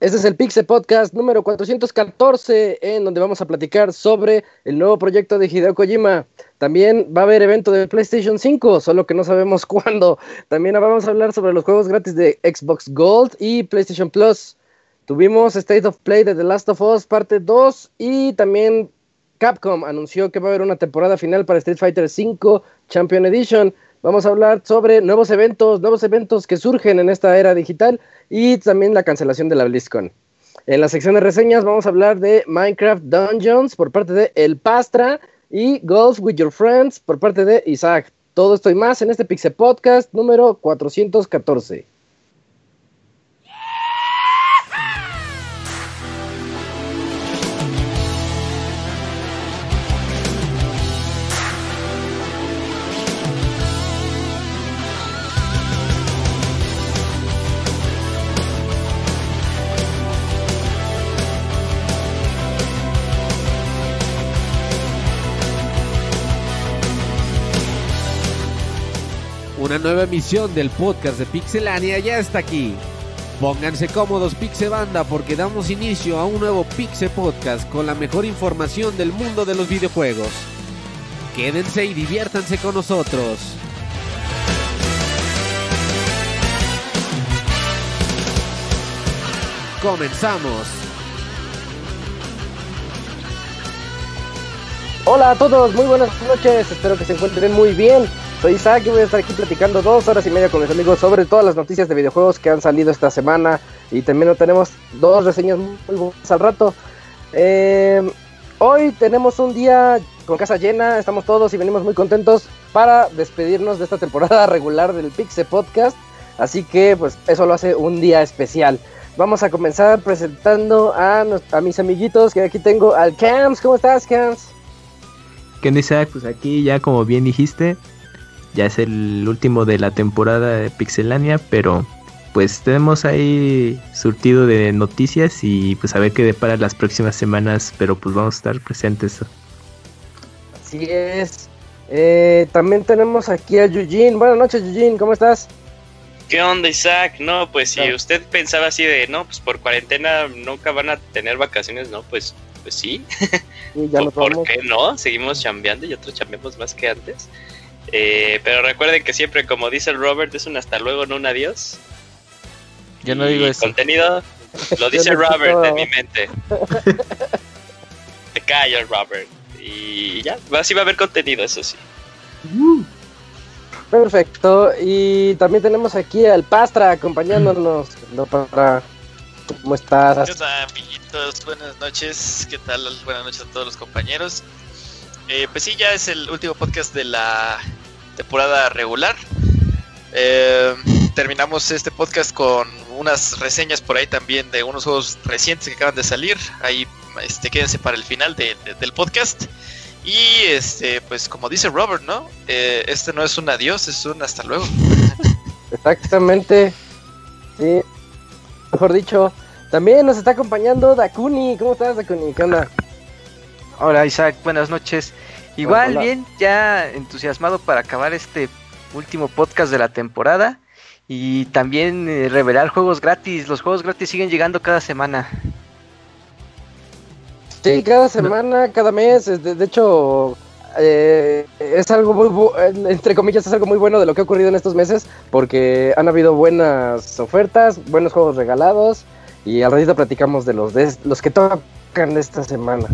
Este es el Pixel Podcast número 414, en donde vamos a platicar sobre el nuevo proyecto de Hideo Kojima. También va a haber evento de PlayStation 5, solo que no sabemos cuándo. También vamos a hablar sobre los juegos gratis de Xbox Gold y PlayStation Plus. Tuvimos State of Play de The Last of Us parte 2 y también Capcom anunció que va a haber una temporada final para Street Fighter V Champion Edition. Vamos a hablar sobre nuevos eventos, nuevos eventos que surgen en esta era digital y también la cancelación de la BlizzCon. En la sección de reseñas vamos a hablar de Minecraft Dungeons por parte de El Pastra y Golf with Your Friends por parte de Isaac. Todo esto y más en este Pixel Podcast número 414. Una nueva emisión del podcast de Pixelania ya está aquí. Pónganse cómodos Pixebanda porque damos inicio a un nuevo Pixel Podcast con la mejor información del mundo de los videojuegos. Quédense y diviértanse con nosotros. Comenzamos. Hola a todos, muy buenas noches, espero que se encuentren muy bien. Soy Isaac y voy a estar aquí platicando dos horas y media con mis amigos sobre todas las noticias de videojuegos que han salido esta semana. Y también tenemos dos reseñas muy buenas al rato. Eh, hoy tenemos un día con casa llena, estamos todos y venimos muy contentos para despedirnos de esta temporada regular del Pixel Podcast. Así que pues eso lo hace un día especial. Vamos a comenzar presentando a, a mis amiguitos que aquí tengo al Cams. ¿Cómo estás, Cams? ¿Qué onda, Isaac? Pues aquí ya como bien dijiste, ya es el último de la temporada de Pixelania, pero pues tenemos ahí surtido de noticias y pues a ver qué depara las próximas semanas, pero pues vamos a estar presentes. Así es. Eh, también tenemos aquí a Eugene. Buenas noches, Eugene, ¿cómo estás? ¿Qué onda, Isaac? No, pues si usted pensaba así de, no, pues por cuarentena nunca van a tener vacaciones, no, pues, pues sí. ya ¿Por, qué no? Seguimos chambeando y otros chambeamos más que antes. Eh, pero recuerden que siempre, como dice el Robert, es un hasta luego, no un adiós. Yo no digo eso. Contenido, lo dice Robert en mi mente. Te callo, Robert. Y ya, así va a haber contenido, eso sí. Perfecto. Y también tenemos aquí al Pastra acompañándonos. para... ¿Cómo estás? ¿Qué tal, amiguitos? Buenas noches. ¿Qué tal? Buenas noches a todos los compañeros. Eh, pues sí, ya es el último podcast de la temporada regular. Eh, terminamos este podcast con unas reseñas por ahí también de unos juegos recientes que acaban de salir. Ahí este, quédense para el final del podcast. Y este, pues como dice Robert, ¿no? Eh, este no es un adiós, es un hasta luego. Exactamente. Sí. Mejor dicho. También nos está acompañando Dakuni. ¿Cómo estás, Dakuni? ¿Qué onda? Hola, Isaac. Buenas noches. Igual, bien, ya entusiasmado para acabar este último podcast de la temporada. Y también eh, revelar juegos gratis. Los juegos gratis siguen llegando cada semana. Sí, cada semana, cada mes. De, de hecho, eh, es algo muy, entre comillas, es algo muy bueno de lo que ha ocurrido en estos meses, porque han habido buenas ofertas, buenos juegos regalados, y al ratito platicamos de los, de los que tocan esta semana.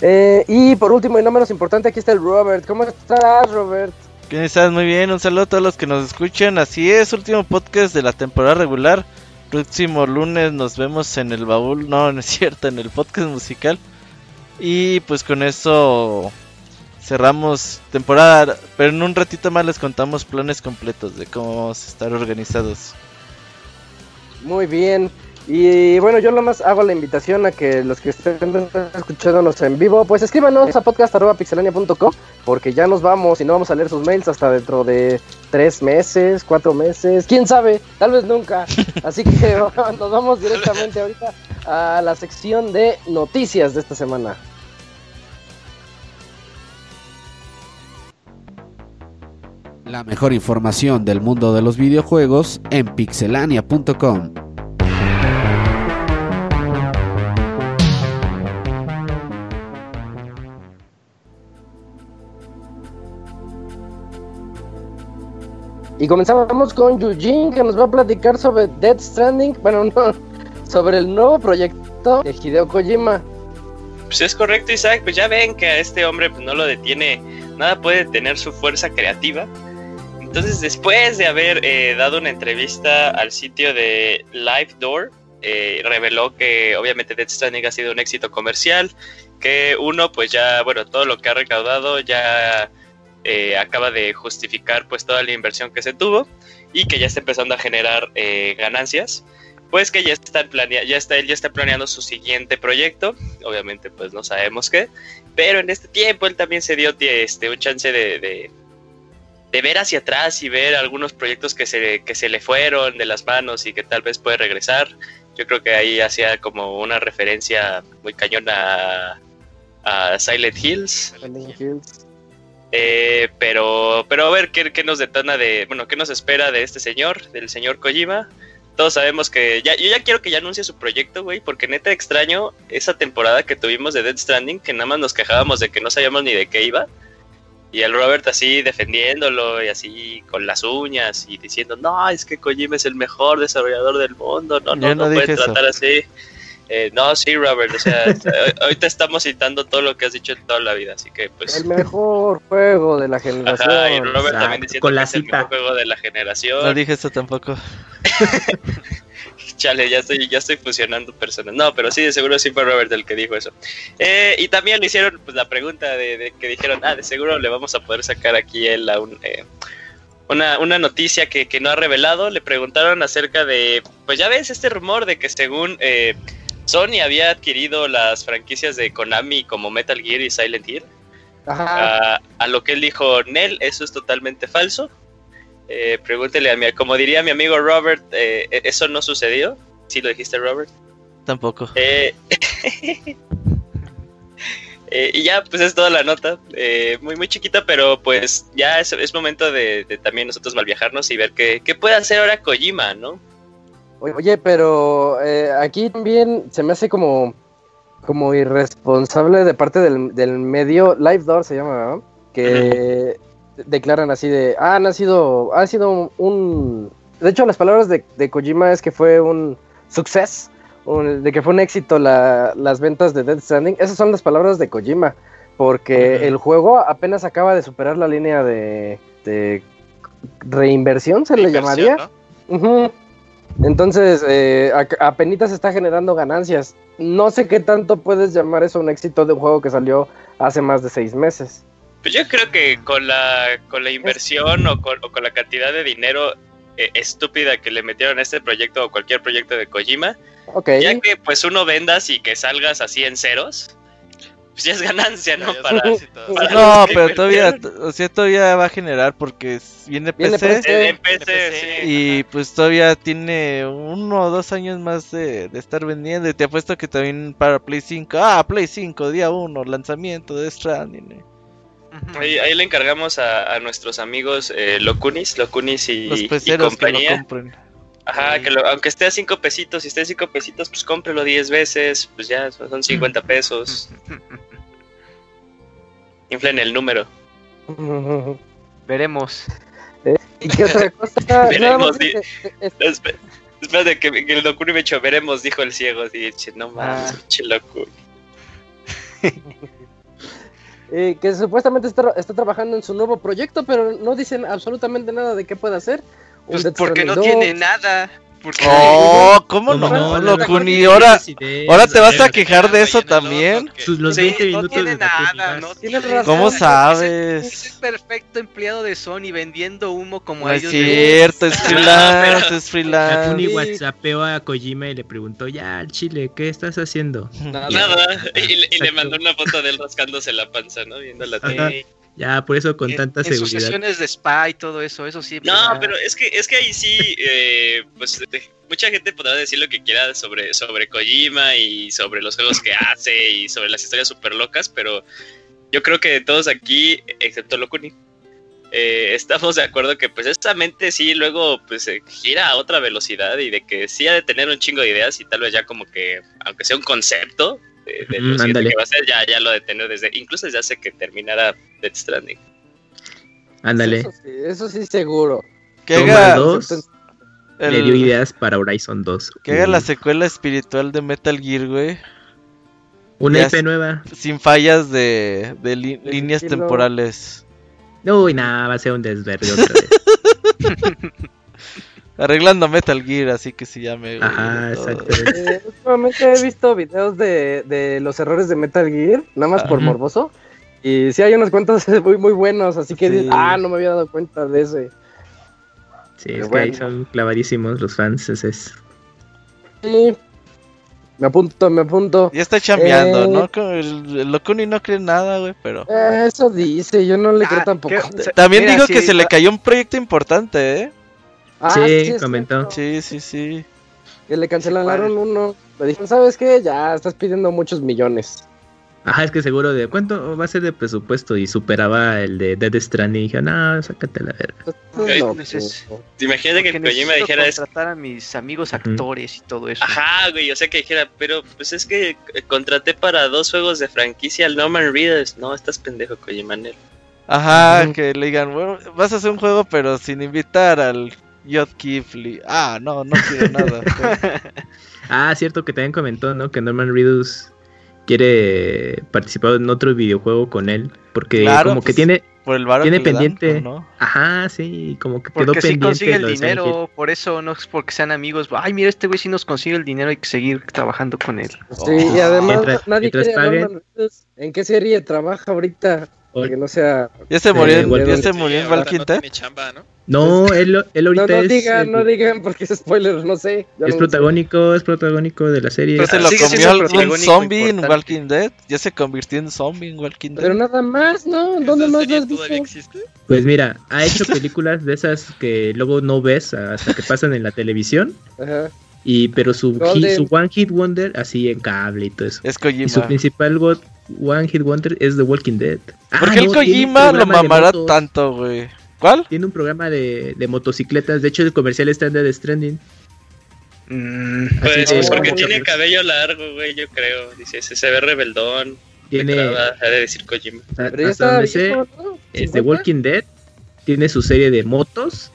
Eh, y por último y no menos importante, aquí está el Robert. ¿Cómo estás, Robert? ¿Qué estás? Muy bien, un saludo a todos los que nos escuchan. Así es, último podcast de la temporada regular. Próximo lunes nos vemos en el baúl, no, no es cierto, en el podcast musical. Y pues con eso cerramos temporada, pero en un ratito más les contamos planes completos de cómo vamos a estar organizados. Muy bien. Y bueno, yo nomás hago la invitación a que los que estén escuchándonos en vivo, pues escríbanos a podcast.pixelania.com porque ya nos vamos y no vamos a leer sus mails hasta dentro de tres meses, cuatro meses, quién sabe, tal vez nunca. Así que nos vamos directamente ahorita a la sección de noticias de esta semana. La mejor información del mundo de los videojuegos en pixelania.com. Y comenzamos con Eugene que nos va a platicar sobre Dead Stranding, bueno, no, sobre el nuevo proyecto de Hideo Kojima. Pues es correcto, Isaac, pues ya ven que a este hombre pues, no lo detiene, nada puede tener su fuerza creativa. Entonces, después de haber eh, dado una entrevista al sitio de Live Door, eh, reveló que obviamente Dead Stranding ha sido un éxito comercial, que uno, pues ya, bueno, todo lo que ha recaudado ya eh, acaba de justificar pues toda la inversión que se tuvo y que ya está empezando a generar eh, ganancias pues que ya está planea ya está él ya está planeando su siguiente proyecto obviamente pues no sabemos qué pero en este tiempo él también se dio este un chance de, de, ver hacia atrás y ver algunos proyectos que se, que se le fueron de las manos y que tal vez puede regresar yo creo que ahí hacía como una referencia muy cañona a. Silent Hills. Eh, pero, pero a ver ¿qué, qué, nos detona de, bueno, qué nos espera de este señor, del señor Kojima. Todos sabemos que ya, yo ya quiero que ya anuncie su proyecto, güey, porque neta extraño esa temporada que tuvimos de Dead Stranding, que nada más nos quejábamos de que no sabíamos ni de qué iba. Y el Robert así defendiéndolo y así con las uñas y diciendo, no, es que Kojima es el mejor desarrollador del mundo, no, no, no, no puede tratar así. Eh, no, sí, Robert, o sea, ahorita estamos citando todo lo que has dicho en toda la vida, así que pues... El mejor juego de la generación. Ajá, y Robert Exacto. también diciendo Con la que es el mejor juego de la generación. No dije eso tampoco. Chale, ya estoy, ya estoy fusionando personas. No, pero sí, de seguro sí fue Robert el que dijo eso. Eh, y también le hicieron pues, la pregunta de, de, que dijeron, ah, de seguro le vamos a poder sacar aquí él a un... Eh, una, una, noticia que, que, no ha revelado. Le preguntaron acerca de, pues ya ves, este rumor de que según eh, Sony había adquirido las franquicias de Konami como Metal Gear y Silent Hill. Ajá. A, a, lo que él dijo, Nel, eso es totalmente falso. Eh, pregúntele a mi, como diría mi amigo Robert, eh, eso no sucedió. ¿Sí lo dijiste, Robert? Tampoco. Eh, eh, y ya, pues es toda la nota. Eh, muy, muy chiquita, pero pues ya es, es momento de, de, también nosotros malviajarnos y ver qué, qué puede hacer ahora Kojima, ¿no? Oye, pero eh, aquí también se me hace como, como irresponsable de parte del, del medio, Live Door se llama, ¿no? que declaran así de, ah, ha sido, ha sido un... De hecho, las palabras de, de Kojima es que fue un success, un, de que fue un éxito la, las ventas de Dead Stranding. Esas son las palabras de Kojima, porque uh -huh. el juego apenas acaba de superar la línea de, de reinversión, se le llamaría. ¿no? Uh -huh. Entonces, eh, apenas está generando ganancias. No sé qué tanto puedes llamar eso un éxito de un juego que salió hace más de seis meses. Pues yo creo que con la, con la inversión o con, o con la cantidad de dinero eh, estúpida que le metieron a este proyecto o cualquier proyecto de Kojima, okay. ya que pues uno vendas y que salgas así en ceros, pues ya es ganancia, ¿no? Para, para no, pero todavía, o sea, todavía va a generar porque viene PC, viene PC, en PC, PC sí, y ajá. pues todavía tiene uno o dos años más de, de, estar vendiendo y te apuesto que también para Play 5, ah, Play 5, día 1, lanzamiento de Stranding. Eh. Ahí, ahí, le encargamos a, a nuestros amigos eh, Locunis, Locunis y, Los y compañía. Que lo Ajá, que lo, aunque esté a 5 pesitos, si esté a 5 pesitos, pues cómprelo 10 veces, pues ya son 50 pesos. Inflen el número. Veremos. Eh, ¿Y qué otra cosa? veremos. Di... Espérate, que, que el Locuni me echó, veremos, dijo el ciego. Y no más, ah. che Locuni. eh, que supuestamente está, está, trabajando en su nuevo proyecto, pero no dicen absolutamente nada de qué puede hacer. Pues porque no tiene nada. Porque... Oh, ¿cómo no? no, no Locuni, ahora, ahora te vas a quejar de eso también. Los 20 sí, no tiene nada, no tiene razón. ¿Cómo sabes? Es el perfecto empleado de Sony vendiendo humo como no ellos. Es cierto, es freelance, es freelance. Locuni whatsappeó a Kojima y le preguntó, ya, Chile, ¿qué estás haciendo? Nada, nada. Y, y, le mandó una foto de él rascándose la panza, ¿no? Viendo la tele. Ya, por eso con tanta en seguridad. Sus sesiones de spa y todo eso, eso sí. No, pero, pero es que es que ahí sí, eh, pues mucha gente podrá decir lo que quiera sobre, sobre Kojima y sobre los juegos que hace y sobre las historias súper locas, pero yo creo que de todos aquí, excepto Locuni, eh, estamos de acuerdo que pues esta mente sí luego pues gira a otra velocidad y de que sí ha de tener un chingo de ideas y tal vez ya como que, aunque sea un concepto de, de lo Mm, siguiente ándale. que va a ser, ya, ya lo de tener desde, incluso desde hace que terminara Death Stranding. Ándale. Eso sí, eso sí seguro. Que haga, dos. el- Le dio ideas para Horizon 2. que haga la Uh, secuela espiritual de Metal Gear, güey. Una es- nueva. Sin fallas de, de li- líneas estilo. temporales. Uy, nada, va a ser un desverde otra vez. Arreglando Metal Gear, así que se llame. güey, Ajá, exacto. Eh, últimamente he visto videos de, de los errores de Metal Gear, nada más por Ajá. morboso. Y sí hay unos cuentos muy, muy buenos, así que Sí. dices, ah, no me había dado cuenta de ese. Sí, Pero es que ahí son clavadísimos los fans. ese es. Sí. Me apunto, me apunto. Ya está chambeando, Eh. ¿no? El, Locuni no cree nada, güey, pero... Eh, eso dice, yo no le creo Ah, tampoco. También mira, dijo sí, que se le cayó un proyecto importante, ¿eh? Ah, Sí, comentó. Sí, sí, sí. Que le cancelaron uno. Le dijeron, ¿sabes qué? Ya estás pidiendo muchos millones. Ajá, es que seguro de cuánto va a ser de presupuesto y superaba el de Dead Stranding. Y dije, no, sácate la verga. Entonces, no, pues es- pues, Imagínate que Porque Kojima dijera es contratar a mis amigos actores y todo eso. Ajá, güey, o sea que dijera, pero pues es que eh, contraté para dos juegos de franquicia al No Man Readers. No, estás pendejo, Kojima. Nel. Ajá, que le digan, bueno, vas a hacer un juego pero sin invitar al Yod Kifli. Ah, no, no quiero nada. pues. Ah, cierto que también comentó, ¿no? Que Norman Reedus quiere participar en otro videojuego con él. Porque Claro, como que pues, tiene. Por el varo Tiene que le dan, pendiente. ¿no? Ajá, sí, como que quedó Porque si pendiente. consigue el dinero, por eso no es porque sean amigos. Ay, mira, este güey si nos consigue el dinero, hay que seguir trabajando con él. Sí, y además Mientras- nadie mientras quiere. Norman Reedus. ¿En qué serie trabaja ahorita? Para que no sea. Ya se Sí, murió, ya sí, se Sí, murió en Walking no tiene chamba, ¿no? No, él, él No, ahorita no es. digan, el- no digan porque es spoiler, no sé. es no protagónico, es protagónico de la serie. Pero se lo algún protagónico zombie en. Walking Dead. Ya se convirtió en zombie en Walking. Dead. Pero nada más, ¿no? ¿Dónde ¿Esa más lo has visto? existe? Pues mira, ha hecho películas de esas que luego no ves hasta que pasan en la televisión. Ajá. Y pero su, hit- su One Hit Wonder, así en cable y todo eso. Es Y su Kojima. principal One Hit Wonder es The Walking Dead. Ah, ¿Por qué el no, tiene un Kojima lo mamará tanto, güey? ¿Cuál? Tiene un programa de, de motocicletas. De hecho, el comercial está en Dead Stranding. Mm, Pues, pues de- porque tiene cabello largo, güey, yo creo. Dice, se, se ve rebeldón. Tiene, de decir Kojima. hasta Pero ya hasta está donde sé, viejo, ¿no? es The 50. Walking Dead. Tiene su serie de motos.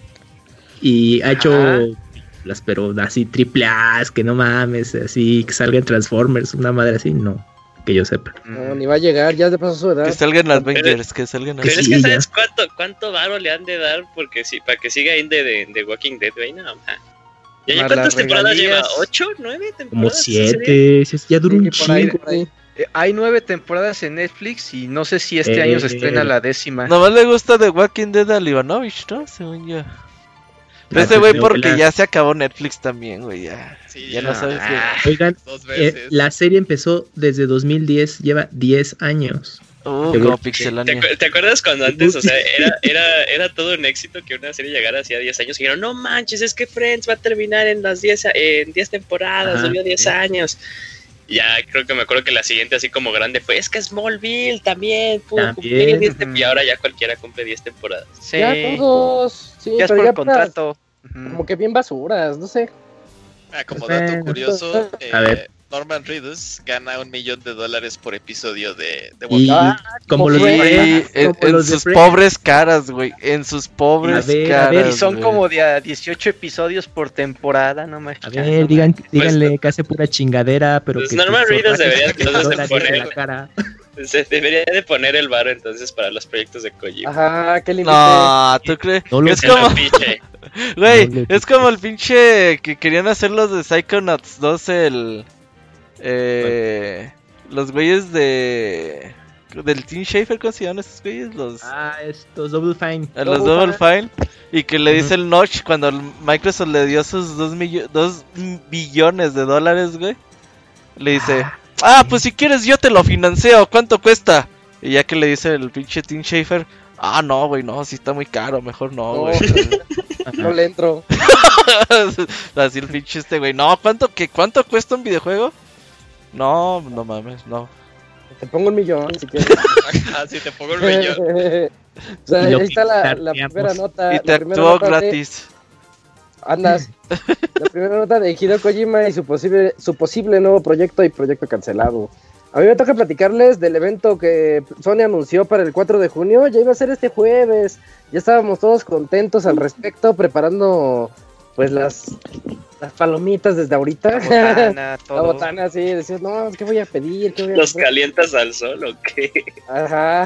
Y ha hecho las, pero así triple A, que no mames, así que salgan Transformers, una madre así, no, que yo sepa. No, ni va a llegar, ya de paso su edad. Que salgan Avengers, que salgan Que Pero es que ¿sabes cuánto, cuánto varo le han de dar porque si, para que siga ahí de, de, de Walking Dead, güey? No. ¿Y cuántas las temporadas regalías. lleva? ¿Ocho? ¿Nueve temporadas? Como siete, ya duró Sí, un chingo. Eh, hay nueve temporadas en Netflix y no sé si este Eh, año se estrena la décima. Nomás le gusta The Walking Dead a Ivanovich, ¿no? Según yo. Pero ese güey porque ya se acabó Netflix también, güey, ya. Sí, Ya ya, no sabes Ah, Oigan, dos eh, la serie empezó desde 2010, lleva 10 años. Uh, como ¿Te, Pixelania. te acuerdas cuando antes, o sea, era, era, era todo un éxito que una serie llegara hacía 10 años y dijeron, no manches, es que Friends va a terminar en las 10, a- en 10 temporadas, Ajá, duró 10 sí. años. Ya creo que me acuerdo que la siguiente así como grande fue, es que Smallville también, pudo También, cumplir 10 tem-". ujú. y ahora ya cualquiera cumple 10 temporadas. sí, Ya todos. Sí, ya es por ya para- contrato. Como que bien basuras, no sé. Ah, como dato curioso, a eh, ver. Norman Reedus gana un millón de dólares por episodio de, de Y Ah, como los de en, como en los de sus pobres caras, güey. En sus pobres a caras. ver, Y son como de a 18 episodios por temporada, no más. A ver, digan, díganle que hace pura chingadera, pero Pues que Norman Reedus debería entonces de poner- la cara. Se debería de poner el varo entonces para los proyectos de Kojima. Ajá, qué límite. No, ¿tú crees? No lo es como, güey, No es como el pinche que querían hacer los de Psychonauts 2, el... Eh, los güeyes de... Del Team Schafer, ¿cómo se llaman esos güeyes? Los... Ah, estos Double Fine. A los Double Double Fine. Y que le dice el Notch cuando Microsoft le dio sus 2 dos billones de dólares, güey. Le dice, ah, pues si quieres yo te lo financio, ¿cuánto cuesta? Y ya que le dice el pinche Tim Schafer, ah, no, güey, no, si está muy caro, mejor no, No. güey. No le entro. Así el pinche este, güey, no, ¿cuánto, qué, ¿cuánto cuesta un videojuego? No, no mames, no. Te pongo un millón si quieres. Ajá, si te pongo el millón. O sea, ahí está la, primera nota. Y te actuó de- gratis. Andas. La primera nota de Hideo Kojima y su posible, su posible nuevo proyecto y proyecto cancelado. A mí me toca platicarles del evento que Sony anunció para el 4 de junio. Ya iba a ser este jueves. Ya estábamos todos contentos al respecto, preparando pues las, las palomitas desde ahorita. Botana, La todo. botana, sí, decías, no, ¿qué voy a pedir? ¿Qué voy a ¿Los comprar?" calientas al sol o qué? Ajá,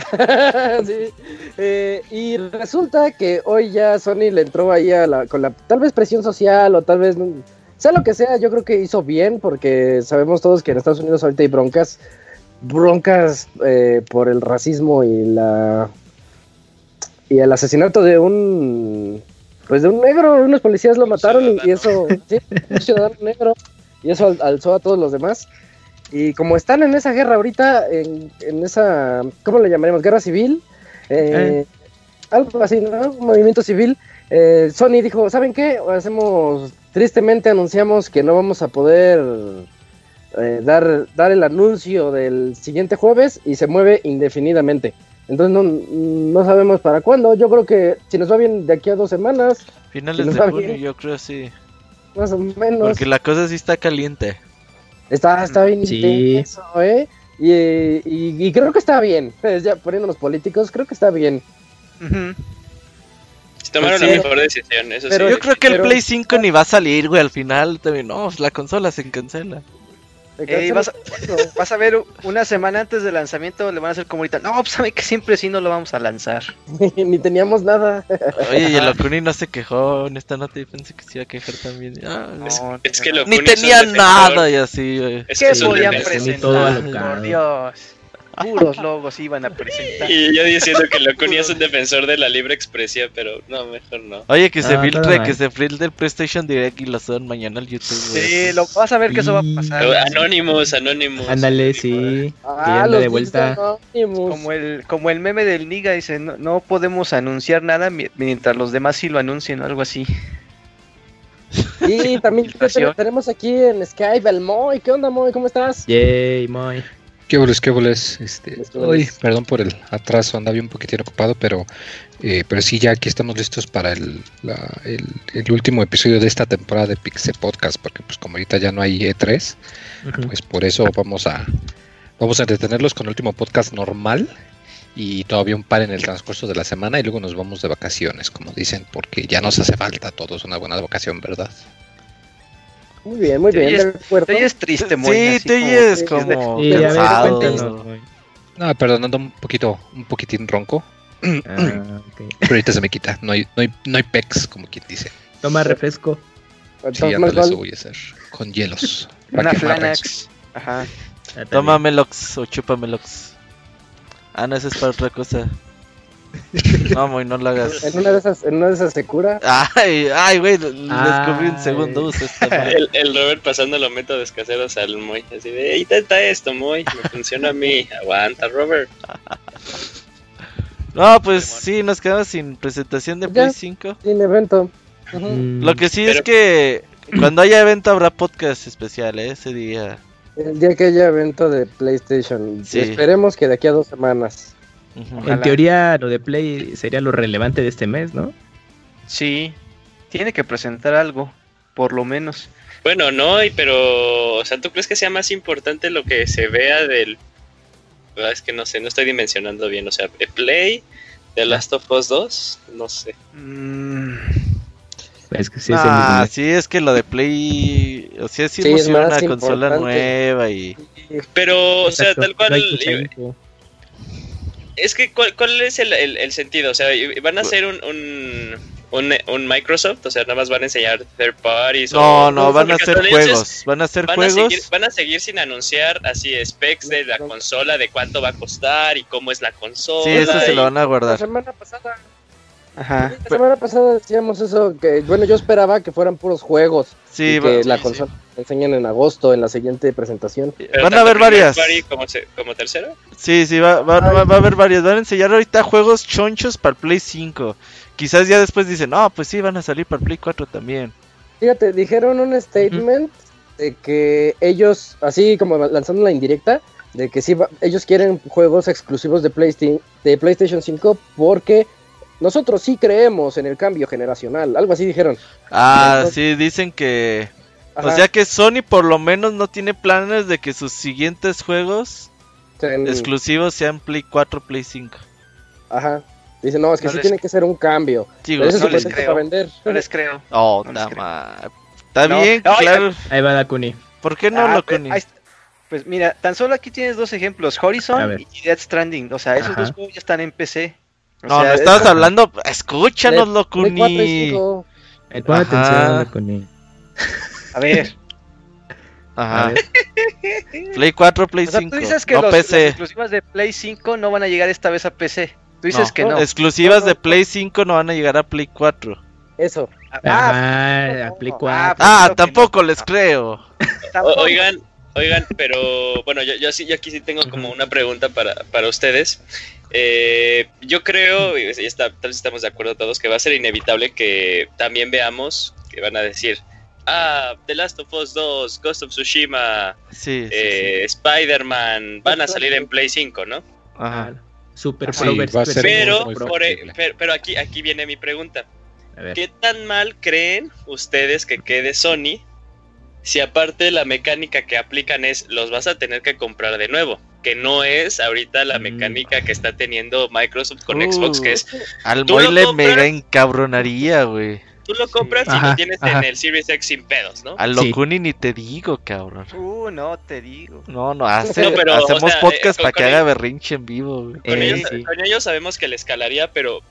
sí. Eh, y resulta que hoy ya Sony le entró ahí a la, con la tal vez presión social o tal vez, no- sea lo que sea, yo creo que hizo bien porque sabemos todos que en Estados Unidos ahorita hay broncas, broncas eh, por el racismo y la y el asesinato de un pues de un negro, unos policías lo mataron y, y eso, sí, un ciudadano negro y eso al- alzó a todos los demás. Y como están en esa guerra ahorita, en, en esa, ¿cómo le llamaremos? Guerra civil, eh, algo así, ¿no? Un movimiento civil. eh, Sony dijo, ¿saben qué? Hacemos, tristemente anunciamos que no vamos a poder eh, dar, dar el anuncio del siguiente jueves y se mueve indefinidamente. Entonces no, no sabemos para cuándo. Yo creo que si nos va bien de aquí a dos semanas, Finales de junio, bien. yo creo sí. más o menos. Porque la cosa sí está caliente. Está, está bien Sí. intenso, ¿eh? Y, y- y creo que está bien. Pues ya poniéndonos políticos, creo que está bien. Ujú. Tomaron Sí. la mejor decisión, eso Pero sí. Yo creo que el pero- Play 5 ni va a salir, güey, al final. También, no, la consola se cancela. Vas, a, vas a ver una semana antes del lanzamiento, le van a hacer como ahorita. No, pues sabe que siempre sí no lo vamos a lanzar. Ni teníamos nada. Oye, y el Okuni no se quejó en esta nota y pensé que se iba a quejar también. Ah, No, Es, no, es que Ni tenía nada y así. Es ¿Qué que podían presentar? Por Dios. Puros logos iban a presentar. Y yo diciendo que Locuni es un defensor de la libre expresión, pero no, mejor no. Oye, que se Ah, filtre, que se filtre el PlayStation Direct y lo suban mañana al YouTube. Sí, lo, vas a ver que eso va a pasar. Anónimos, anónimos. Ándale, sí. Ah, anda los de vuelta. Anonymous. Como el, como el meme del Niga dice, no, no podemos anunciar nada mi- mientras los demás sí lo anuncien o algo así. Y también tenemos aquí en Skype al Moy. ¿Qué onda, Moy? ¿Cómo estás? Yay, muy. ¿Qué boles, qué boles? Este, uy, perdón por el atraso, andaba un poquitín ocupado, pero, eh, pero sí, ya aquí estamos listos para el, la- el, el último episodio de esta temporada de Pixel Podcast, porque pues como ahorita ya no hay E3, Ujú. pues por eso vamos a vamos a detenerlos con el último podcast normal y todavía un par en el transcurso de la semana y luego nos vamos de vacaciones, como dicen, porque ya nos hace falta a todos una buena vacación, ¿verdad? Muy bien, muy bien. oyes-. Te oyes triste, Moy, Sí, te como- oyes como a ver, cansado. cuéntanos. No, perdón, ando un poquito, un poquitín ronco, Ah, pero ahorita se me quita, no hay, no hay, no hay pecs, como quien dice. Toma refresco. Sí, ándale, eso voy a hacer. Con hielos. Una Flanax. Ajá. Ah, Toma. Melox o chupa Melox. Ah, no, eso es para otra cosa. No, muy no lo hagas. En una de esas, en una de esas se cura. Ay, ay, güey, descubrí un segundo uso. El, el Robert pasando los métodos caseros al Moy. Así de, "Ey, intenta esto, Moy. Me funciona a mí. Aguanta, Robert. No, pues sí, nos quedamos sin presentación de Ya. Play 5. Sin evento. Mm, Lo que sí Pero- es que cuando haya evento habrá podcast especial, ¿eh? Ese día. El día que haya evento de PlayStation. Sí. Esperemos que de aquí a dos semanas. En teoría, lo de Play sería lo relevante de este mes, ¿no? Sí. Tiene que presentar algo, por lo menos. Bueno, no, y- pero, o sea, ¿tú crees que sea más importante lo que se vea del... Ah, Es que no sé, no estoy dimensionando bien, o sea, ¿de Play, The Last of Us 2, no sé. Mm, Es que sí es ah, el- sí, es que lo de Play. O sea, sí, Sí, es una consola importante. nueva y. Pero, o sea, Exacto, tal cual... 5. Es que, ¿cuál, cuál es el, el- el sentido? O sea, ¿van a hacer un, un, un, un Microsoft? O sea, nada más van a enseñar third parties. No, o- no, van a hacer juegos. Van a hacer Van a, juegos. seguir, van a seguir sin anunciar así specs de la consola, de cuánto va a costar y cómo es la consola. Sí, eso se lo van a La guardar. semana pasada, Ajá. la semana pasada decíamos eso, que bueno, yo esperaba que fueran puros juegos. Sí, y que la sí, consola la enseñen en agosto, en la siguiente presentación. pero van a haber varias. como, como tercero. Sí, sí, va, va, va- va a haber varias. Van a enseñar ahorita juegos chonchos para el Play 5. Quizás ya después dicen, no, pues sí, van a salir para el Play 4 también. Fíjate, dijeron un statement de que ellos, así como lanzando la indirecta, de que sí, va- ellos quieren juegos exclusivos de, Playsta- de PlayStation 5 porque nosotros sí creemos en el cambio generacional, algo así dijeron. Ah, Entonces- sí, dicen que... Ajá, O sea que Sony por lo menos no tiene planes de que sus siguientes juegos exclusivos sean Play 4, Play 5. Ajá. Dice, no, es que No sí les- tiene que ser un cambio. Digo, eso no es les creo. para vender. No les creo. Oh, no les creo. Está No, bien, no, claro. Ahí va Dakuni. ¿Por qué no Ah, lo pues. Pues mira, tan solo aquí tienes dos ejemplos, Horizon y Death Stranding. O sea, esos Ajá. dos juegos ya están en PC. O No, sea, no es- estabas hablando. Escúchanos, Play 4 y Locuni. 5. Eh, pon Ajá. atención, Dakuni. A ver, A Ajá. ver. Play 4, Play o sea, 5. tú dices que no los, las PC. exclusivas de Play 5 no van a llegar esta vez a PC. Tú dices No. que no. Exclusivas No, no, de. Play 5 no van a llegar a Play 4. Eso. Ah, Ah, Play no, 4. ah, Ah, creo que tampoco no. les creo. tampoco. Oigan, oigan, pero bueno, yo, yo sí, yo aquí sí tengo como una pregunta para, para ustedes. Eh, yo creo, y está, tal vez estamos de acuerdo todos, que va a ser inevitable que también veamos que van a decir, ah, The Last of Us 2, Ghost of Tsushima, Sí, sí, eh, Spider-Man, van a salir en Play 5, ¿no? Ajá. Super Sí, Pro Pero, muy por e- pero, pero aquí, aquí viene mi pregunta. ¿Qué tan mal creen ustedes que quede Sony si aparte la mecánica que aplican es los vas a tener que comprar de nuevo? Que no es ahorita la Mm. mecánica que está teniendo Microsoft con Uh. Xbox, que es Al ¿Tú Moy lo le mega encabronaría, güey. Tú lo compras y Ajá, lo tienes ajá. en el Series X sin pedos, ¿no? Al Sí. Locuni ni te digo, cabrón. Uh, no, te digo. No, no, hace- No, pero, o hacemos sea, podcast eh, para con- que haga berrinche en vivo, güey. Con, Eh, ellos, sí. con ellos sabemos que le escalaría, pero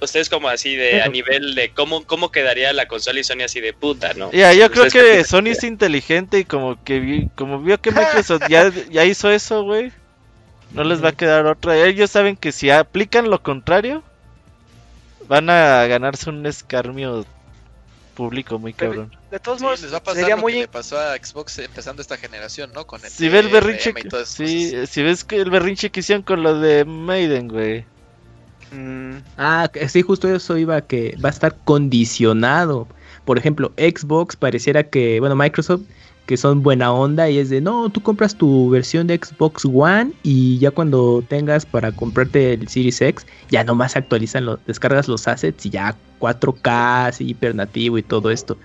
ustedes como así de a nivel de cómo, cómo quedaría la consola y Sony así de puta, ¿no? Ya, yo creo que Sony es inteligente y como que vi- como vio que Microsoft ya, ya hizo eso, güey. No les va a quedar otra. Ellos saben que si aplican lo contrario, van a ganarse un escarmio público muy cabrón. De todos Sí, modos, les va a pasar sería lo muy que le pasó a Xbox empezando esta generación, ¿no? Con el Si ves el berrinche, y que- sí, si ves que el berrinche que hicieron con lo de Maiden, güey. Mm, Ah, sí, justo eso iba que va a estar condicionado. Por ejemplo, Xbox pareciera que, bueno, Microsoft, que son buena onda y es de, no, tú compras tu versión de Xbox One y ya cuando tengas para comprarte el Series X, ya nomás actualizan, lo, descargas los assets y ya 4K, así, hiper nativo y todo esto.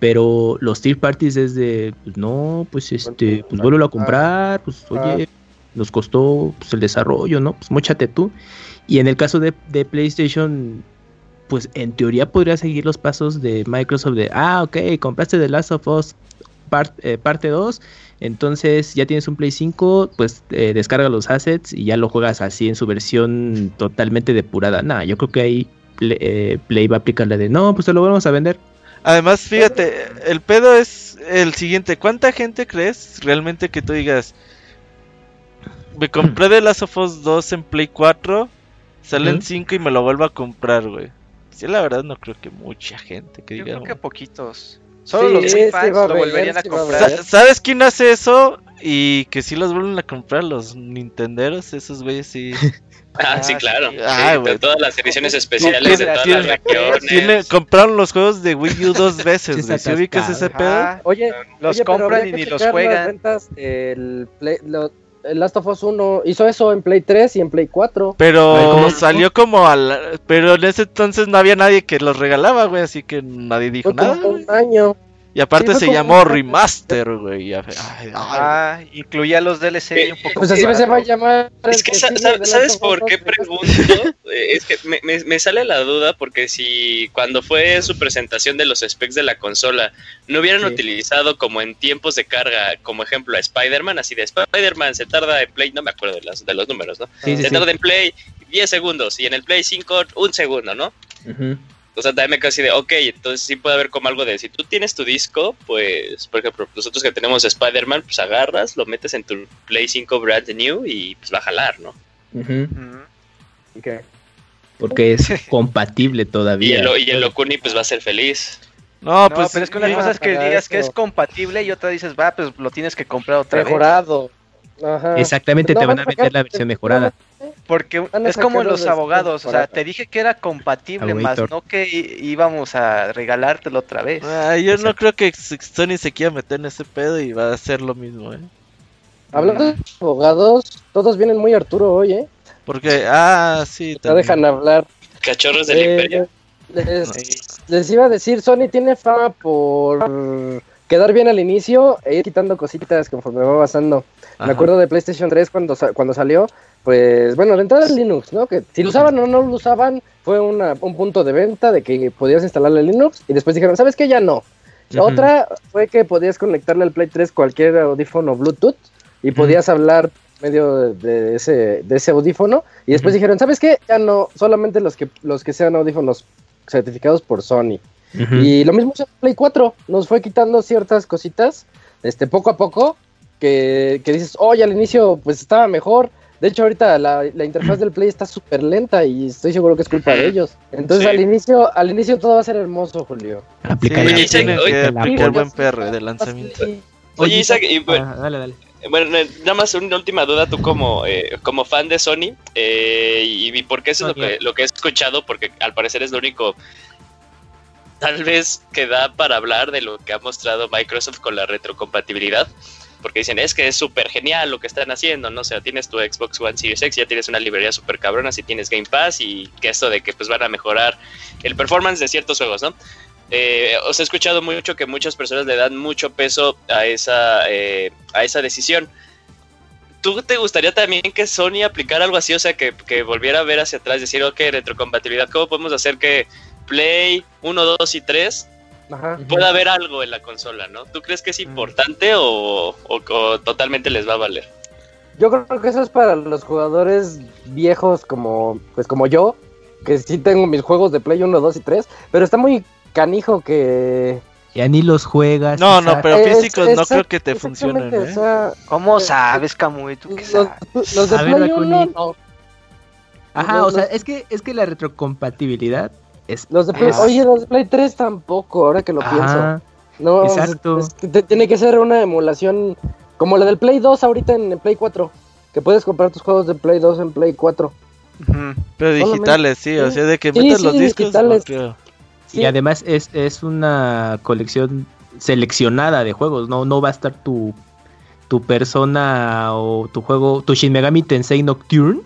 Pero los third parties es de, pues no, pues este, pues vuelvo a comprar, pues oye, nos costó pues, el desarrollo, ¿no? Pues mochate tú. Y en el caso de, de PlayStation, pues en teoría podría seguir los pasos de Microsoft de, ah, ok, compraste The Last of Us part- eh, parte 2, entonces ya tienes un Play 5, pues eh, descarga los assets y ya lo juegas así en su versión totalmente depurada. Nah, yo creo que ahí Play, eh, Play va a aplicar la de, no, pues te lo vamos a vender. Además, fíjate, el pedo es el siguiente. ¿Cuánta gente crees realmente que tú digas, me compré The Last of Us 2 en Play 4, sale en Ujú. 5 y me lo vuelvo a comprar, güey? Sí, la verdad no creo que mucha gente que yo diga... creo que poquitos. Solo Sí, los sí fans lo volverían a sí va a comprar. ¿Sabes quién hace eso? Y que sí los vuelven a comprar los Nintenderos, esos güeyes sí. Ah, sí, Ah, claro. sí. Sí, Ah, todas las ediciones especiales, de todas tiene- las regiones. Tiene- compraron los juegos de Wii U dos veces, güey. ¿Sí ubicas ese pedo? Oye, los oye, compran y ni los las juegan. ventas, el, Play- lo- el Last of Us 1 hizo eso en Play 3 y en Play 4. Pero salió como al... Pero en ese entonces no había nadie que los regalaba, güey. Así que nadie dijo nada. un año. Y aparte Sí, se llamó un- Remaster, güey. y- ay, ay, Ah, incluía los DLC Eh, un poco. Pues así se va a llamar. Es que, sa- ¿sabes por qué pregunto? Eh, es que me, me- me sale la duda porque si cuando fue su presentación de los specs de la consola no hubieran Sí. utilizado como en tiempos de carga, como ejemplo a Spider-Man, así de Spider-Man se tarda en Play, no me acuerdo de, las- de los números, ¿no? Sí, se sí. tarda en Play 10 segundos y en el Play 5 un segundo, ¿no? Ujú. O sea, también me quedo así de, ok, entonces sí puede haber como algo de, si tú tienes tu disco, pues, por ejemplo, nosotros que tenemos Spider-Man, pues agarras, lo metes en tu Play 5 brand new y pues va a jalar, ¿no? Ujú. Ujú. ¿Y qué? Porque es compatible Y todavía. el, y el Locuni pues va a ser feliz. No, No, pues... pero es que una cosa es que digas que es compatible y otra dices, va, pues lo tienes que comprar otra vez. Mejorado. Ajá. Exactamente, No, te van a sacar- la versión mejorada. Porque es como los abogados, o sea, te dije que era compatible, más no que íbamos a regalártelo otra vez. Ah, yo no creo que Sony se quiera meter en ese pedo y va a hacer lo mismo, ¿eh? Hablando de abogados, todos vienen muy Arturo hoy, ¿eh? Porque, ah, sí. No también. dejan hablar. Cachorros del Eh, Imperio. les, les iba a decir, Sony tiene fama por quedar bien al inicio e ir quitando cositas conforme va avanzando. Ajá. Me acuerdo de PlayStation 3 cuando, cuando salió, pues bueno, de entrada el Linux, ¿no? Que si lo usaban o no lo usaban, fue una- un punto de venta de que podías instalarle Linux y después dijeron, ¿sabes qué? Ya no. Ujú. Otra fue que podías conectarle al Play 3 cualquier audífono Bluetooth y podías hablar por medio de, ese, de ese audífono y después dijeron, ¿sabes qué? Ya no, solamente los que, los que sean audífonos certificados por Sony. Y lo mismo hizo Play 4, nos fue quitando ciertas cositas, este, poco a poco, que, que dices, oye, al inicio pues estaba mejor. De hecho, ahorita la, la interfaz del Play está súper lenta y estoy seguro que es culpa de ellos. Entonces, Sí. al inicio al inicio todo va a ser hermoso, Julio. Aplicar Sí, Oye, Isaac, aplicar buen PR de lanzamiento. Oye, Isaac, y bueno, Ah, dale, dale. Bueno, nada más una última duda, tú como, eh, como fan de Sony, eh, y, y porque eso es lo que, lo que he escuchado, porque al parecer es lo único, tal vez que da para hablar de lo que ha mostrado Microsoft con la retrocompatibilidad, porque dicen, es que es súper genial lo que están haciendo, ¿no? O sea, tienes tu Xbox One Series X, ya tienes una librería súper cabrona, si tienes Game Pass, y que esto de que pues van a mejorar el performance de ciertos juegos, ¿no? Eh, os he escuchado mucho que muchas personas le dan mucho peso a esa, eh, a esa decisión. ¿Tú te gustaría también que Sony aplicara algo así? O sea, que, que volviera a ver hacia atrás, decir, ok, retrocompatibilidad, ¿cómo podemos hacer que Play 1, 2 y 3 Ajá. pueda haber algo en la consola, ¿no? ¿Tú crees que es importante o, o- o totalmente les va a valer? Yo creo que eso es para los jugadores viejos como pues como yo, que sí tengo mis juegos de Play 1, 2 y 3, pero está muy canijo que Ya ni los juegas. No, no, Isaac. pero Es- físicos no exact- creo que te funcionen, ¿eh? o sea, ¿Cómo Eh, sabes, Camuy? ¿Tú qué los, sabes? los de A ver, Play Dakuni. 1 no. Ajá, los- o sea, los- es que, es que la retrocompatibilidad es... Los de Play, oye, los de Play 3 tampoco, ahora que lo pienso. No, exacto. es que te- tiene que ser una emulación como la del Play 2 ahorita en el Play 4, que puedes comprar tus juegos de Play 2 en Play 4. Ujú. Pero digitales, sí, o sea, de que Sí, metas sí, los discos. no. Sí. Y además es, es una colección seleccionada de juegos, no, no va a estar tu, tu persona o tu juego, tu Shin Megami Tensei Nocturne,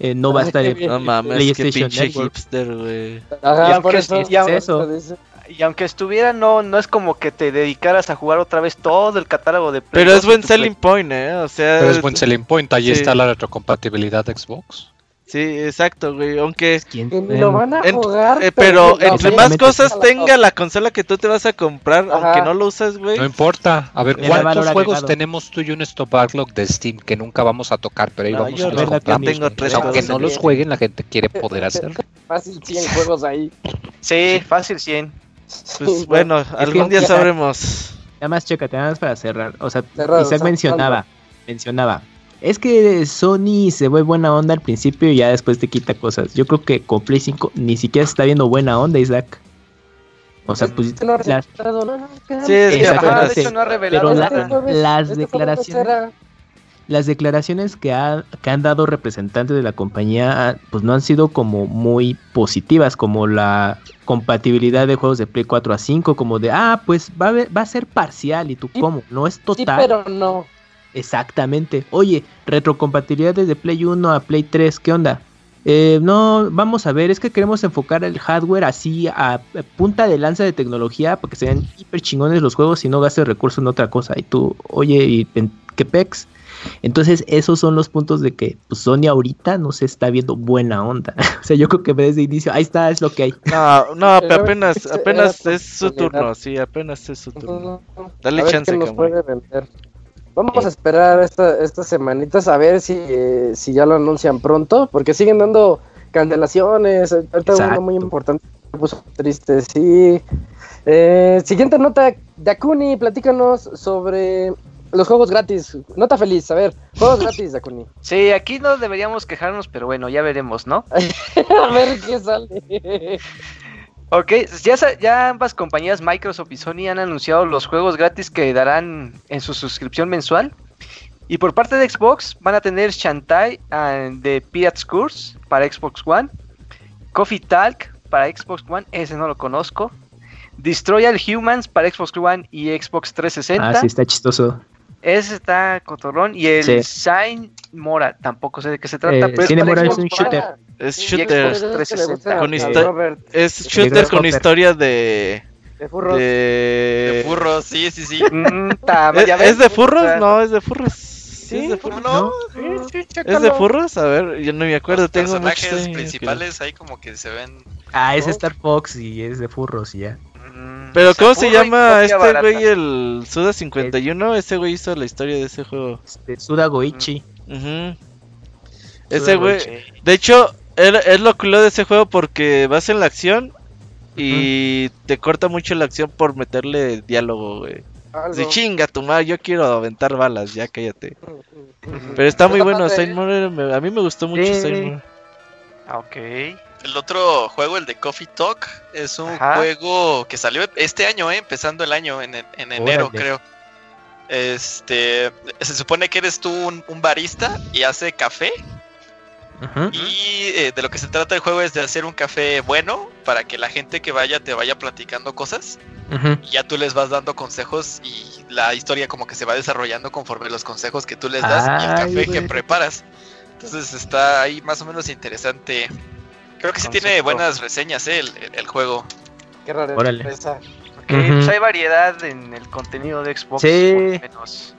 eh, no va a Ay, estar en. No mames, qué PlayStation pinche Network. hipster, güey. Ajá, Ya, por que eso. ya- por eso. Y aunque estuviera, no, no es como que te dedicaras a jugar otra vez todo el catálogo de Play Pero 2 es en buen selling point, ¿eh? O sea, Pero es buen selling point, ahí Sí. está la retrocompatibilidad de Xbox. Sí, exacto, güey. Aunque, ¿Quién? Que ni lo van a En- jugar. eh, pero no, entre más cosas sí. tenga la consola que tú te vas a comprar, Ajá. aunque no lo usas, güey. No importa. A ver, ¿cuántos juegos agregado. tenemos tú y un stop backlog de Steam que nunca vamos a tocar, pero ahí No, vamos yo a los compramos? tengo tres Aunque no los jueguen, la gente quiere poder hacerlo. Fácil 100 juegos ahí. Sí, fácil 100. Pues Sí, bueno, algún día sabremos. Nada más chécate, nada más para cerrar. O sea, Cerrado, Isaac mencionaba, mencionaba. Es que Sony se ve buena onda al principio y ya después te quita cosas. Yo creo que con Play 5 ni siquiera se está viendo buena onda, Isaac. O sea, pues Que no ha las, Sí, es que Ajá, de sí. hecho no ha revelado Pero la-. Este jueves- las este declaraciones- las declaraciones que, ha- que han dado representantes de la compañía pues no han sido como muy positivas, como la compatibilidad de juegos de Play 4 a 5, como de, ah, pues va a, haber- va a ser parcial y tú, Sí, ¿cómo? No es Sí, total. pero no. Exactamente. Oye, retrocompatibilidad desde Play 1 a Play 3, ¿qué onda? Eh, no, vamos a ver, es que queremos enfocar el hardware así a, a punta de lanza de tecnología para que sean hiper chingones los juegos y no gastes recursos en otra cosa. Y tú, oye, ¿y en qué pex? Entonces, esos son los puntos de que pues, Sony ahorita no se está viendo buena onda. o sea, yo creo que desde inicio, ahí está, es lo que hay. No, no, pero apenas, apenas es su turno, sí, apenas es su turno. Dale chance, qué Vamos a esperar esta, estas semanitas a ver si, eh, si ya lo anuncian pronto, porque siguen dando cancelaciones. Ahorita uno muy importante me puso triste, sí. Eh, siguiente nota, Dakuni, platícanos sobre los juegos gratis. Nota feliz, a ver, juegos gratis, Dakuni. Sí, aquí no deberíamos quejarnos, pero bueno, ya veremos, ¿no? a ver qué sale. Ok, ya, ambas compañías, Microsoft y Sony, han anunciado los juegos gratis que darán en su suscripción mensual. Y por parte de Xbox van a tener Shantae and the Pirates Curse para Xbox One, Coffee Talk para Xbox One, ese no lo conozco, Destroy All Humans para Xbox One y Xbox 360. Ah, sí, está chistoso. Ese está cotorrón. Y el Sí. Shine Mora, tampoco sé de qué se trata. Eh, pero Shine Mora es un shooter. Es shooter. Xbox 360. Con Es shooter con historia de. de furros. De De. furros, sí, sí, sí. Mm, ta- ¿Es, es de furros? No, es de furros. ¿Sí es de ¿Cómo furros? no? ¿Es de furros? A ver, yo no me acuerdo. Los Tengo personajes que- principales ahí como que se ven. Ah, es Star Fox y es de furros y ya. Mm, Pero ¿cómo se llama este güey, el Suda 51? Ese güey hizo la historia de ese juego. Este, Suda Goichi. Suda Ese güey, de hecho, es lo culo de ese juego porque vas en la acción y te corta mucho la acción por meterle diálogo, güey. Algo. Dice, chinga tu madre, yo quiero aventar balas, ya cállate. Pero está muy bueno. Saint Moore, a mí me gustó mucho Sí. Saint Moore. Ah, Ok. El otro juego, el de Coffee Talk, es un Ajá. juego que salió este año, ¿eh? empezando el año, en, en enero, Órale. creo. Este, se supone que eres tú un, un barista y hace café. Y eh, de lo que se trata el juego es de hacer un café bueno para que la gente que vaya te vaya platicando cosas. Y ya tú les vas dando consejos y la historia como que se va desarrollando conforme los consejos que tú les das y el café que preparas. Entonces está ahí más o menos interesante. Creo que sí tiene Concepto. buenas reseñas ¿eh? el, el- el juego. Qué raro. Órale. Esa. Ok, Ujú. pues hay variedad en el contenido de Xbox. Sí. menos.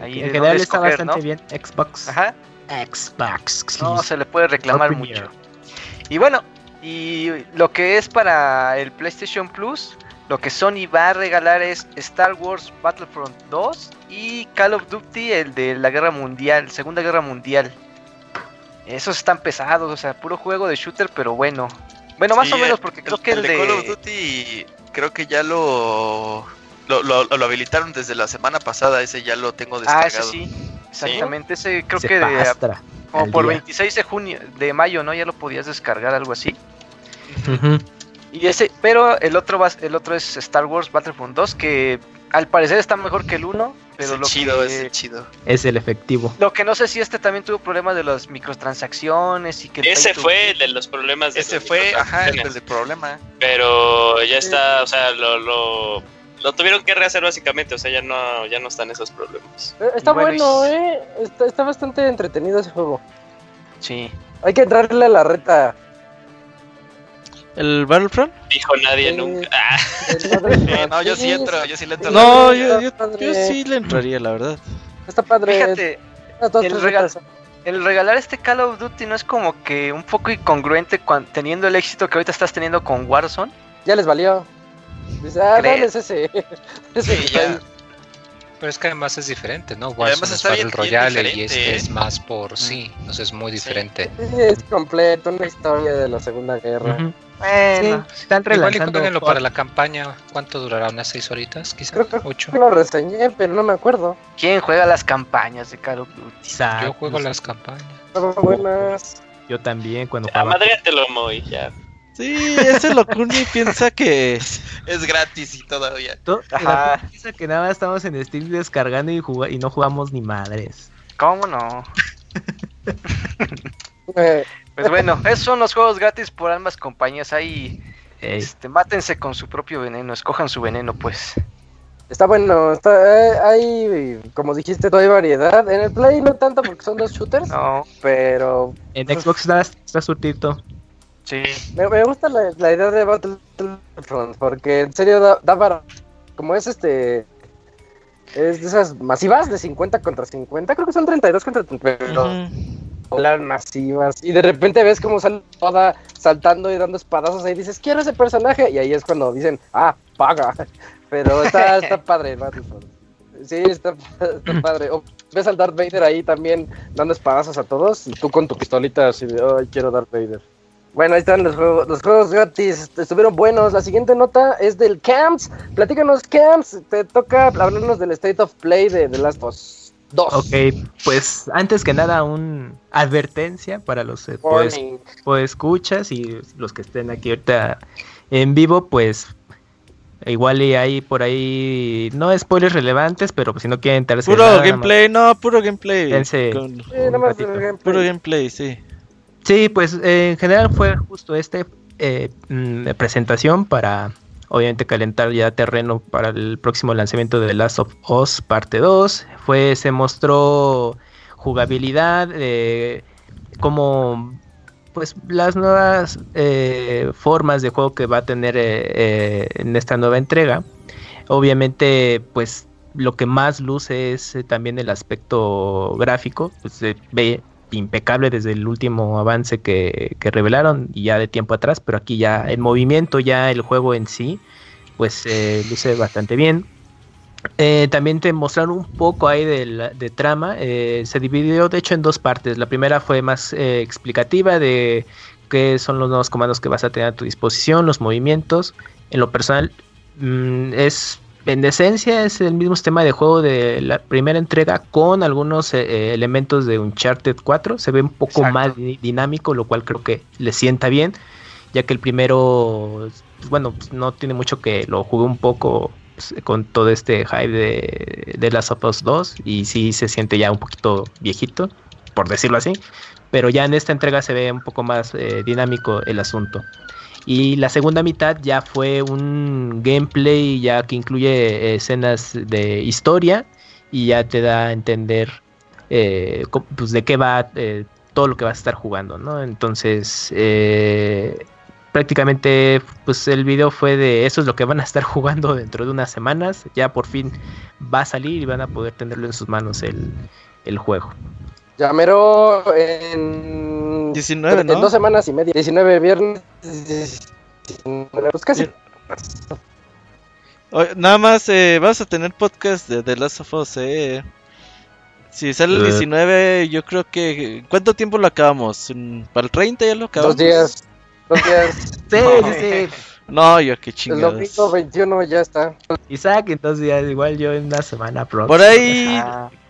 Ahí en general está escoger, bastante ¿no? bien. Xbox. Ajá. Xbox. No se le puede reclamar Opinion. mucho. Y bueno, y lo que es para el PlayStation Plus, lo que Sony va a regalar es Star Wars Battlefront 2 y Call of Duty, el de la Guerra Mundial, Segunda Guerra Mundial. Esos están pesados, o sea, puro juego de shooter, pero bueno. Bueno, más Sí, o menos, el- porque creo que el, de de... Call of Duty creo que ya lo lo, lo- lo habilitaron desde la semana pasada. Ese ya lo tengo Ah, descargado. ese sí. Exactamente, ese creo Se que de, como por día. 26 de junio, de mayo, ¿no? Ya lo podías descargar, algo así. Y ese, pero el otro va- el otro es Star Wars Battlefront 2 que al parecer está mejor que el 1, pero lo chido, que ese chido. Es el efectivo. lo que no sé si este también tuvo problemas de las microtransacciones y que Ese to- fue el de los problemas de Ese fue, ajá, el, microtransacciones. el de problema. Pero ya está, o sea, lo, lo, lo tuvieron que rehacer básicamente, o sea, ya no, ya no están esos problemas. Eh, Está bueno, bueno, y- eh. Está, está bastante entretenido ese juego. Sí. Hay que entrarle a la reta. ¿El Battlefront? Dijo nadie Sí. nunca. Ah. Eh, no, yo sí entro, yo sí le entro. No, yo, yo, sí le entraría, la verdad. Está padre. Fíjate, el regalar este Call of Duty no es como que un poco incongruente cuan- teniendo el éxito que ahorita estás teniendo con Warzone. Ya les valió. Dice, ah, dales ese. ese Sí, ya. Pero es que además es diferente, ¿no? además Warzone es está bien- Battle bien Royale y es más por sí, no sé, es muy diferente. Es completo, una historia de la Segunda Guerra. Bueno, Sí, están Igual y relanzando. jueguenlo para la campaña. ¿Cuánto durará? ¿Unas seis horitas? Quizá. Creo que- ¿Ocho? Yo lo reseñé, pero no me acuerdo. ¿quién juega las campañas de Call of Duty? Yo juego no sé. las campañas. Buenas. Yo también cuando a jugaba. madre te lo muy ya. Sí, ese Locuni piensa que. Es gratis y todavía. To- Ajá. piensa que nada más estamos en Steam descargando y, no jugamos ni madres. ¿Cómo no? Pues bueno, esos son los juegos gratis por ambas compañías. Ahí, Ey, este, mátense con su propio veneno, escojan su veneno, pues. está bueno. Está, eh, hay, como dijiste, toda variedad. En el Play no tanto porque son dos shooters. No, Pero en Xbox está, está surtito. Sí. me, me gusta la, la idea de Battlefront porque en serio da, da para. Como es este. Es de esas masivas de 50 contra 50. Creo que son 32 contra 30. Pero Ujú. las masivas. Y de repente ves cómo sale toda saltando y dando espadazos ahí. Dices, quiero ese personaje. Y ahí es cuando dicen, ah, paga. Pero está, está padre el Battlefront. Sí, está, está padre. O ves al Darth Vader ahí también dando espadazos a todos. Y tú con tu pistolita así de, ay, quiero Darth Vader. Bueno, ahí están los juegos, los juegos gratis. Estuvieron buenos. La siguiente nota es del Camps. Platícanos, Camps. Te toca hablarnos del State of Play de The Last of Us 2. Ok, pues antes que nada, un advertencia para los eh, pues, pues, escuchas y los que estén aquí ahorita en vivo, pues igual y hay por ahí no spoilers relevantes, pero pues si no quieren enterarse Puro nada, gameplay, no, puro gameplay. Con- Sí, nada más. Puro gameplay, sí. Sí, pues eh, en general fue justo este eh, mm, presentación para obviamente calentar ya terreno para el próximo lanzamiento de The Last of Us parte 2. Fue, se mostró jugabilidad, eh, como pues las nuevas formas de juego que va a tener en esta nueva entrega. Obviamente, pues lo que más luce es también el aspecto gráfico, pues ve impecable desde el último avance que, revelaron y ya de tiempo atrás, pero aquí ya el movimiento, ya el juego en sí, pues eh, luce bastante bien. Eh, también te mostraron un poco ahí de, trama. Eh, se dividió de hecho en dos partes. La primera fue más explicativa de qué son los nuevos comandos que vas a tener a tu disposición, los movimientos. En lo personal mm, es en esencia es el mismo sistema de juego de la primera entrega con algunos eh, eh, elementos de Uncharted 4. Se ve un poco más dinámico, lo cual creo que le sienta bien, ya que el primero, pues, bueno, pues, no tiene mucho que lo jugué un poco pues, con todo este hype de, de Last of Us 2 y sí se siente ya un poquito viejito, por decirlo así. Pero ya en esta entrega se ve un poco más eh, dinámico el asunto. Y la segunda mitad ya fue un gameplay ya que incluye escenas de historia y ya te da a entender eh, pues de qué va eh, todo lo que vas a estar jugando, ¿no? Entonces, eh, prácticamente pues el video fue de eso es lo que van a estar jugando dentro de unas semanas. Ya por fin va a salir y van a poder tenerlo en sus manos el, el juego. Llamero en 19, ¿no? En dos semanas y media. 19 viernes. 19, pues casi. nada más eh, vas a tener podcast de The Last of Us, eh. Si sale el 19, eh. yo creo que. ¿Cuánto tiempo lo acabamos? ¿Para el 30 ya lo acabamos? Dos días. Dos días. sí, sí, sí. No, yo qué chingados. El domingo 21 ya está. Isaac, entonces ya igual yo en una semana próxima. Por ahí,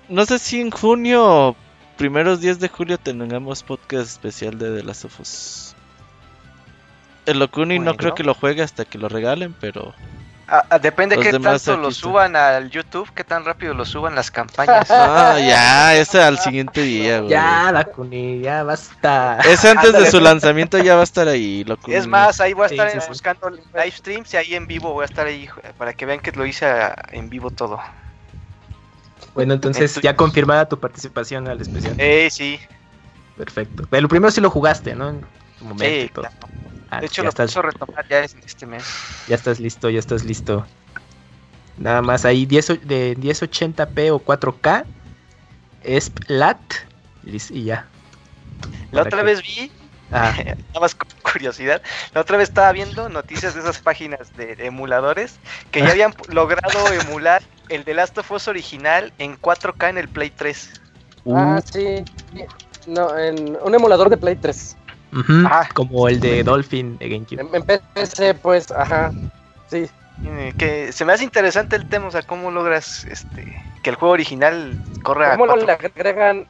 no sé si en junio primeros días de julio tengamos podcast especial de The Last of Us. El Locuni no creo que lo juegue hasta que lo regalen, pero. Ah, ah depende qué tanto lo suban al YouTube, qué tan rápido lo suban las campañas. Ah, ya, ese al siguiente día, güey. Ya, Locuni, ya basta. Ese antes de su lanzamiento ya va a estar ahí, Locuni. Es más, ahí voy a estar buscando live streams y ahí en vivo voy a estar ahí para que vean que lo hice en vivo todo. Bueno, entonces ya confirmada tu participación al especial. Eh, sí. Perfecto. Pero primero sí lo jugaste, ¿no? En sí, ah, de hecho, lo estás... retomar ya este mes. Ya estás listo, ya estás listo. Nada más ahí 10, de 1080p o 4K es plat y ya. La otra vez vi, ah. nada más curiosidad, la otra vez estaba viendo noticias de esas páginas de emuladores que ya habían logrado emular el de Last of Us original en 4K en el Play 3. Ah, sí. No, en un emulador de Play 3. como el de Dolphin de GameCube. En, PC, pues, ajá. Sí. Eh, que se me hace interesante el tema, o sea, cómo logras este que el juego original corra ¿Cómo le agregan,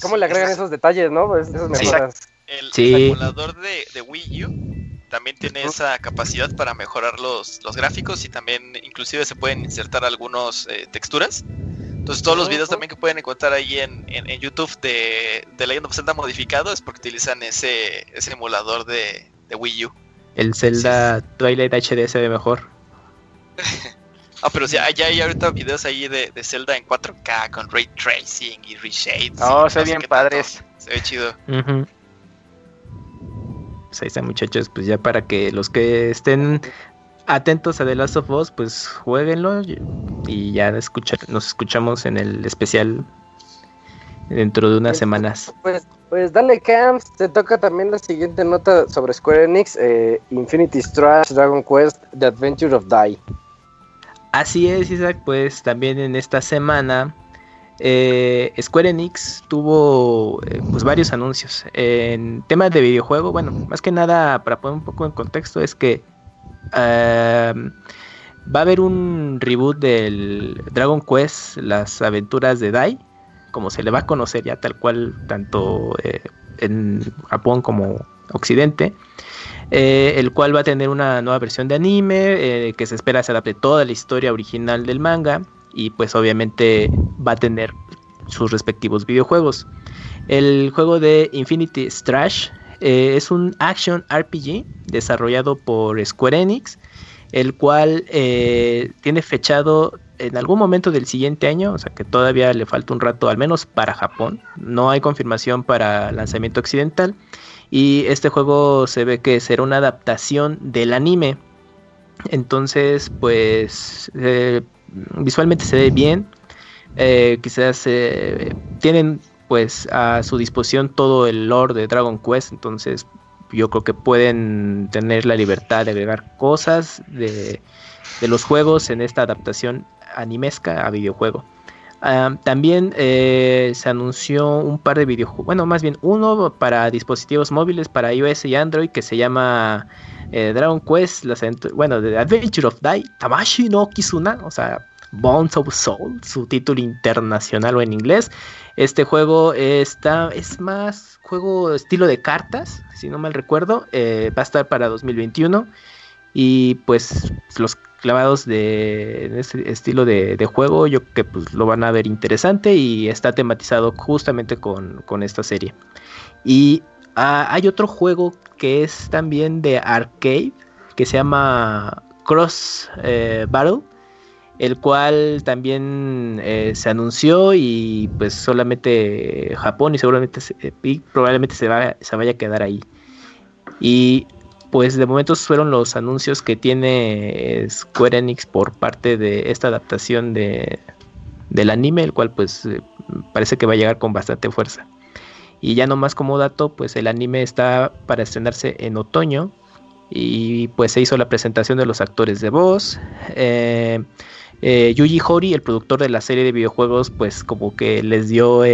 cómo le agregan esos detalles, no? Pues, esos mejoras. El, el, emulador de, de Wii U también tiene esa capacidad para mejorar los, los gráficos y también inclusive se pueden insertar algunas eh, texturas. Entonces todos los videos también que pueden encontrar ahí en, en, YouTube de, de Legend of Zelda modificado es porque utilizan ese, ese emulador de, de Wii U. El Zelda Twilight HD se ve mejor. ah, pero sí, ya hay ahorita videos ahí de, de, Zelda en 4K con ray tracing y reshades. Oh, se ve bien padres. Se ve chido. Pues ahí están muchachos, pues ya para que los que estén atentos a The Last of Us, pues jueguenlo y ya nos escuchamos en el especial dentro de unas pues, semanas. Pues, pues dale Camps, te toca también la siguiente nota sobre Square Enix, eh, Infinity Strash Dragon Quest, The Adventure of Die. Así es, Isaac, pues también en esta semana eh, Square Enix tuvo eh, pues varios anuncios. En temas de videojuego, bueno, más que nada para poner un poco en contexto es que va a haber un reboot del Dragon Quest, las aventuras de Dai, como se le va a conocer ya tal cual tanto eh, en Japón como Occidente. el cual va a tener una nueva versión de anime que se espera se adapte toda la historia original del manga y pues obviamente va a tener sus respectivos videojuegos. El juego de Infinity Strash eh, es un action RPG desarrollado por Square Enix el cual eh, tiene fechado en algún momento del siguiente año, o sea que todavía le falta un rato, al menos para Japón. No hay confirmación para lanzamiento occidental. Y este juego se ve que será una adaptación del anime. Entonces, pues eh, visualmente se ve bien. Eh, quizás tienen pues a su disposición todo el lore de Dragon Quest. Entonces, yo creo que pueden tener la libertad de agregar cosas de, de los juegos en esta adaptación animesca a videojuego. También eh, se anunció un par de videojuegos, bueno, más bien uno para dispositivos móviles para iOS y Android que se llama eh, Dragon Quest, bueno, Adventure of Dai, Tamashi no Kizuna, o sea, Bones of Soul, su título internacional o en inglés. Este juego está, es más juego estilo de cartas, si no mal recuerdo, eh, va a estar para 2021 y pues los clavados de este estilo de, juego, yo creo que pues, lo van a ver interesante y está tematizado justamente con, esta serie. Y ah, hay otro juego que es también de arcade, que se llama Cross eh, Battle, el cual también eh, se anunció y pues solamente Japón y seguramente probablemente se, va, se vaya a quedar ahí. Y pues de momento fueron los anuncios que tiene Square Enix por parte de esta adaptación de, del anime, el cual pues eh, parece que va a llegar con bastante fuerza. Y ya nomás como dato, pues el anime está para estrenarse en otoño y pues se hizo la presentación de los actores de voz. Eh, eh, Yuji Hori, el productor de la serie de videojuegos, pues como que les dio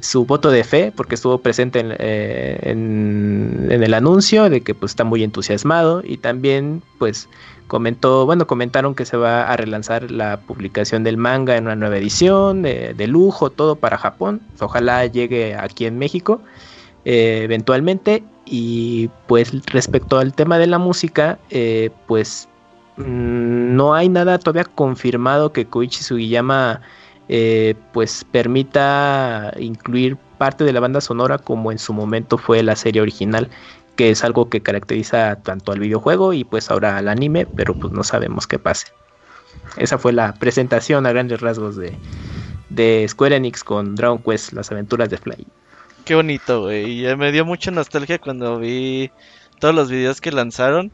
su voto de fe, porque estuvo presente eh, en, el anuncio de que pues está muy entusiasmado y también pues comentó, bueno, comentaron que se va a relanzar la publicación del manga en una nueva edición de, lujo, todo para Japón, ojalá llegue aquí en México eh, eventualmente. Y pues respecto al tema de la música, eh, pues mm, no hay nada todavía confirmado que Koichi Sugiyama eh, pues permita incluir parte de la banda sonora como en su momento fue la serie original, que es algo que caracteriza tanto al videojuego y pues ahora al anime, pero pues no sabemos qué pase. Esa fue la presentación a grandes rasgos de, de Square Enix con Dragon Quest, las aventuras de Fly. Qué bonito, güey. Me dio mucha nostalgia cuando vi todos los videos que lanzaron.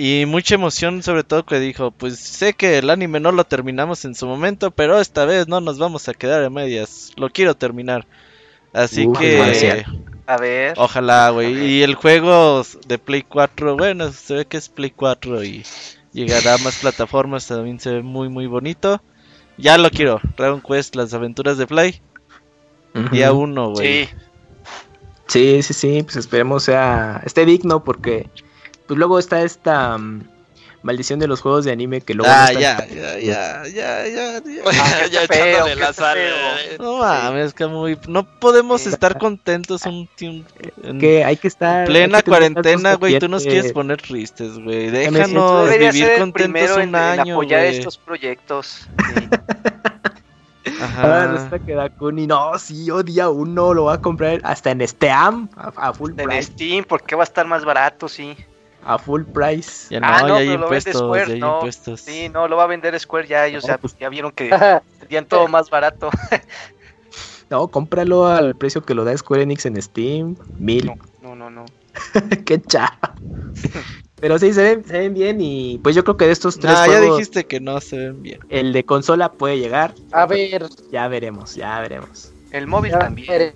Y mucha emoción, sobre todo que dijo, pues sé que el anime no lo terminamos en su momento, pero esta vez no nos vamos a quedar en medias. Lo quiero terminar. Así que... A ver. Ojalá, güey. Y el juego de Play 4, bueno, se ve que es Play 4 y llegará a más plataformas. También se ve muy, muy bonito. Ya lo quiero. Dragon Quest, las aventuras de Play. Día 1, güey. Sí. Sí, sí, sí. Pues esperemos sea esté digno porque pues luego está esta mm, maldición de los juegos de anime que luego. Ah, no ya, ya, ya, ya, ya, ya, ya, feo, la No mames, que muy. No podemos estar contentos un. Que hay que estar. Plena cuarentena, güey. Tú nos quieres poner tristes, güey. Déjanos vivir contentos un año. En apoyar estos proyectos. Ajá. Ahora resulta que Dakuni, no, sí, yo día uno lo va a comprar hasta en Steam a, full price. En Steam, porque va a estar más barato, sí a full price. Ya no, ah, no ya hay impuestos, ya hay impuestos. Sí, no, lo va a vender Square ya, ellos ya, pues ya vieron que tenían todo más barato. no, cómpralo al precio que lo da Square Enix en Steam, mil. No, no, no. Qué chavo. Pero sí, se ven, se ven bien y pues yo creo que de estos tres Ah, ya dijiste que no se ven bien. El de consola puede llegar. A ver. Ya veremos, ya veremos. El móvil también.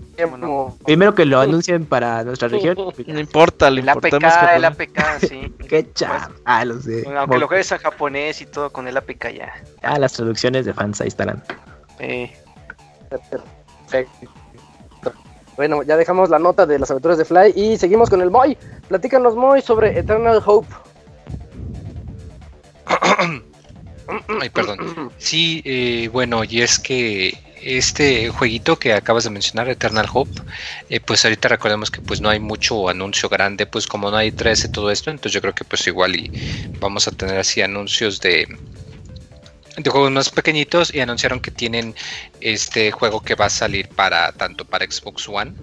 Primero que lo anuncien para nuestra región. No importa, el APK, el APK, sí. Qué chaval. ah, los de. aunque lo juegues en japonés y todo con el APK ya. Ah, las traducciones de fans ahí estarán. Bueno, ya dejamos la nota de las aventuras de Fly y seguimos con el Moy. Platícanos, Moy, sobre Eternal Hope. Ay, perdón. Sí, eh, bueno, y es que este jueguito que acabas de mencionar, Eternal Hope, eh, pues ahorita recordemos que pues no hay mucho anuncio grande, pues como no hay 13 todo esto, entonces yo creo que pues igual y vamos a tener así anuncios de de juegos más pequeñitos y anunciaron que tienen este juego que va a salir para tanto para Xbox One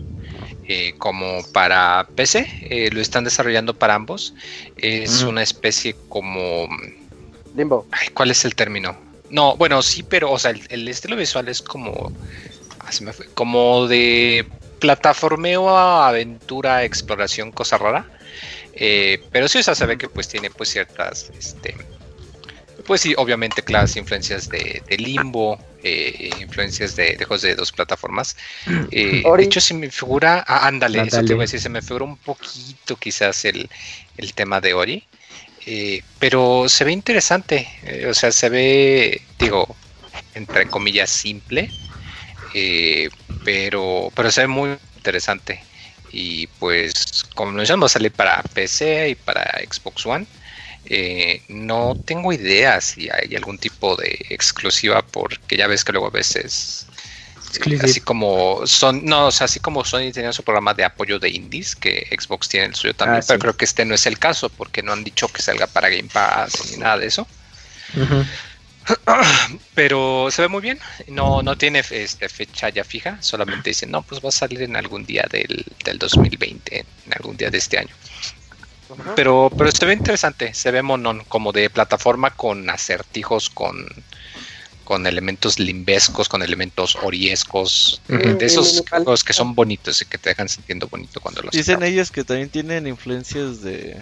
eh, como para PC. eh, lo están desarrollando para ambos. Es una especie como... Limbo. ay, ¿Cuál es el término? No, bueno, sí, pero, o sea, el, el estilo visual es como... ah, se me fue, como de plataformeo, aventura, exploración, cosa rara. Eh, pero sí, o sea, se ve que pues tiene pues ciertas, este, pues sí, obviamente claras influencias de, de Limbo, eh, influencias de, de juegos de dos plataformas. Eh, de hecho, se me figura, ah, ándale, eso te iba a decir, se me figura un poquito quizás el, el tema de Ori. Eh, pero se ve interesante, eh, o sea, se ve, digo, entre comillas, simple, eh, pero, pero se ve muy interesante. Y pues, como mencionamos, va a salir para PC y para Xbox One. Eh, no tengo idea si hay algún tipo de exclusiva, porque ya ves que luego a veces Exclusive. así como son, no, o sea, así como Sony tenía su programa de apoyo de indies, que Xbox tiene el suyo también, Ah, pero sí. creo que este no es el caso, porque no han dicho que salga para Game Pass ni nada de eso. Pero se ve muy bien, no, no tiene este, fecha ya fija, solamente dicen, no, pues va a salir en algún día del, del 2020, en algún día de este año. Pero, pero se ve interesante, se ve monón, como de plataforma con acertijos, con, con elementos limbescos, con elementos oriescos, eh, de esos juegos que son bonitos y que te dejan sintiendo bonito cuando los Dicen acabas. ellos que también tienen influencias de,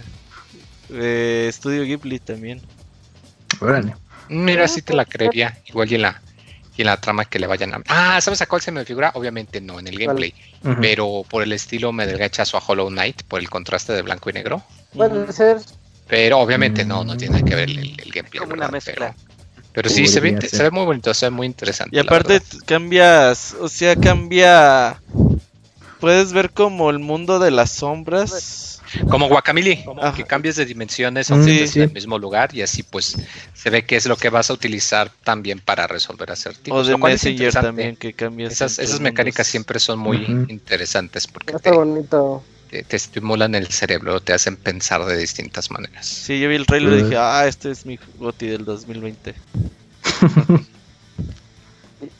de Studio Ghibli también. Órale. Mira, sí te la creería, igual y en la, y en la trama que le vayan a... Ah, ¿sabes a cuál se me figura? Obviamente no, en el gameplay. Pero por el estilo me del gachazo a Hollow Knight por el contraste de blanco y negro. Puede ser. Pero obviamente no, no tiene nada que ver el, el gameplay. Como una mezcla. Pero, pero sí, se ve, se ve muy bonito, se ve muy interesante. Y aparte cambias, o sea, cambia... Puedes ver como el mundo de las sombras. Como Guacamole, Ajá. que cambies de dimensiones Mm, aunque estés sí. en el mismo lugar y así pues se ve que es lo que vas a utilizar también para resolver acertijos. O de lo cual es Messenger interesante. también, que cambias. Esas, esas mundos. mecánicas siempre son muy interesantes porque Está te, bonito. Te- te estimulan el cerebro, te hacen pensar de distintas maneras. Sí, yo vi el trailer y dije, ah, este es mi GOTI del 2020.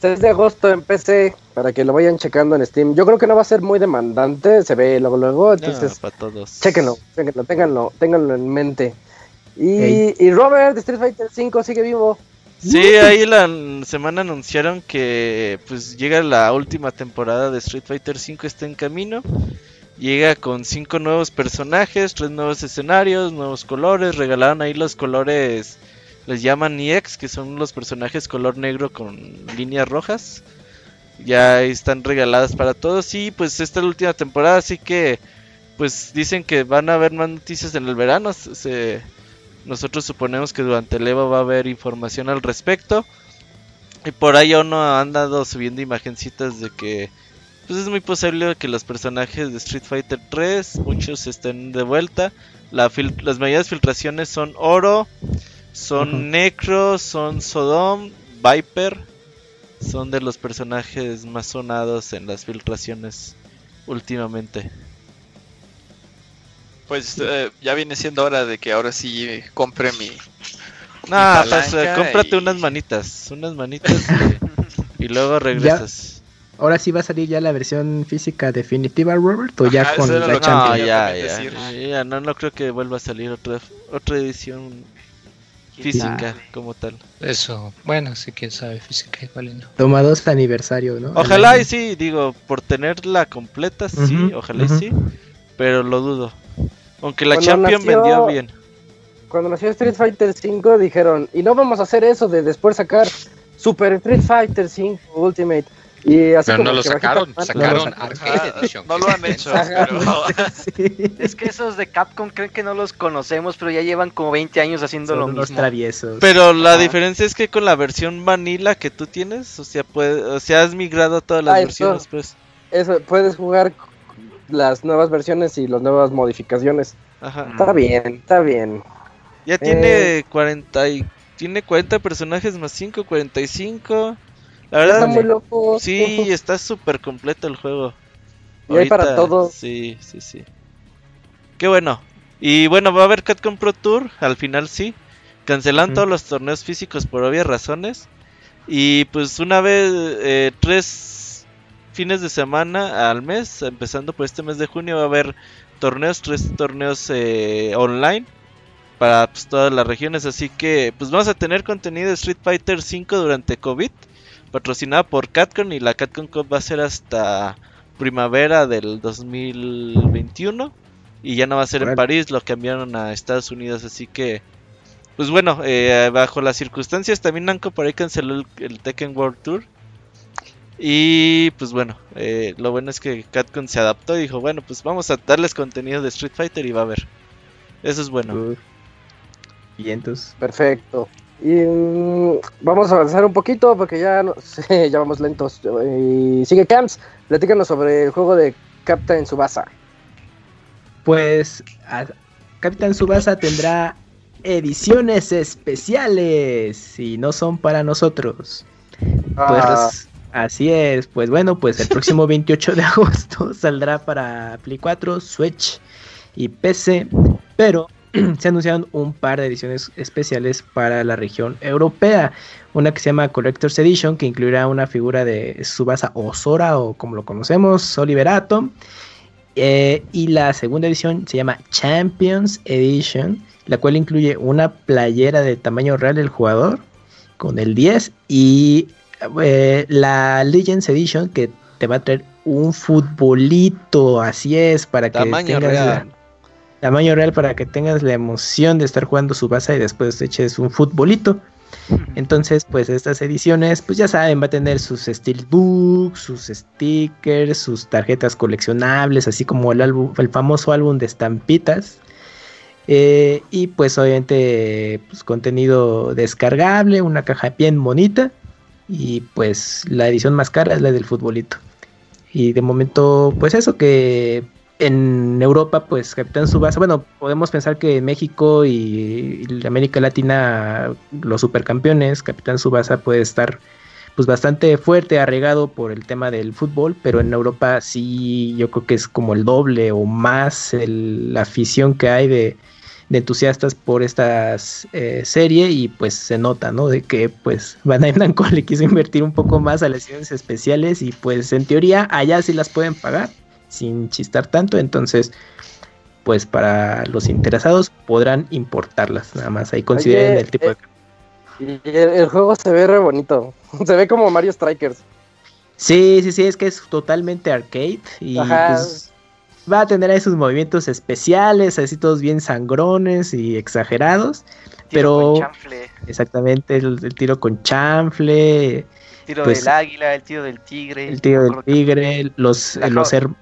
6 de agosto en PC, para que lo vayan checando en Steam. Yo creo que no va a ser muy demandante, se ve luego, luego, entonces para todos. chéquenlo, chéquenlo, ténganlo, ténganlo en mente. Y, y Robert de Street Fighter 5 sigue vivo. Sí, ahí la semana anunciaron que pues llega la última temporada de Street Fighter V está en camino. Llega con cinco nuevos personajes, tres nuevos escenarios, nuevos colores. Regalaron ahí los colores, les llaman EX, que son los personajes color negro con líneas rojas. Ya están regaladas para todos. Y pues esta es la última temporada, así que pues dicen que van a haber más noticias en el verano. se- nosotros suponemos que durante el Evo va a haber información al respecto. Y por ahí uno ha andado subiendo imagencitas de que pues es muy posible que los personajes de Street Fighter 3, muchos estén de vuelta. La fil- las mayores filtraciones son Oro, son. Necro, son Sodom, Viper. Son de los personajes más sonados en las filtraciones últimamente. Pues eh, ya viene siendo hora de que ahora sí compre mi. Nah, palanca pues, eh, cómprate y- unas manitas, unas manitas y, y luego regresas. Ahora sí va a salir ya la versión física definitiva, Robert, o ya Ajá, con la que No, Champions. quería ya, ya, no, no creo que vuelva a salir otra, otra edición física como tal. Eso, bueno, sí, quién sabe, física igual y no. Toma dos aniversario, ¿no? Ojalá Al y sí, digo, por tenerla completa, sí, ojalá y sí, pero lo dudo. Aunque la Cuando Champion nació- vendió bien. Cuando nació Street Fighter 5 dijeron, y no vamos a hacer eso de después sacar Super Street Fighter 5 Ultimate. Y así Pero como no lo sacaron, sacaron. Arcade Edition. no que lo es han hecho, pero. Sí. Es que esos de Capcom creen que no los conocemos, pero ya llevan como 20 años haciendo Son lo mismo. traviesos. Pero la Ajá. diferencia es que con la versión vanilla que tú tienes, o sea, puede, o sea, has migrado a todas las Ah, eso. versiones, pues. Eso, puedes jugar las nuevas versiones y las nuevas modificaciones. Ajá. Está bien, está bien. Ya Eh. tiene 40 y tiene 40 personajes más 5, 45. La Está verdad, muy loco. sí, está súper completo el juego. Y hay para todos. Sí, sí, sí. Qué bueno. Y bueno, va a haber Capcom Pro Tour, al final sí. Cancelan todos los torneos físicos por obvias razones. Y pues una vez, eh, tres fines de semana al mes, empezando por este mes de junio, va a haber torneos, tres torneos eh, online para pues, todas las regiones. Así que pues vamos a tener contenido de Street Fighter 5 durante COVID, patrocinada por Catcon y la Catcon Cup va a ser hasta primavera del 2021 y ya no va a ser en París, lo cambiaron a Estados Unidos, así que pues bueno, eh, bajo las circunstancias también Namco por ahí canceló el, el Tekken World Tour. Y pues bueno, eh, lo bueno es que Catcon se adaptó y dijo, bueno, pues vamos a darles contenido de Street Fighter y va a ver. Eso es bueno. Vientos. Perfecto. Y mm, vamos a avanzar un poquito porque ya, no, sí, ya vamos lentos. Y sigue Camps, platícanos sobre el juego de Captain Subasa. Pues a- Capitán Subasa tendrá ediciones especiales y no son para nosotros. Pues Ah, así es, pues bueno, pues el próximo 28 de agosto saldrá para Play 4, Switch y PC, pero se anunciaron un par de ediciones especiales para la región europea. Una que se llama Collector's Edition, que incluirá una figura de Subasa o Sora, o como lo conocemos, Oliver Atom. Eh, y la segunda edición se llama Champions Edition, la cual incluye una playera de tamaño real del jugador con el 10 y eh, la Legends Edition que te va a traer un futbolito, así es, para que tengas la- real. Tamaño real para que tengas la emoción de estar jugando su base y después te eches un futbolito. Entonces, pues estas ediciones, pues ya saben, va a tener sus steelbooks, sus stickers, sus tarjetas coleccionables, así como el álbum, el famoso álbum de estampitas. Eh, y pues obviamente pues, contenido descargable, una caja bien bonita. Y pues la edición más cara es la del futbolito. Y de momento, pues eso que en Europa, pues Capitán Subasa, bueno, podemos pensar que México y, América Latina, los supercampeones, Capitán Subasa puede estar pues bastante fuerte, arraigado por el tema del fútbol, pero en Europa sí, yo creo que es como el doble o más el- la afición que hay de, entusiastas por esta eh, serie y pues se nota, ¿no? De que pues Bandai Namco le quiso invertir un poco más a las ediciones especiales y pues en teoría allá sí las pueden pagar sin chistar tanto, entonces pues para los interesados podrán importarlas, nada más ahí consideren Oye, el tipo de... eh, y el, el juego se ve re bonito. Se ve como Mario Strikers. Sí, sí, sí, es que es totalmente arcade y Ajá. pues, va a tener ahí sus movimientos especiales, así todos bien sangrones y exagerados, Tiro pero con chanfle, exactamente el, el tiro con chanfle, tiro pues, del águila, el tiro del tigre. el tiro del tigre, los, eh, los, her-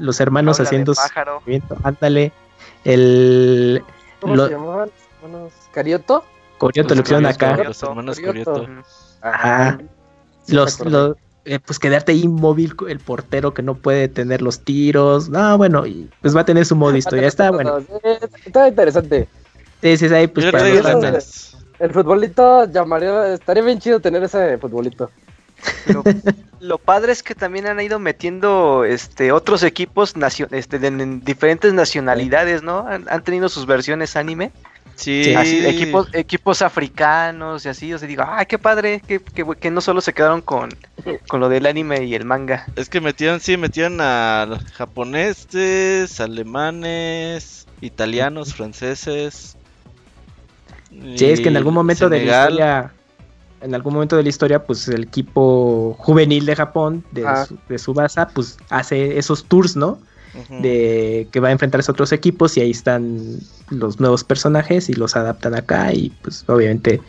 los hermanos de haciendo su pájaro. movimiento, ándale, el ¿Cómo lo- se llamaban? Hermanos ¿Carioto? Corioto lo hicieron acá. Los hermanos Corioto. Ajá. Sí me los, eh, pues quedarte inmóvil el portero que no puede tener los tiros, no, bueno, y pues va a tener su modo historia, está bueno, Eh, Está interesante. sí, sí, sí, ahí pues para los ganas. El futbolito llamaría, estaría bien chido tener ese futbolito. Lo, lo padre es que también han ido metiendo este otros equipos este, de, en diferentes nacionalidades, ¿no? Han, han tenido sus versiones anime. Sí. Así, equipos, equipos africanos y así. O sea, digo, ¡ay, qué padre! Que, que, que no solo se quedaron con, con lo del anime y el manga. Es que metieron, sí, metieron a japoneses, alemanes, italianos, franceses. Sí, es que en algún momento de la historia, en algún momento de la historia, pues el equipo juvenil de Japón, de, Ah. su, de Subasa, pues hace esos tours, ¿no? De que va a enfrentarse a otros equipos y ahí están los nuevos personajes y los adaptan acá y pues obviamente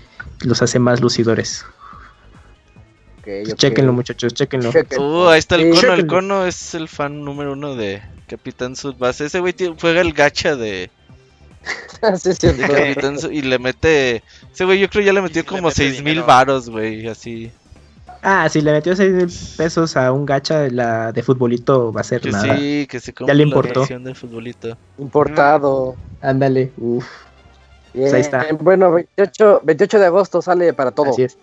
los hace más lucidores. Ok, Pues ok. Chéquenlo muchachos, chéquenlo. Uh, ahí está el cono. El cono es el fan número uno de Capitán Subasa. Ese güey juega el gacha de, sí, Su- y le mete. Ese güey, yo creo ya le metió sí le como mete seis mil varos, güey. Así. Ah, si le metió 6 mil pesos a un gacha de la de futbolito va a ser Que nada. sí, que se Ya le la importó. versión de futbolito. Importado. Ándale, uff, Bien. Pues ahí está. Bueno, 28, 28 de agosto sale para todo. así es.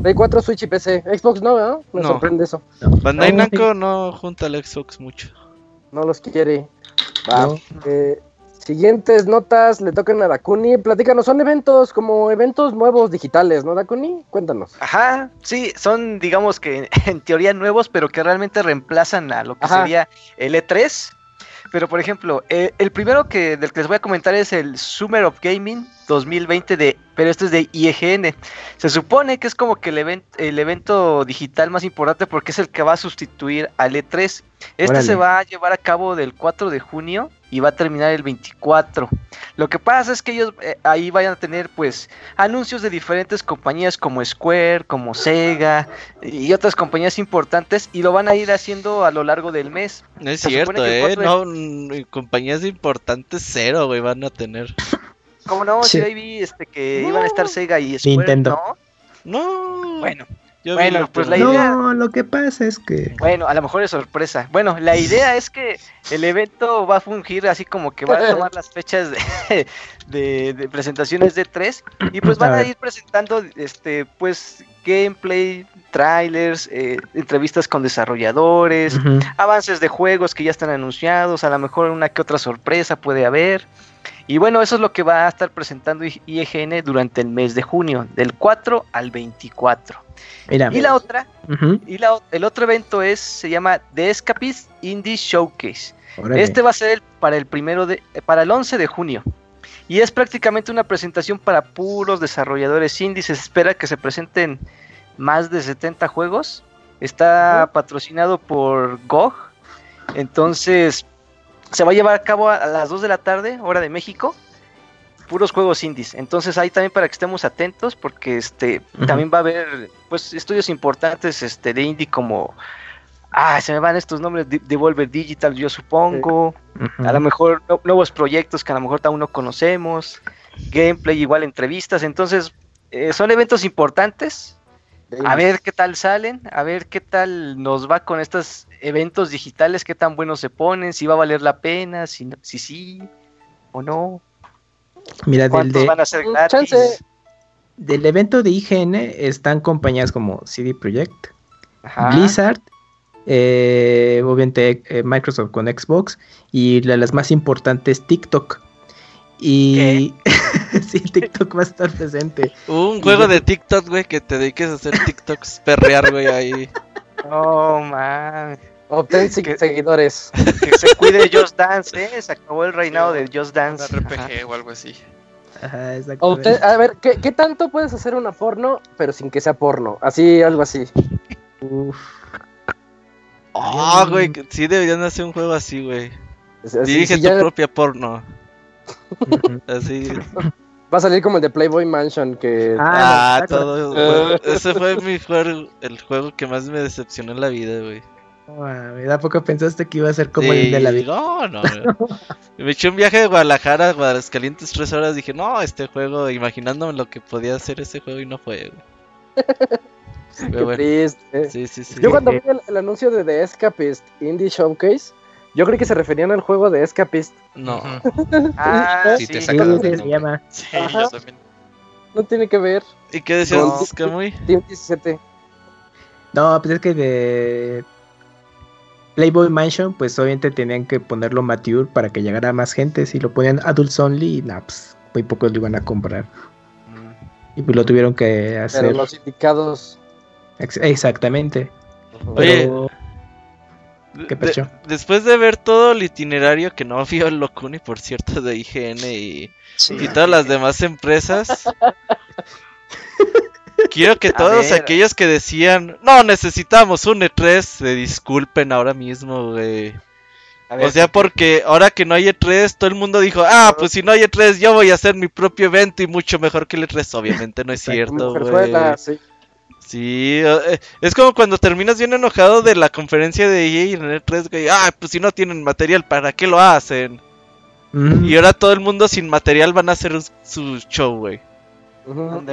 Play 4, Switch y PC. Xbox no, ¿verdad? Me No. sorprende eso. Bandai No, Namco no junta al Xbox mucho. No los quiere. Va. No. Eh, Siguientes notas le tocan a Dakuni. Platícanos, son eventos como eventos nuevos digitales, ¿no, Dakuni? Cuéntanos. Ajá, sí, son digamos que en teoría nuevos, pero que realmente reemplazan a lo que Ajá. sería el E3. Pero por ejemplo, eh, el primero que del que les voy a comentar es el Summer of Gaming 2020 de, pero este es de IEGN. Se supone que es como que el, event- el evento digital más importante porque es el que va a sustituir al E3. Este Órale. se va a llevar a cabo del 4 de junio y va a terminar el 24. Lo que pasa es que ellos eh, ahí vayan a tener pues anuncios de diferentes compañías como Square, como Sega y otras compañías importantes y lo van a ir haciendo a lo largo del mes. No es Se cierto, eh. No, mm, compañías importantes cero, güey, van a tener. Como no, Sí. si ahí vi este que iban a estar Sega y Square, Nintendo. ¿no? No. Bueno, yo bueno, pues que- la idea- No, lo que pasa es que. bueno, a lo mejor es sorpresa. Bueno, la idea es que el evento va a fungir así como que va a tomar las fechas de, de- de presentaciones de tres y pues van A ir presentando este pues gameplay, trailers, eh, entrevistas con desarrolladores, avances de juegos que ya están anunciados, a lo mejor una que otra sorpresa puede haber. Y bueno, eso es lo que va a estar presentando IEGN durante el mes de junio, del 4 al 24. Mira. Y la otra, y la, el otro evento es, se llama The Escapist Indie Showcase. órale. Este va a ser el- para el primero de, eh, para el 11 de junio. Y es prácticamente una presentación para puros desarrolladores indies. Se espera que se presenten más de 70 juegos. Está patrocinado por GOG. Entonces, se va a llevar a cabo a, las 2 de la tarde, hora de México. Puros juegos indies. Entonces, ahí también para que estemos atentos, porque este también va a haber pues estudios importantes este, de indie como. Ah, se me van estos nombres. De- Devolver Digital, yo supongo. A lo mejor nu- nuevos proyectos que a lo mejor aún no conocemos, gameplay igual entrevistas, entonces eh, son eventos importantes. A ver qué tal salen, a ver qué tal nos va con estos eventos digitales, qué tan buenos se ponen, si va a valer la pena, si no- si sí o no, Mira, del, cuántos de- van a ser gratis. chance. del evento de IGN están compañías como CD Projekt, Ajá. Blizzard, eh, obviamente eh, Microsoft con Xbox y la- las más importantes TikTok. Y sí, TikTok va a estar presente. Un juego de TikTok, güey, que te dediques a hacer TikToks, perrear, güey, ahí. No mames, Obtén Que- seguidores. que se cuide Just Dance, eh, se acabó el reinado de Just Un Dance. Ajá. RPG o algo así. Ajá. Obtén- a ver, ¿qué, qué tanto puedes hacer una porno, pero sin que sea porno? Así, algo así. Uf, Ah, güey, que sí deberían hacer un juego así, güey. Dirige si tu ya propia porno. Así. Va a salir como el de Playboy Mansion, que... Ah, Ah, no, todo. Bueno, ese fue mi juego, el juego que más me decepcionó en la vida, güey. ¿A poco pensaste que iba a ser como el de la vida? No, no. Me eché un viaje de Guadalajara a Aguascalientes tres horas. Dije, no, este juego, imaginándome lo que podía hacer ese juego y no fue, güey. Qué bueno, triste. sí, sí, sí. Yo cuando vi el, el anuncio de The Escapist Indie Showcase, yo creí que se referían al juego de Escapist. No. Ah, Sí, sí. te Sí, saca se llama. Sí, Ajá. yo también. No tiene que ver. ¿Y qué decías, No. Camuy? Team 17. No, pues es que de Playboy Mansion, pues obviamente tenían que ponerlo mature para que llegara a más gente. Si lo ponían adults only, nah, pues muy pocos lo iban a comprar. Y pues lo tuvieron que Pero hacer. los indicados. Ex- Exactamente. Oye, Pero, ¿Qué De- pasó? después de ver todo el itinerario que no vio Locuni, por cierto, de IGN y, Sí. y todas las demás empresas, quiero que todos aquellos que decían, no, necesitamos un E3, se disculpen ahora mismo, güey. Ver, O sea, porque ahora que no hay E3, todo el mundo dijo, ah, pues si no hay E3, yo voy a hacer mi propio evento y mucho mejor que el E3. Obviamente no es cierto, güey. Sí. Sí, eh, es como cuando terminas bien enojado de la conferencia de EA y en el E3, güey, ah, pues si no tienen material, ¿para qué lo hacen? Mm, Y ahora todo el mundo sin material van a hacer su show, güey.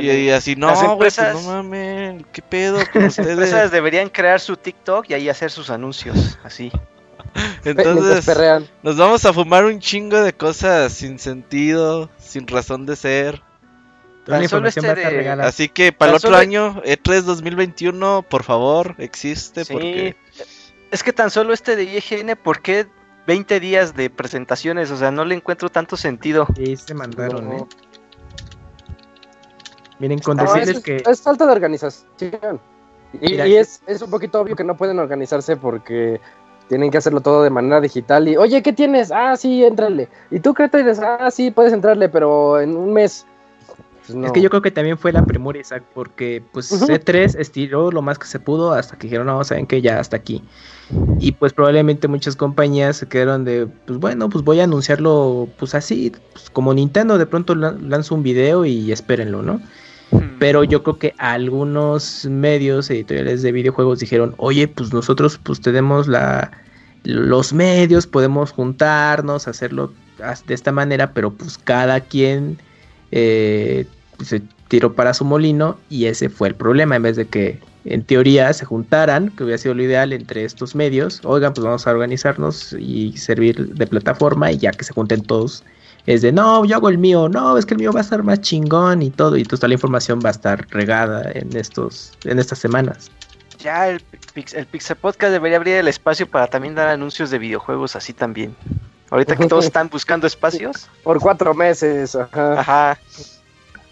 Y, así, no, Las güey, pues empresas- no mames, ¿qué pedo con Las empresas ustedes? deberían crear su TikTok y ahí hacer sus anuncios, así. Entonces, nos vamos a fumar un chingo de cosas sin sentido, sin razón de ser. Toda la tan solo información este de-. Así que para el otro solo- año, E E3 2021, por favor, existe Sí. porque... Es que tan solo este de IGN, ¿por qué 20 días de presentaciones, o sea, no le encuentro tanto sentido. Sí, se mandaron, ¿eh? Miren, con No, decirles es, que... es falta de organización. Y, Mira, y que- es, es un poquito obvio que no pueden organizarse porque tienen que hacerlo todo de manera digital. Y, oye, ¿qué tienes? Ah, sí, entrale. ¿Y tú qué tienes? Ah, sí, puedes entrarle, pero en un mes. Pues no. Es que yo creo que también fue la premura, Isaac, porque pues Ujú. C3 estiró lo más que se pudo hasta que dijeron, no, saben que ya hasta aquí. Y pues probablemente muchas compañías se quedaron de, pues bueno, pues voy a anunciarlo pues así, pues, como Nintendo de pronto la- lanza un video y espérenlo, ¿no? Pero yo creo que algunos medios editoriales de videojuegos dijeron, oye, pues nosotros pues tenemos la, los medios, podemos juntarnos, hacerlo de esta manera, pero pues cada quien eh, se tiró para su molino y ese fue el problema, en vez de que en teoría se juntaran, que hubiera sido lo ideal entre estos medios, oigan, pues vamos a organizarnos y servir de plataforma y ya que se junten todos es de no, yo hago el mío, no, es que el mío va a estar más chingón y todo, y entonces toda la información va a estar regada en estos, en estas semanas. Ya el, el Pixel Podcast debería abrir el espacio para también dar anuncios de videojuegos así también. Ahorita que todos están buscando espacios. Por cuatro meses. Ajá. Ajá.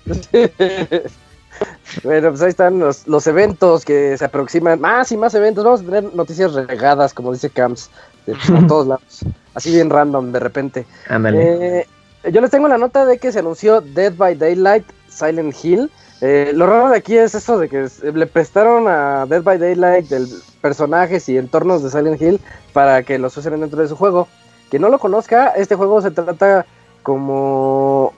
bueno, pues ahí están los, los eventos que se aproximan. Más y más eventos. Vamos a tener noticias regadas, como dice Camps, de por todos lados. Así bien random de repente. Ándale. Eh, yo les tengo la nota de que se anunció Dead by Daylight Silent Hill. Eh, lo raro de aquí es eso de que le prestaron a Dead by Daylight el personajes y entornos de Silent Hill para que los usen dentro de su juego. Quien no lo conozca, este juego se trata como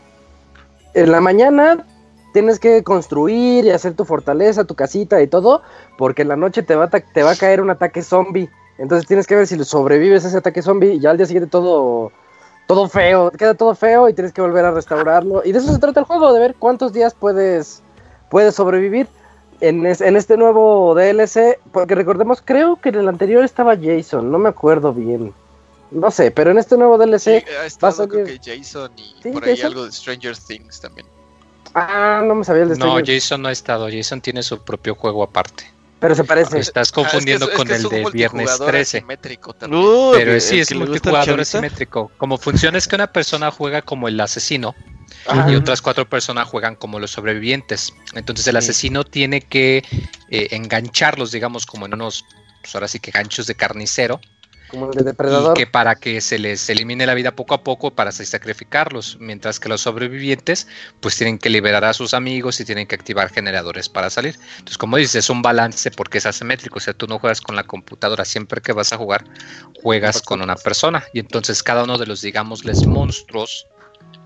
en la mañana tienes que construir y hacer tu fortaleza, tu casita y todo, porque en la noche te va a, te va a caer un ataque zombie. Entonces tienes que ver si sobrevives a ese ataque zombie y ya al día siguiente todo todo feo, queda todo feo y tienes que volver a restaurarlo. Y de eso se trata el juego, de ver cuántos días puedes, puedes sobrevivir en, en este nuevo DLC. Porque recordemos, creo que en el anterior estaba Jason, no me acuerdo bien. No sé, pero en este nuevo DLC... Sí, va a creo que Jason y Sí, por ahí Jason. algo de Stranger Things también. Ah, no me sabía el de No, Stranger- Jason no ha estado. Jason tiene su propio juego aparte. Pero se parece. Estás Ah, es que confundiendo es- es con que es el de Viernes multijugador 13. asimétrico también. Uy, Pero sí, es el multijugador asimétrico. Como funciona es que una persona juega como el asesino Ajá. y otras cuatro personas juegan como los sobrevivientes. Entonces el asesino tiene que eh, engancharlos, digamos, como en unos, pues ahora sí que ganchos de carnicero, Como el de Depredador. y que para que se les elimine la vida poco a poco para sacrificarlos, mientras que los sobrevivientes pues tienen que liberar a sus amigos y tienen que activar generadores para salir. Entonces, como dices, es un balance porque es asimétrico, o sea, tú no juegas con la computadora, siempre que vas a jugar juegas con una persona y entonces cada uno de los digámosles monstruos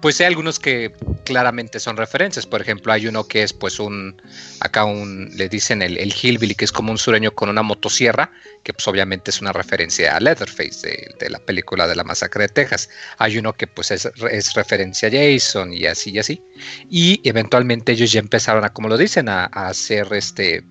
pues hay algunos que claramente son referencias. Por ejemplo, hay uno que es pues un, acá un, le dicen el, el hillbilly, que es como un sureño con una motosierra, que pues obviamente es una referencia a Leatherface de, la película de la masacre de Texas. Hay uno que pues es, es referencia a Jason y así y así. Y eventualmente ellos ya empezaron a, como lo dicen, a hacer este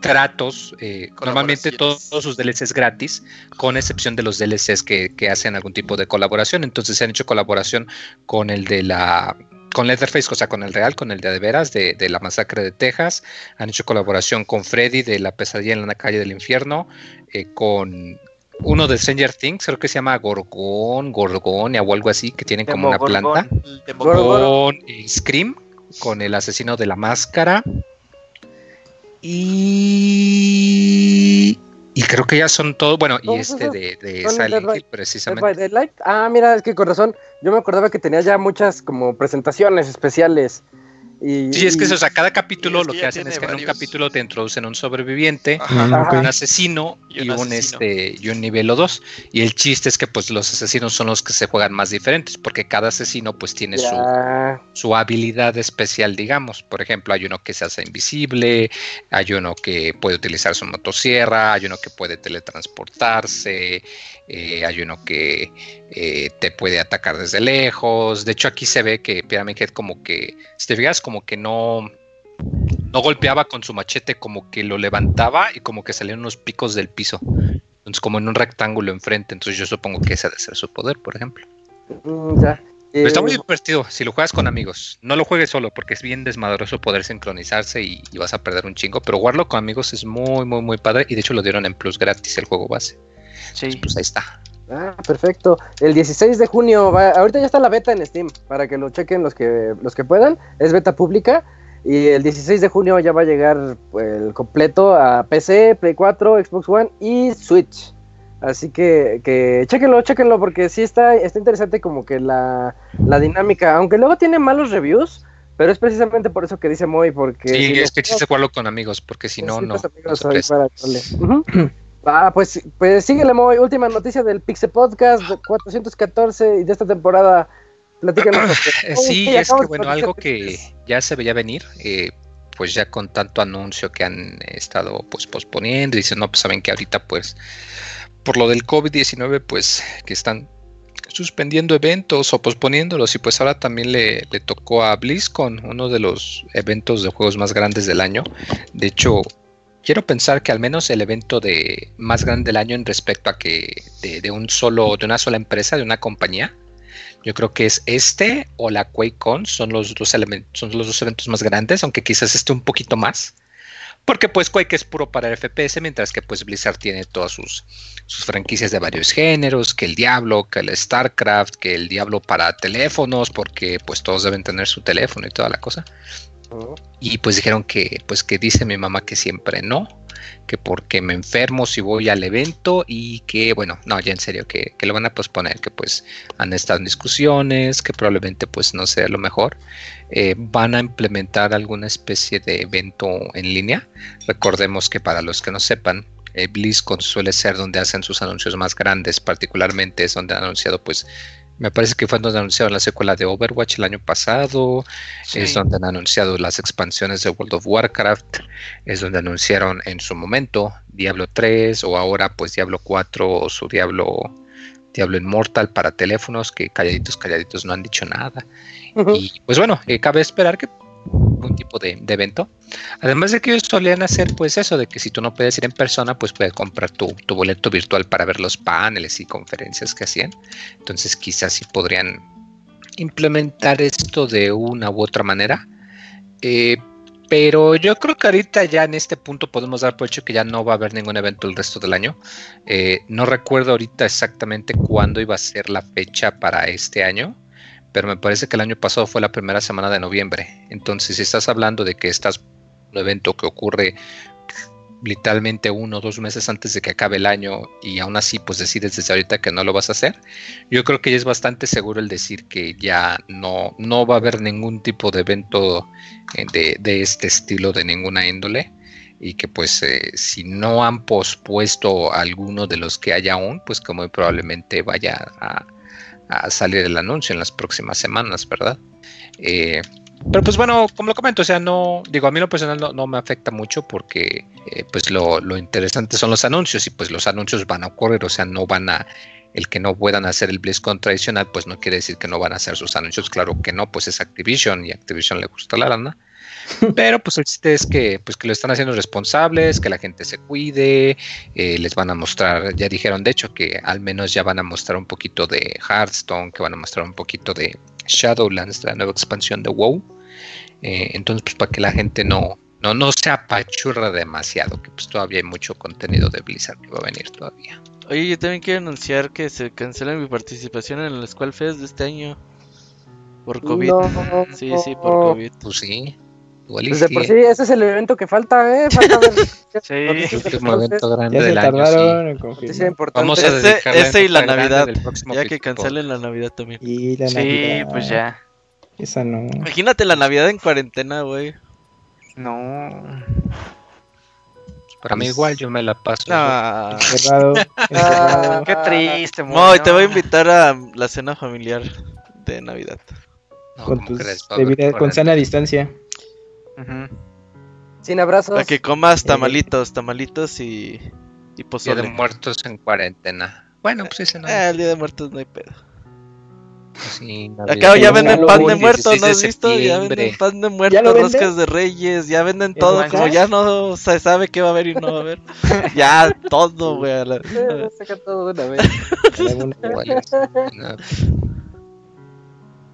tratos, eh, normalmente todos, todos sus DLCs gratis, con excepción de los DLCs que, que, hacen algún tipo de colaboración. Entonces se han hecho colaboración con el de la con Leatherface, o sea, con el real, con el de de veras, de, de, la masacre de Texas. Han hecho colaboración con Freddy de la pesadilla en la calle del infierno, eh, con uno de Stranger Things, creo que se llama Gorgón, Gorgonia o algo así, que tienen como una planta. Con Scream, con el asesino de la máscara. Y, y creo que ya son todos, bueno, y este de, de Silent Hill precisamente. Dead by ah, mira, es que con razón, yo me acordaba que tenía ya muchas como presentaciones especiales. Y, sí, es que, o sea, cada capítulo lo que hacen es que varios. en un capítulo te introducen un sobreviviente, Ajá. un asesino y un, y un asesino. este y un nivel 2. Y el chiste es que pues los asesinos son los que se juegan más diferentes, porque cada asesino pues tiene su, su, habilidad especial, digamos. Por ejemplo, hay uno que se hace invisible, hay uno que puede utilizar su motosierra, hay uno que puede teletransportarse, eh, hay uno que eh, te puede atacar desde lejos. De hecho, aquí se ve que Pyramid Head como que, si te fijas, como que no, no golpeaba con su machete, como que lo levantaba y como que salían unos picos del piso. Entonces, como en un rectángulo enfrente. Entonces, yo supongo que ese ha de ser su poder, por ejemplo. Mm, ya. Pero está muy divertido si lo juegas con amigos. No lo juegues solo porque es bien desmadroso poder sincronizarse y, y, vas a perder un chingo. Pero jugarlo con amigos es muy, muy, muy padre. Y de hecho lo dieron en plus gratis el juego base. Sí. Pues ahí está. Ah, perfecto. El 16 de junio, va, ahorita ya está la beta en Steam, para que lo chequen los que, los que puedan. Es beta pública. Y el 16 de junio ya va a llegar pues, el completo a PC, Play 4, Xbox One y Switch. Así que, que chéquenlo, chéquenlo, porque sí está, está interesante como que la, la dinámica, aunque luego tiene malos reviews, pero es precisamente por eso que dice Moy, porque... Sí, si es no- que chiste jugarlo con amigos, porque si no, no. Ahí para darle. Ah, pues, pues síguele, Moy. Última noticia del Pixel Podcast de 414 y de esta temporada. Platícanos. Eh, Oh, Sí, es que bueno, algo que ya se veía venir, eh, pues ya con tanto anuncio que han estado pues posponiendo, dicen, no, pues saben que ahorita pues por lo del COVID-19 pues que están suspendiendo eventos o posponiéndolos y pues ahora también le, le tocó a BlizzCon, uno de los eventos de juegos más grandes del año. De hecho, quiero pensar que al menos el evento de más grande del año en respecto a que de, un solo, de una sola empresa, de una compañía, yo creo que es este o la QuakeCon son los dos elementos, son los dos eventos más grandes, aunque quizás este un poquito más. Porque pues Quake es puro para FPS, mientras que pues Blizzard tiene todas sus, sus franquicias de varios géneros, que el Diablo, que el StarCraft, que el Diablo para teléfonos, porque pues todos deben tener su teléfono y toda la cosa. Y pues dijeron que, pues que dice mi mamá que siempre no, que porque me enfermo si voy al evento y que, bueno, no, ya en serio, que, que lo van a posponer, que pues han estado en discusiones, que probablemente pues no sea lo mejor. Eh, van a implementar alguna especie de evento en línea. Recordemos que para los que no sepan, eh, BlizzCon suele ser donde hacen sus anuncios más grandes, particularmente es donde han anunciado pues... Me parece que fue donde anunciaron la secuela de Overwatch el año pasado, es donde han anunciado las expansiones de World of Warcraft, es donde anunciaron en su momento Diablo 3 o ahora pues Diablo 4 o su Diablo Diablo Immortal para teléfonos que calladitos calladitos no han dicho nada. Y pues bueno, eh, cabe esperar que un tipo de, de evento. Además de que ellos solían hacer pues eso de que si tú no puedes ir en persona pues puedes comprar tu, tu boleto virtual para ver los paneles y conferencias que hacían. Entonces quizás sí podrían implementar esto de una u otra manera. Eh, pero yo creo que ahorita ya en este punto podemos dar por hecho que ya no va a haber ningún evento el resto del año. Eh, no recuerdo ahorita exactamente cuándo iba a ser la fecha para este año, pero me parece que el año pasado fue la primera semana de noviembre. Entonces, si estás hablando de que estás un evento que ocurre literalmente uno o dos meses antes de que acabe el año y aún así pues decides desde ahorita que no lo vas a hacer, yo creo que ya es bastante seguro el decir que ya no, no va a haber ningún tipo de evento eh, de, de este estilo de ninguna índole y que pues eh, si no han pospuesto alguno de los que hay aún, pues que muy probablemente vaya a, a salir el anuncio en las próximas semanas, ¿verdad? Eh, pero pues bueno, como lo comento, o sea, no, digo, a mí lo personal no, no me afecta mucho porque eh, pues lo, lo interesante son los anuncios y pues los anuncios van a ocurrir, o sea, no van a, el que no puedan hacer el BlizzCon tradicional, pues no quiere decir que no van a hacer sus anuncios, claro que no, pues es Activision y Activision le gusta la lana. Pero pues el chiste es que, pues, que lo están haciendo responsables, que la gente se cuide, eh, les van a mostrar, ya dijeron de hecho que al menos ya van a mostrar un poquito de Hearthstone, que van a mostrar un poquito de Shadowlands, la nueva expansión de WoW. Eh, entonces, pues para que la gente no, no, no se apachurra demasiado, que pues todavía hay mucho contenido de Blizzard que va a venir todavía. Oye, yo también quiero anunciar que se cancela mi participación en el Squall Fest de este año. Por COVID. No. Sí, sí, por COVID. Pues sí, igual y Pues de sí. por sí, ese es el evento que falta, ¿eh? Falta ver. Sí. El último evento grande Ya del año, sí. Vamos a Ese- dedicarle ese y la Navidad, Ya que cancelen la Navidad también. Y la Sí, Navidad. pues ya. Esa no. Imagínate la Navidad en cuarentena, güey. No. Para mí igual yo me la paso. No. Cerrado. Ah, encerrado. Qué triste, No, y te voy a no. invitar a la cena familiar de Navidad. No, con, ¿cómo tus crees? Va a haber debida- con sana distancia. Sin abrazos. Para que comas tamalitos, tamalitos y, y Día de pozole. muertos en cuarentena. Bueno, pues ese no. Eh, el día de muertos no hay pedo. Sí, Acá ya venden pan de Halloween, muerto, 16 ¿no has visto? Ya venden pan de ¿Ya muerto, lo venden? roscas de reyes, ya venden ¿En todo. Como ya no se sabe qué va a haber y no va a haber. ya todo, güey. a la- Eh, saca todo de una vez.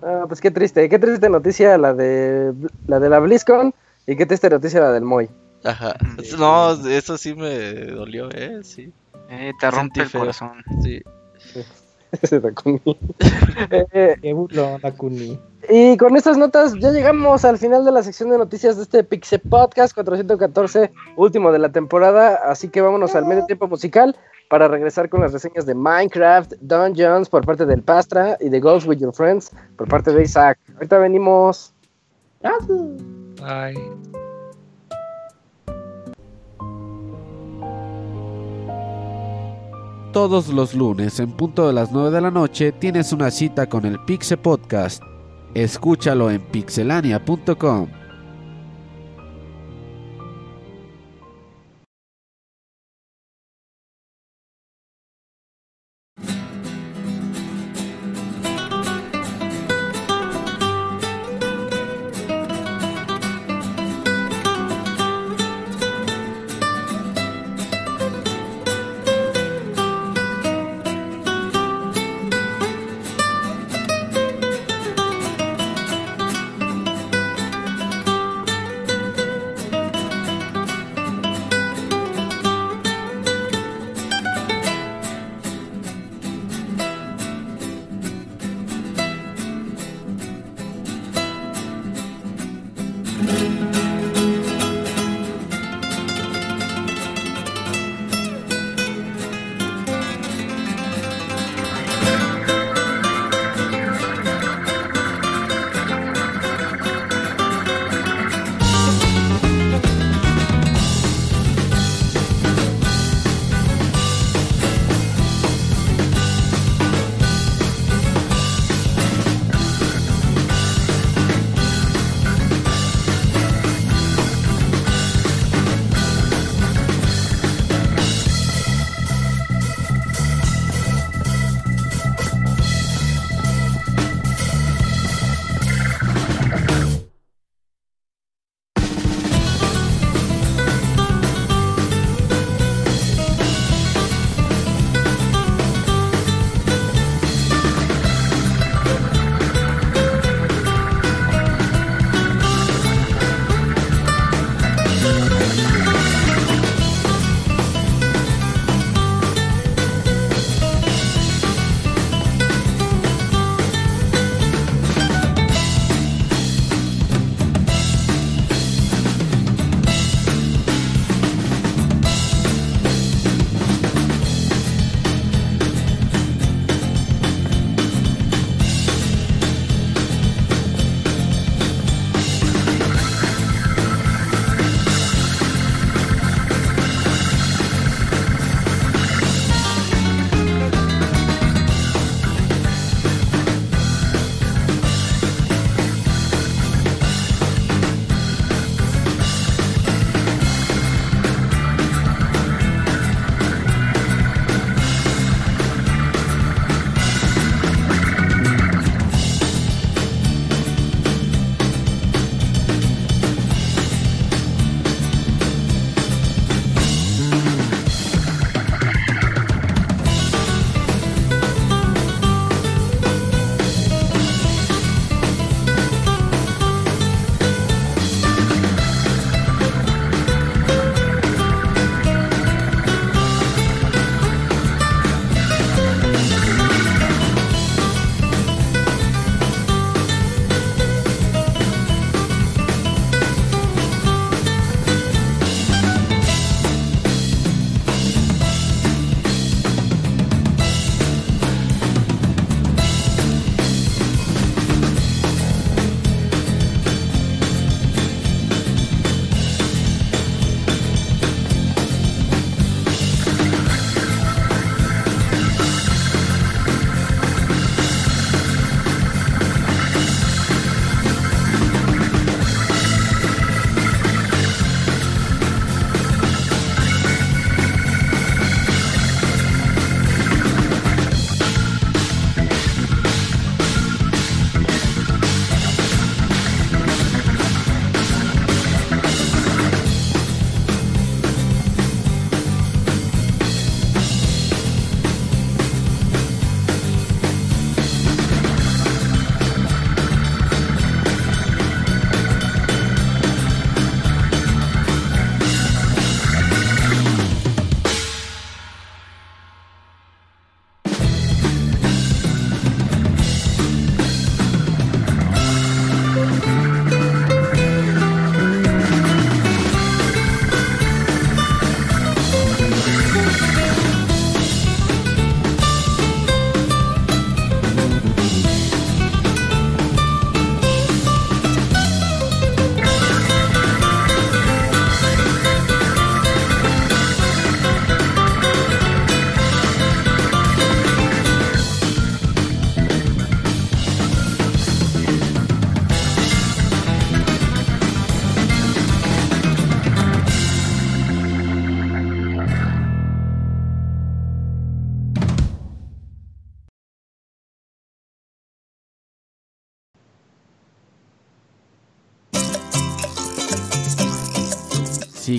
Ah, pues qué triste, qué triste noticia la de la de la BlizzCon y qué triste noticia la del Moy. Ajá. No, eso sí me dolió, eh, sí. Eh, te rompe Sentí el corazón. Sí. Ese Dakuni. Eh, Qué burlón, Dakuni. y con estas notas ya llegamos al final de la sección de noticias de este Pixel Podcast 414, último de la temporada. Así que vámonos al medio tiempo musical para regresar con las reseñas de Minecraft, Dungeons por parte del Pastra y de Ghost with Your Friends por parte de Isaac. Ahorita venimos. Ay. Todos los lunes en punto de las 9 de la noche tienes una cita con el Pixe Podcast. Escúchalo en pixelania.com.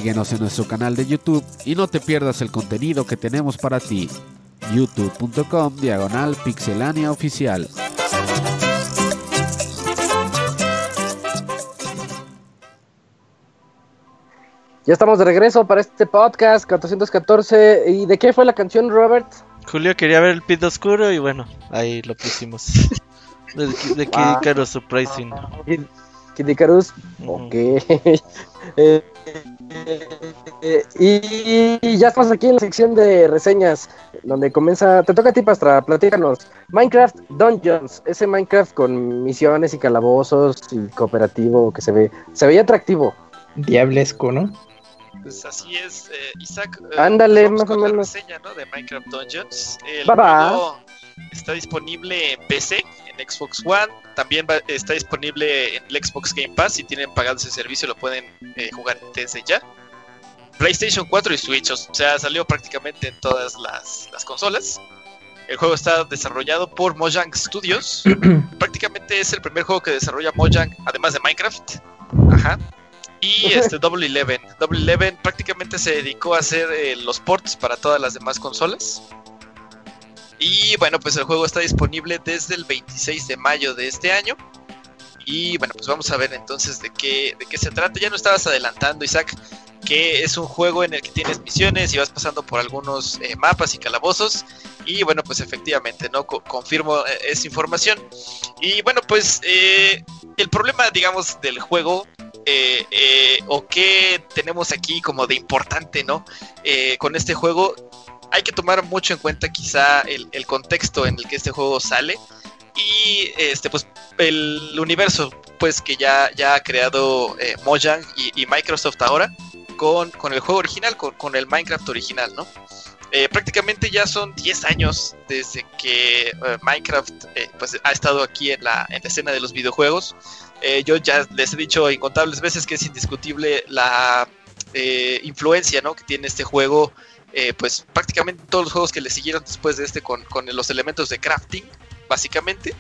Síguenos en nuestro canal de YouTube y no te pierdas el contenido que tenemos para ti. youtube.com diagonal pixelania oficial. Ya estamos de regreso para este podcast 414. ¿Y de qué fue la canción, Robert? Julio quería ver el pit oscuro y bueno, ahí lo pusimos. De, de Kid Ah. Icarus Surprising. Kid Kid Icarus. Ok. Eh, eh, y ya estamos aquí en la sección de reseñas, donde comienza. Te toca a ti, Pastra, platícanos. Minecraft Dungeons, ese Minecraft con misiones y calabozos y cooperativo que se ve, se veía atractivo. Diablesco, ¿no? Pues así es, eh, Isaac. eh, Ándale, más o con la menos. reseña, ¿no? de Minecraft Dungeons. El va. juego está disponible en PC, en Xbox One. También va- está disponible en el Xbox Game Pass. Si tienen pagado ese servicio, lo pueden eh, jugar desde ya. PlayStation 4 y Switch, o sea, salió prácticamente en todas las, las consolas. El juego está desarrollado por Mojang Studios. prácticamente es el primer juego que desarrolla Mojang, además de Minecraft. Ajá. Y este Double Eleven. Double Eleven prácticamente se dedicó a hacer eh, los ports para todas las demás consolas. Y bueno, pues el juego está disponible desde el 26 de mayo de este año. Y bueno, pues vamos a ver entonces de qué, de qué se trata. Ya no estabas adelantando, Isaac, que es un juego en el que tienes misiones y vas pasando por algunos eh, mapas y calabozos. Y bueno, pues efectivamente, ¿no? Co- confirmo eh, esa información. Y bueno, pues eh, el problema, digamos, del juego, o qué tenemos aquí como de importante, ¿no? Con este juego, hay que tomar mucho en cuenta quizá el, contexto en el que este juego sale y este pues el universo pues que ya, ya ha creado eh, Mojang y, Microsoft ahora con, con el juego original, con, el Minecraft original, ¿no? Eh, prácticamente ya son 10 años desde que eh, Minecraft pues ha estado aquí en la, en la escena de los videojuegos. Yo ya les he dicho incontables veces que es indiscutible la influencia ¿no? que tiene este juego, eh, pues prácticamente todos los juegos que le siguieron después de este con, con los elementos de crafting, básicamente.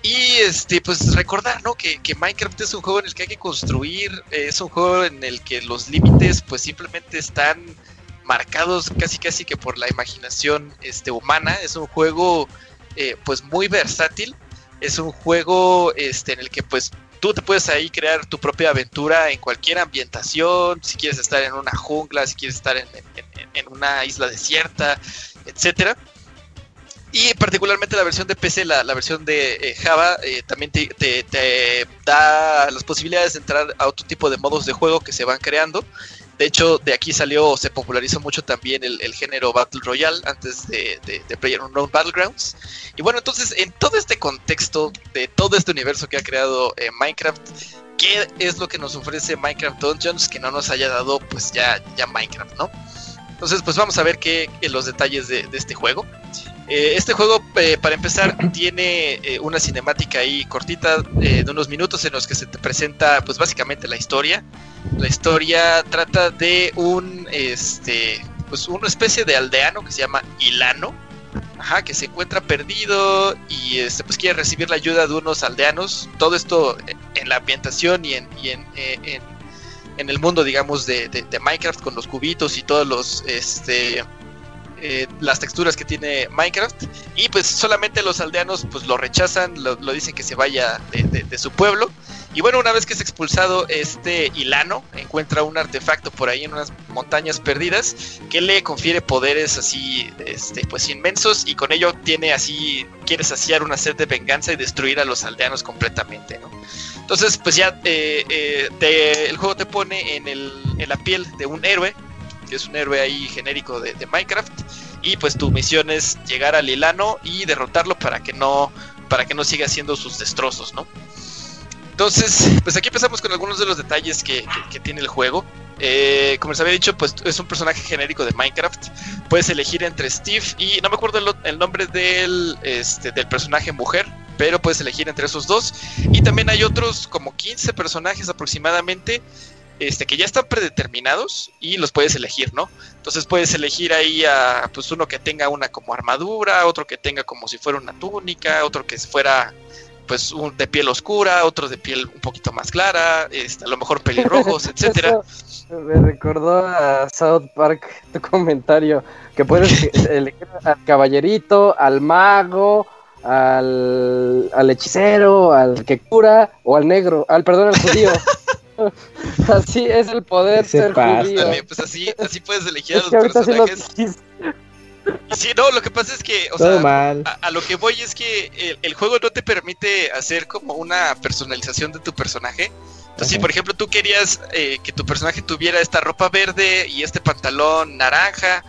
Y este, pues recordar, ¿no? Que, que Minecraft es un juego en el que hay que construir, eh, es un juego en el que los límites, pues simplemente están marcados casi casi que por la imaginación este, humana. Es un juego, eh, pues muy versátil. Es un juego este, en el que, pues, tú te puedes ahí crear tu propia aventura en cualquier ambientación. Si quieres estar en una jungla, si quieres estar en, en- una isla desierta, etcétera. Y particularmente la versión de PC, la, la versión de eh, Java, eh, también te- te da las posibilidades de entrar a otro tipo de modos de juego que se van creando. De hecho, de aquí salió, se popularizó mucho también el, género Battle Royale antes de, de, de PlayerUnknown Battlegrounds. Y bueno, entonces, en todo este contexto de todo este universo que ha creado eh, Minecraft, ¿qué es lo que nos ofrece Minecraft Dungeons que no nos haya dado, pues ya, ya Minecraft, ¿no? Entonces, pues vamos a ver qué, los detalles de, de este juego. Eh, este juego, eh, para empezar, tiene eh, una cinemática ahí cortita de unos minutos en los que se te presenta, pues básicamente la historia. La historia trata de un, este, pues una especie de aldeano que se llama Ilano, ajá, que se encuentra perdido y este, pues quiere recibir la ayuda de unos aldeanos. Todo esto en la ambientación y en, y en, en, en el mundo, digamos, de, de, de Minecraft con los cubitos y todos los, este, eh, las texturas que tiene Minecraft y pues solamente los aldeanos pues lo rechazan, lo, dicen que se vaya de, su pueblo y bueno una vez que es expulsado este Ilano encuentra un artefacto por ahí en unas montañas perdidas que le confiere poderes así este pues inmensos y con ello tiene así quiere saciar una sed de venganza y destruir a los aldeanos completamente ¿no? entonces pues ya eh, eh, el juego te pone en, el, en la piel de un héroe que es un héroe ahí genérico de, de Minecraft. Y pues tu misión es llegar al Ilano y derrotarlo para que no, para que no siga haciendo sus destrozos, ¿no? Entonces, pues aquí empezamos con algunos de los detalles que, que- tiene el juego. Eh, como les había dicho, pues es un personaje genérico de Minecraft. Puedes elegir entre Steve y no me acuerdo el, el nombre del, este, del personaje mujer, pero puedes elegir entre esos dos. Y también hay otros como 15 personajes aproximadamente este, que ya están predeterminados y los puedes elegir, ¿no? Entonces puedes elegir ahí a pues uno que tenga una como armadura, otro que tenga como si fuera una túnica, otro que fuera pues un de piel oscura, otros de piel un poquito más clara, este, a lo mejor pelirrojos, etcétera. Me recordó a South Park tu comentario, que puedes elegir al caballerito, al mago, al, al hechicero, al que cura, o al negro, al perdón, al judío. así es el poder Ese ser pasa. judío. Pues así, así puedes elegir a los ahorita sí lo personajes. dijiste. Y sí, no, lo que pasa es que, o Todo sea, mal. a, a lo que voy es que el, el juego no te permite hacer como una personalización de tu personaje. Entonces, si por ejemplo tú querías eh, que tu personaje tuviera esta ropa verde y este pantalón naranja,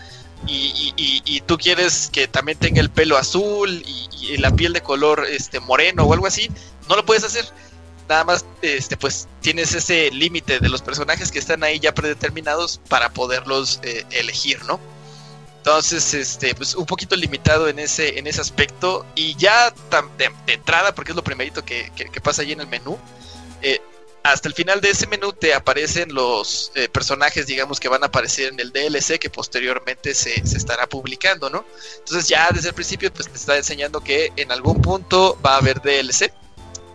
y, y- y- y tú quieres que también tenga el pelo azul y, y la piel de color este moreno o algo así, no lo puedes hacer. Nada más, este, pues tienes ese límite de los personajes que están ahí ya predeterminados para poderlos eh, elegir, ¿no? Entonces, este, pues un poquito limitado en ese, en ese aspecto. Y ya de, de entrada, porque es lo primerito que, que- pasa ahí en el menú. eh, hasta el final de ese menú te aparecen los eh, personajes, digamos, que van a aparecer en el DLC que posteriormente se, se estará publicando, ¿no? Entonces ya desde el principio pues te está enseñando que en algún punto va a haber DLC.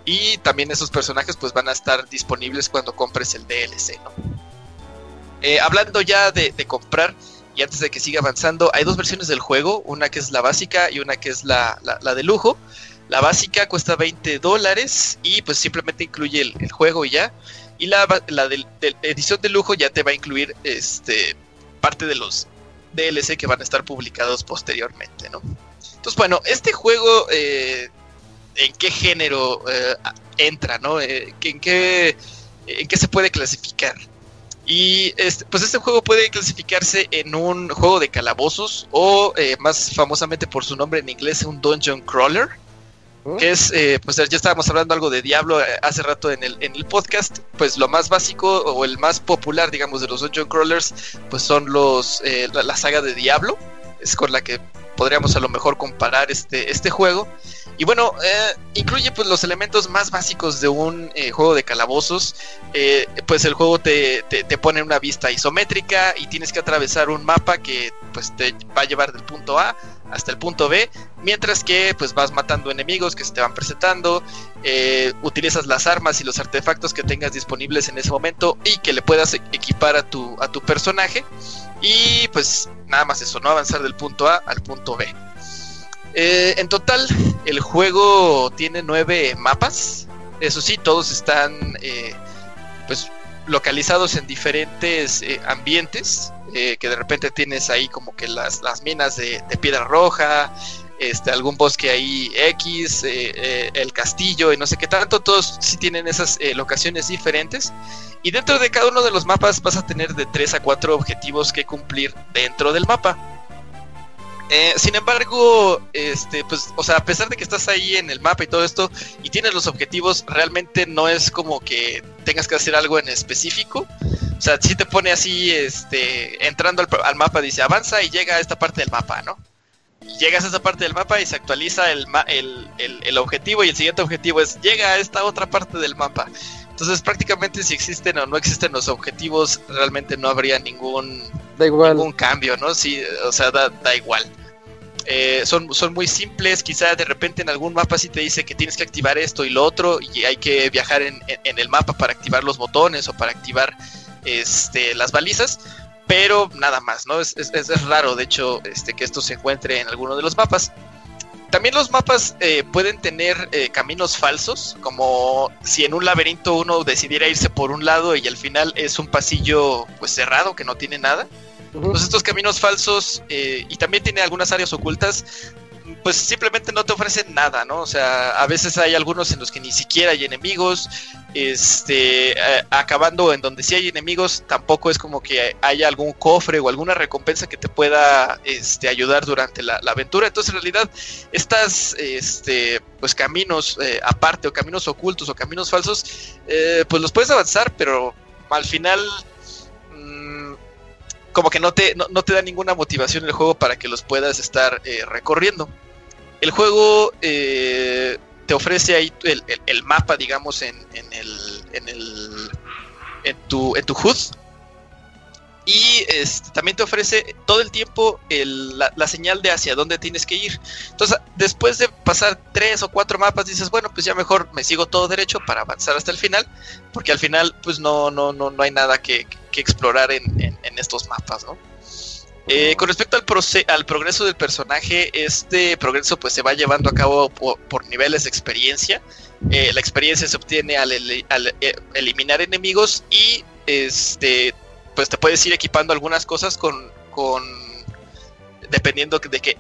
Y también esos personajes pues van a estar disponibles cuando compres el DLC, ¿no? Eh, hablando ya de, de comprar, y antes de que siga avanzando, hay dos versiones del juego, una que es la básica y una que es la, la- de lujo. La básica cuesta 20 dólares y pues simplemente incluye el, juego y ya. Y la, la del- edición de lujo ya te va a incluir este parte de los DLC que van a estar publicados posteriormente, ¿no? Entonces, bueno, este juego, eh, ¿en qué género eh, entra, no? Eh, ¿En qué, en qué se puede clasificar? Y este, pues este juego puede clasificarse en un juego de calabozos o eh, más famosamente por su nombre en inglés un dungeon crawler. ¿Mm? Que es, eh, pues ya estábamos hablando algo de Diablo eh, hace rato en el, en el podcast. Pues lo más básico o el más popular, digamos, de los dungeon crawlers, pues son los eh, la, la saga de Diablo. Es con la que podríamos a lo mejor comparar este, este juego. Y bueno, eh, incluye pues los elementos más básicos de un eh, juego de calabozos. Eh, pues el juego te, te, te pone una vista isométrica y tienes que atravesar un mapa que pues te va a llevar del punto A hasta el punto B, mientras que pues vas matando enemigos que se te van presentando, utilizas las armas y los artefactos que tengas disponibles en ese momento y que le puedas equipar a tu, a tu personaje y pues nada más eso, no avanzar del punto A al punto B. Eh, en total, el juego tiene nueve mapas. Eso sí, todos están eh, pues localizados en diferentes eh, ambientes. eh, que de repente tienes ahí como que las, las minas de, piedra roja, este, algún bosque ahí X, eh, el castillo y no sé qué tanto. Todos sí tienen esas locaciones diferentes. Y dentro de cada uno de los mapas vas a tener de 3 a 4 objetivos que cumplir dentro del mapa. Eh, sin embargo, este, pues, o sea, a pesar de que estás ahí en el mapa y todo esto y tienes los objetivos, realmente no es como que tengas que hacer algo en específico. O sea, si te pone así, este, entrando al, al mapa, dice avanza y llega a esta parte del mapa, ¿no? Llegas a esa parte del mapa y se actualiza el, el- el objetivo y el siguiente objetivo es llega a esta otra parte del mapa. Entonces prácticamente si existen o no existen los objetivos, realmente no habría ningún, Da igual. ningún cambio, ¿no? Sí, o sea, da, da igual. Eh, son, son muy simples, quizá de repente en algún mapa sí te dice que tienes que activar esto y lo otro y hay que viajar en, en- en el mapa para activar los botones o para activar este, las balizas, pero nada más, ¿no? Es, es- es- es raro, de hecho, este, que esto se encuentre en alguno de los mapas. También los mapas eh, pueden tener eh, caminos falsos, como si en un laberinto uno decidiera irse por un lado y al final es un pasillo pues cerrado que no tiene nada. Ujú. Pues estos caminos falsos eh, y también tiene algunas áreas ocultas, pues simplemente no te ofrecen nada, ¿no? O sea, a veces hay algunos en los que ni siquiera hay enemigos, este, eh, acabando en donde sí hay enemigos, tampoco es como que haya algún cofre o alguna recompensa que te pueda este, ayudar durante la, aventura. Entonces, en realidad, estas, este, pues caminos eh, aparte o caminos ocultos o caminos falsos, eh, pues los puedes avanzar, pero al final mm, como que no te, no, no te da ninguna motivación el juego para que los puedas estar recorriendo. El juego te ofrece ahí el, el- mapa, digamos, en, en el, en el en tu, en tu HUD. y este, también te ofrece todo el tiempo la, la señal de hacia dónde tienes que ir. Entonces, después de pasar tres o cuatro mapas, dices, bueno, pues ya mejor me sigo todo derecho para avanzar hasta el final, porque al final, pues no, no, no, no hay nada que, que explorar en, en- en estos mapas, ¿no? Eh, con respecto al, al progreso del personaje, este progreso pues se va llevando a cabo por, niveles de experiencia. Eh, la experiencia se obtiene al, eh, eliminar enemigos y este pues te puedes ir equipando algunas cosas con, con dependiendo de qué,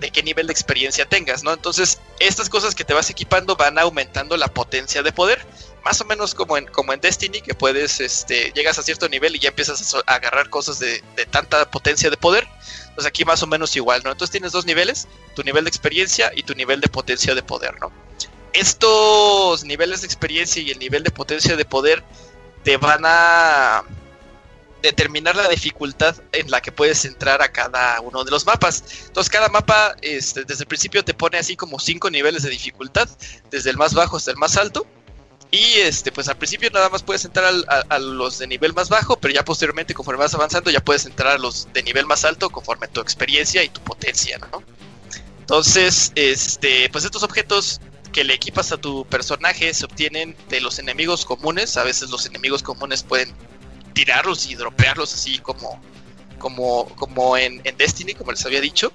de qué nivel de experiencia tengas, ¿no? Entonces, estas cosas que te vas equipando van aumentando la potencia de poder, más o menos como en, como en Destiny, que puedes, este, llegas a cierto nivel y ya empiezas a, agarrar cosas de, de tanta potencia de poder. Pues aquí más o menos igual, ¿no? Entonces tienes dos niveles, tu nivel de experiencia y tu nivel de potencia de poder, ¿no? Estos niveles de experiencia y el nivel de potencia de poder te van a determinar la dificultad en la que puedes entrar a cada uno de los mapas. Entonces cada mapa este, desde el principio te pone así como cinco niveles de dificultad, desde el más bajo hasta el más alto. Y este, pues al principio nada más puedes entrar al- a, los de nivel más bajo, pero ya posteriormente conforme vas avanzando ya puedes entrar a los de nivel más alto conforme tu experiencia y tu potencia, ¿no? Entonces, este, pues estos objetos que le equipas a tu personaje se obtienen de los enemigos comunes. A veces los enemigos comunes pueden tirarlos y dropearlos así como, como, como en, Destiny, como les había dicho.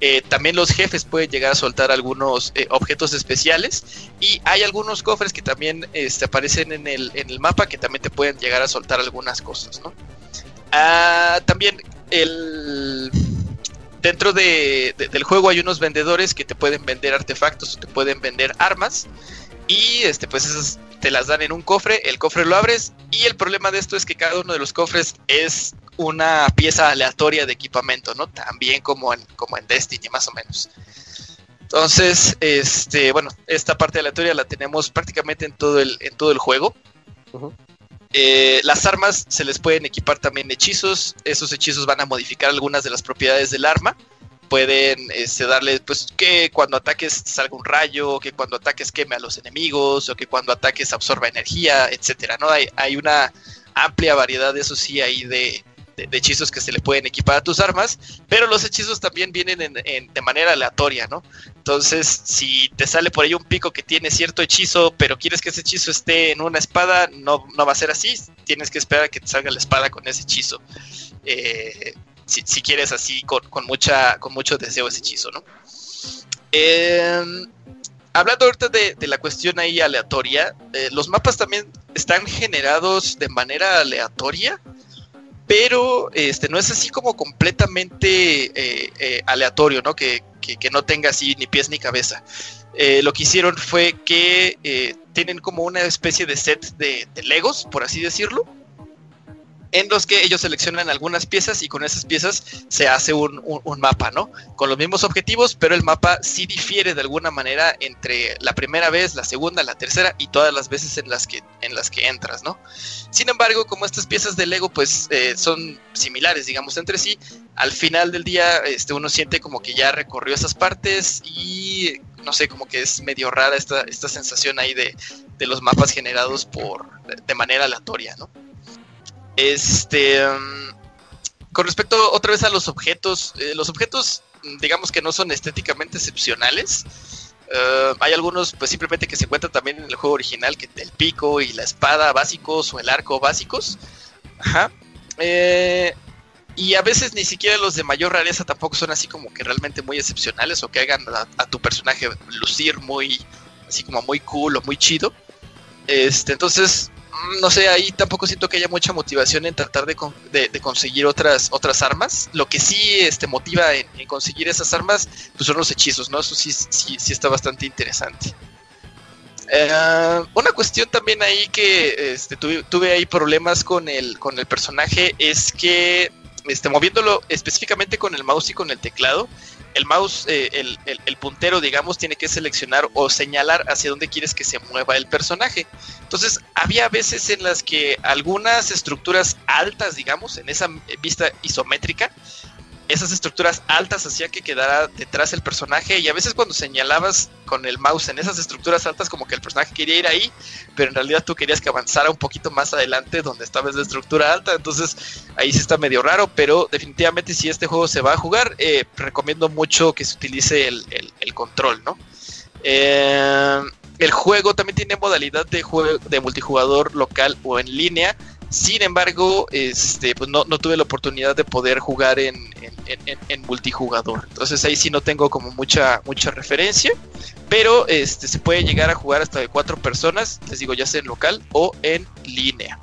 Eh, también los jefes pueden llegar a soltar algunos eh, objetos especiales y hay algunos cofres que también este, aparecen en el, en el mapa que también te pueden llegar a soltar algunas cosas, ¿no? Ah, también el dentro de- de- del juego hay unos vendedores que te pueden vender artefactos o te pueden vender armas y este pues esas te las dan en un cofre, el cofre lo abres y el problema de esto es que cada uno de los cofres es una pieza aleatoria de equipamiento, ¿no? También como en, como en Destiny más o menos. Entonces, este, bueno, esta parte aleatoria la tenemos prácticamente en todo el, en todo el juego. Eh, las armas se les pueden equipar también hechizos. Esos hechizos van a modificar algunas de las propiedades del arma. Pueden este, darle, pues, que cuando ataques salga un rayo, que cuando ataques queme a los enemigos, o que cuando ataques absorba energía, etcétera, ¿no? Hay, hay una amplia variedad de eso sí ahí de, de- hechizos que se le pueden equipar a tus armas, pero los hechizos también vienen en- de manera aleatoria, ¿no? Entonces, si te sale por ahí un pico que tiene cierto hechizo, pero quieres que ese hechizo esté en una espada, no, no va a ser así. Tienes que esperar a que te salga la espada con ese hechizo. Eh, si, si quieres así, con, con mucha, con mucho deseo ese hechizo, ¿no? Em, hablando ahorita de, de la cuestión ahí aleatoria, eh, los mapas también están generados de manera aleatoria, pero este no es así como completamente eh, eh, aleatorio, ¿no? Que, que- no tenga así ni pies ni cabeza. Eh, lo que hicieron fue que tienen como una especie de set de, de Legos, por así decirlo, en los que ellos seleccionan algunas piezas y con esas piezas se hace un, mapa, ¿no? Con los mismos objetivos, pero el mapa sí difiere de alguna manera entre la primera vez, la segunda, la tercera y todas las veces en las que, en las que entras, ¿no? Sin embargo, como estas piezas de Lego pues eh, son similares, digamos, entre sí, al final del día este, uno siente como que ya recorrió esas partes y no sé, como que es medio rara esta, esta sensación ahí de, de los mapas generados por de manera aleatoria, ¿no? Este, mm, con respecto otra vez a los objetos, eh, los objetos digamos que no son estéticamente excepcionales. Eh, hay algunos pues simplemente que se encuentran también en el juego original, que el pico y la espada básicos o el arco básicos. Ajá. Eh, y a veces ni siquiera los de mayor rareza tampoco son así como que realmente muy excepcionales o que hagan a, a tu personaje lucir muy, así como muy cool o muy chido. Este, entonces, no sé, ahí tampoco siento que haya mucha motivación en tratar de, con- de- de conseguir otras, armas. Lo que sí este, motiva en, en conseguir esas armas pues son los hechizos, ¿no? Eso sí, sí, está bastante interesante. Eh, una cuestión también ahí que este, tuve, tuve ahí problemas con el, con el personaje es que este, moviéndolo específicamente con el mouse y con el teclado, el mouse, eh, el, el- el puntero, digamos, tiene que seleccionar o señalar hacia dónde quieres que se mueva el personaje. Entonces, había veces en las que algunas estructuras altas, digamos, en esa vista isométrica, esas estructuras altas hacían que quedara detrás el personaje y a veces cuando señalabas con el mouse en esas estructuras altas como que el personaje quería ir ahí, pero en realidad tú querías que avanzara un poquito más adelante donde estaba esa estructura alta, entonces ahí sí está medio raro, pero definitivamente si este juego se va a jugar, eh, recomiendo mucho que se utilice el, el- el control, ¿no? Eh, el juego también tiene modalidad de, juego, de multijugador local o en línea. Sin embargo, este, pues no, no tuve la oportunidad de poder jugar en, multijugador. Entonces ahí sí no tengo como mucha, mucha referencia. Pero este, se puede llegar a jugar hasta de cuatro personas, les digo, ya sea en local o en línea.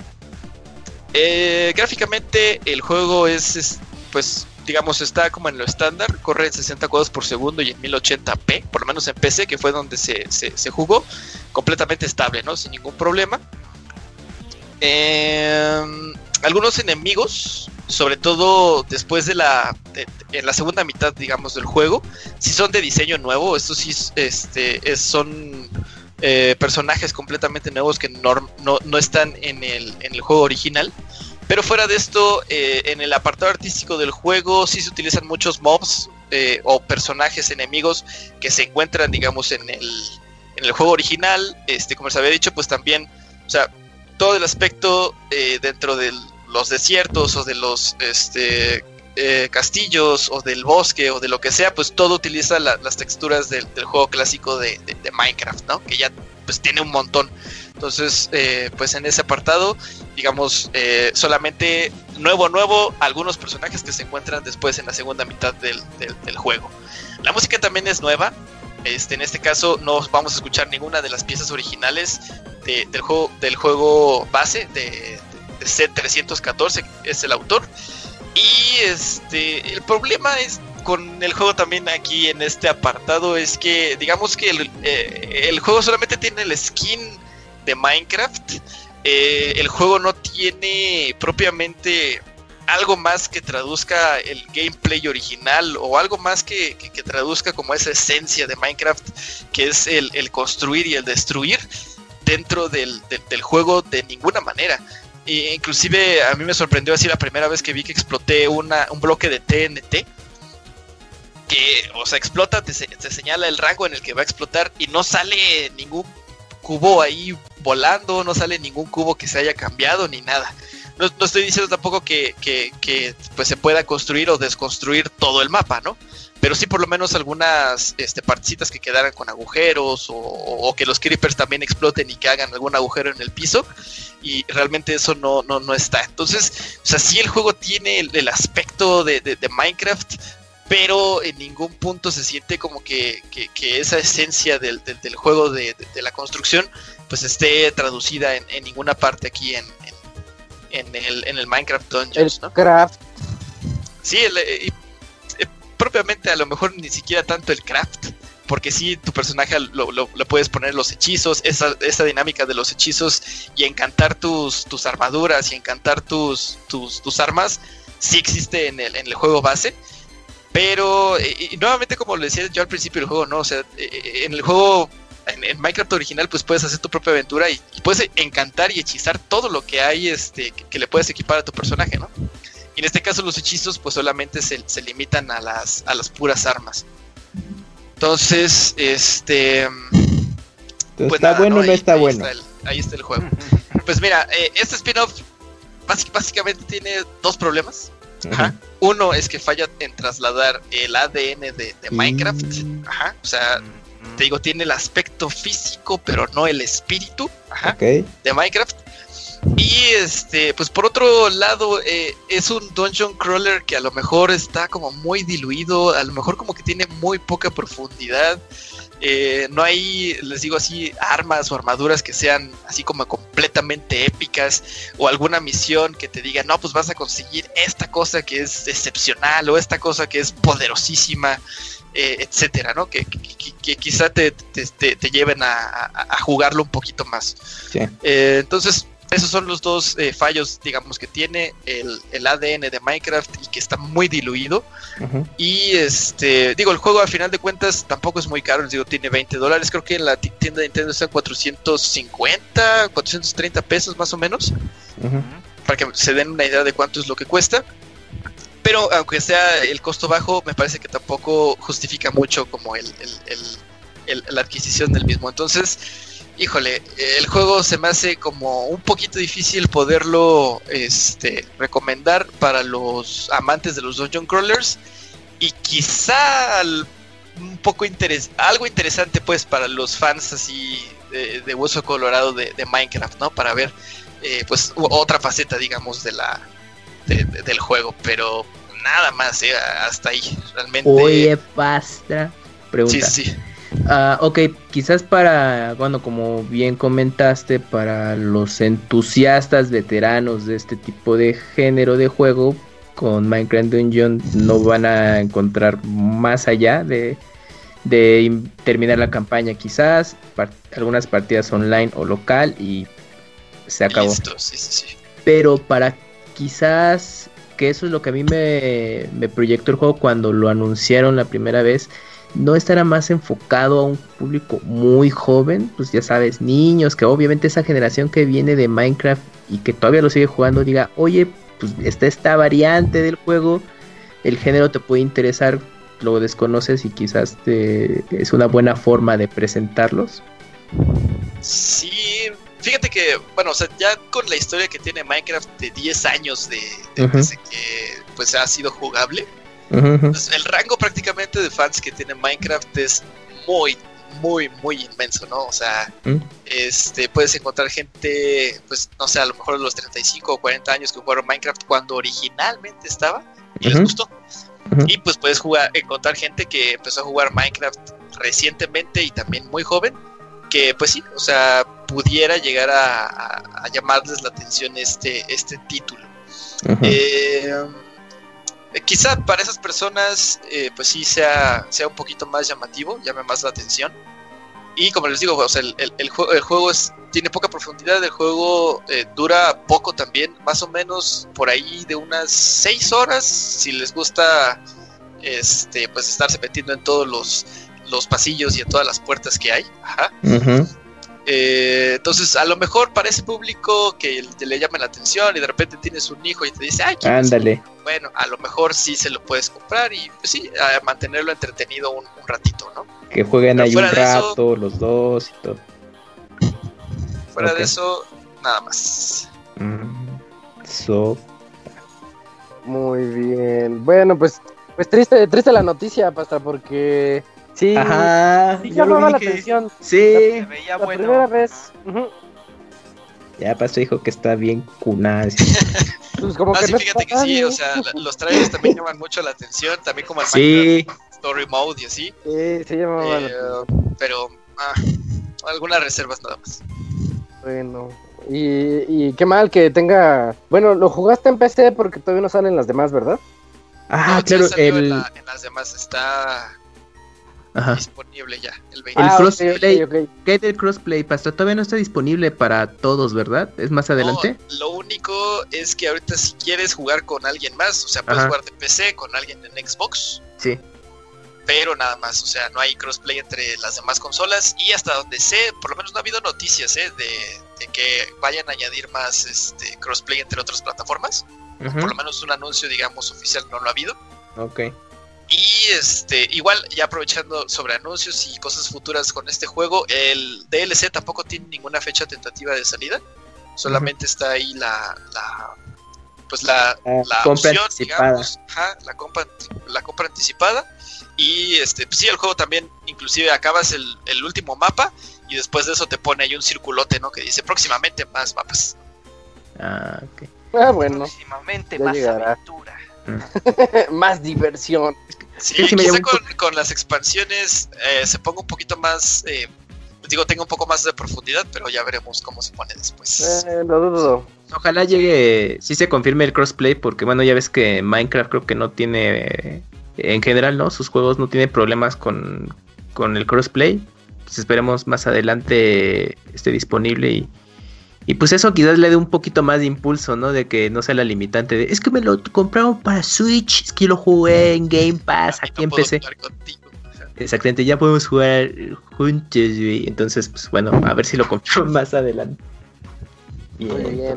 Eh, gráficamente el juego es, es, pues digamos está como en lo estándar, corre en 60 cuadros por segundo y en 1080p, por lo menos en PC, que fue donde se, se- se jugó, completamente estable, ¿no? Sin ningún problema. Eh, algunos enemigos, sobre todo después de la, en la segunda mitad, digamos, del juego, si son de diseño nuevo, estos sí es- este, es- son eh, personajes completamente nuevos que norm- no, no están en el, en el juego original. Pero fuera de esto, eh, en el apartado artístico del juego sí se utilizan muchos mobs eh, o personajes enemigos que se encuentran, digamos, en el, en el juego original. Este, como les había dicho, pues también, o sea, todo el aspecto eh, dentro de los desiertos o de los este, eh, castillos o del bosque o de lo que sea, pues todo utiliza la- las texturas del, juego clásico de, Minecraft, ¿no? Que ya pues tiene un montón. Entonces, eh, pues en ese apartado, digamos, eh, solamente nuevo, nuevo, algunos personajes que se encuentran después en la segunda mitad del, del- del juego. La música también es nueva. Este, en este caso no vamos a escuchar ninguna de las piezas originales de- del, juego, del juego base de, de C314, es el autor. Y este, el problema es con el juego también aquí en este apartado es que digamos que el, eh, el juego solamente tiene el skin de Minecraft. Eh, el juego no tiene propiamente algo más que traduzca el gameplay original o algo más que, que- que traduzca como esa esencia de Minecraft que es el, el construir y el destruir dentro del, del- juego de ninguna manera. E inclusive a mí me sorprendió así la primera vez que vi que exploté una, un bloque de TNT que, o sea, explota, te, te señala el rango en el que va a explotar y no sale ningún cubo ahí volando, no sale ningún cubo que se haya cambiado ni nada. No, no estoy diciendo tampoco que, que- que, pues se pueda construir o desconstruir todo el mapa, ¿no? Pero sí por lo menos algunas este, partecitas que quedaran con agujeros o, o que los creepers también exploten y que hagan algún agujero en el piso y realmente eso no, no, no está. Entonces, o sea, sí el juego tiene el, el aspecto de, de- de Minecraft, pero en ningún punto se siente como que, que- que esa esencia del, del- del juego de, de- la construcción pues esté traducida en, en ninguna parte aquí en, en, en el, en el Minecraft El Dungeons, ¿no? craft. Sí, el, y, eh, propiamente a lo mejor ni siquiera tanto el craft, porque sí, tu personaje lo, lo- lo puedes poner los hechizos, esa, esa dinámica de los hechizos y encantar tus, tus armaduras y encantar tus, tus, tus armas, sí existe en el, en el juego base. Pero, eh, y nuevamente como le decía yo al principio del juego, ¿no? O sea, eh, eh, en el juego, en, en Minecraft original, pues puedes hacer tu propia aventura y, y puedes encantar y hechizar todo lo que hay este, que, que le puedes equipar a tu personaje, ¿no? Y en este caso los hechizos pues solamente se, se limitan a las, a las puras armas. Entonces, este... Entonces, pues ¿Está nada, bueno o no Ahí- está ahí bueno? el- ahí está el juego. Pues mira, eh, este spin-off básic- básicamente tiene dos problemas. Ajá. Uno es que falla en trasladar el ADN de, de Minecraft. Ajá. O sea, te digo, tiene el aspecto físico, pero no el espíritu. Ajá Ok. de Minecraft. Y este, pues por otro lado, eh, es un dungeon crawler que a lo mejor está como muy diluido, a lo mejor como que tiene muy poca profundidad. Eh, no hay, les digo así, armas o armaduras que sean así como completamente épicas o alguna misión que te diga, no, pues vas a conseguir esta cosa que es excepcional o esta cosa que es poderosísima, eh, etcétera, ¿no? Que, que- que- que quizá te, te- te- te lleven a, a- a jugarlo un poquito más. Sí. Eh, entonces, esos son los dos eh, fallos, digamos, que tiene el, el ADN de Minecraft y que está muy diluido. Ujú. Y este, digo, el juego al final de cuentas tampoco es muy caro, digo, tiene 20 dólares. Creo que en la ti- tienda de Nintendo está en 450, 430 pesos más o menos, Ujú. para que se den una idea de cuánto es lo que cuesta. pero aunque sea el costo bajo, me parece que tampoco justifica mucho como el- el- el- la adquisición del mismo. Entonces, híjole, el juego se me hace como un poquito difícil poderlo este, recomendar para los amantes de los dungeon crawlers y quizá al- un poco interes algo interesante pues para los fans así de, de hueso colorado de, de Minecraft, ¿no? Para ver eh, pues otra faceta, digamos, de la de- de- del juego, pero nada más, eh, hasta ahí, realmente. Oye, Pastra. Pregunta. sí, sí, Ah, ok, quizás para, bueno, como bien comentaste, para los entusiastas veteranos de este tipo de género de juego, con Minecraft Dungeon no van a encontrar más allá de, de terminar la campaña quizás, algunas partidas online o local y se acabó. Listo, sí, sí, sí. Pero para quizás, que eso es lo que a mí me, me proyectó el juego cuando lo anunciaron la primera vez, no estará más enfocado a un público muy joven, pues ya sabes, niños, que obviamente esa generación que viene de Minecraft y que todavía lo sigue jugando diga, oye, pues está esta variante del juego, el género te puede interesar, lo desconoces y quizás te, es una buena forma de presentarlos. Sí, fíjate que, bueno, o sea, ya con la historia que tiene Minecraft de 10 años de, de desde que pues ha sido jugable, Pues, el rango prácticamente de fans que tiene Minecraft es muy, muy, muy inmenso, ¿no? O sea, Mm. este, puedes encontrar gente, pues, no sé, a lo mejor de los 35 o 40 años que jugaron Minecraft cuando originalmente estaba y les gustó. Y pues puedes jugar, encontrar gente que empezó a jugar Minecraft recientemente y también muy joven, que pues sí, o sea, pudiera llegar a, a- a llamarles la atención este, este título. Eh, quizá para esas personas, eh, pues sí sea, sea un poquito más llamativo, llame más la atención. Y como les digo, el, el- el jue- el juego es, tiene poca profundidad, el juego eh, dura poco también, más o menos por ahí de unas 6 horas, si les gusta este pues estarse metiendo en todos los, los pasillos y en todas las puertas que hay. Ajá. Eh, entonces, a lo mejor para ese público que le- le llame la atención y de repente tienes un hijo y te dice, ay, Ándale. bueno, a lo mejor sí se lo puedes comprar y pues sí, a mantenerlo entretenido un, un ratito, ¿no? Que jueguen Pero ahí un eso- rato, los dos y todo. Fuera de eso, nada más. Mm, So, Muy bien. Bueno, pues, pues triste, triste la noticia, Pastra, porque sí, Ajá, sí llamaba la atención. Sí, Se veía La bueno. primera vez. ya pasó, dijo que está bien cunada. Pues como Ah, que sí, no fíjate que sí, o sea, la- los trailers también llaman mucho la atención, también como el Sí, Minecraft Story Mode y así, Sí, sí llamaba la eh, atención. pero ah, algunas reservas nada más. Bueno. Y, y qué mal que tenga. Bueno, lo jugaste en PC porque todavía no salen las demás, ¿verdad? ah, No, ya claro, en, el, la- en las demás, está ajá. disponible ya, el 20. El Ah, crossplay. ok, ok. ¿Qué del crossplay, Pastor? Todavía no está disponible para todos, ¿verdad? ¿Es más adelante? No, lo único es que ahorita si quieres jugar con alguien más, o sea, puedes Ajá. jugar de PC con alguien en Xbox, Sí. pero nada más, o sea, no hay crossplay entre las demás consolas y hasta donde sé, por lo menos no ha habido noticias ¿eh? de, de que vayan a añadir más este crossplay entre otras plataformas, por lo menos un anuncio, digamos, oficial no lo ha habido. Ok. Y este, igual, ya aprovechando sobre anuncios y cosas futuras con este juego, el DLC tampoco tiene ninguna fecha tentativa de salida. Solamente está ahí la, la pues la, La la compra opción, anticipada. digamos, ajá, la compra la compra anticipada. Y este, pues sí, el juego también, inclusive acabas el, el último mapa y después de eso te pone ahí un circulote, ¿no? Que dice próximamente más mapas. Ah, ok. Ah, bueno. Próximamente ya más llegará. aventura. Más diversión. Sí, Sí, quizá con, con las expansiones eh, se ponga un poquito más, eh, digo, tenga un poco más de profundidad, pero ya veremos cómo se pone después. Eh, lo dudo. Ojalá llegue, sí se confirme el crossplay, porque bueno, ya ves que Minecraft creo que no tiene, eh, en general, ¿no? Sus juegos no tienen problemas con, con el crossplay. Pues esperemos más adelante esté disponible y, y pues eso quizás le dé un poquito más de impulso, ¿no? De que no sea la limitante de, es que me lo compraron para Switch, es que lo jugué en Game Pass, Y aquí no. Ajá. Exactamente, ya podemos jugar juntos, güey. Entonces, pues bueno, a ver si lo compro más adelante. Muy bien.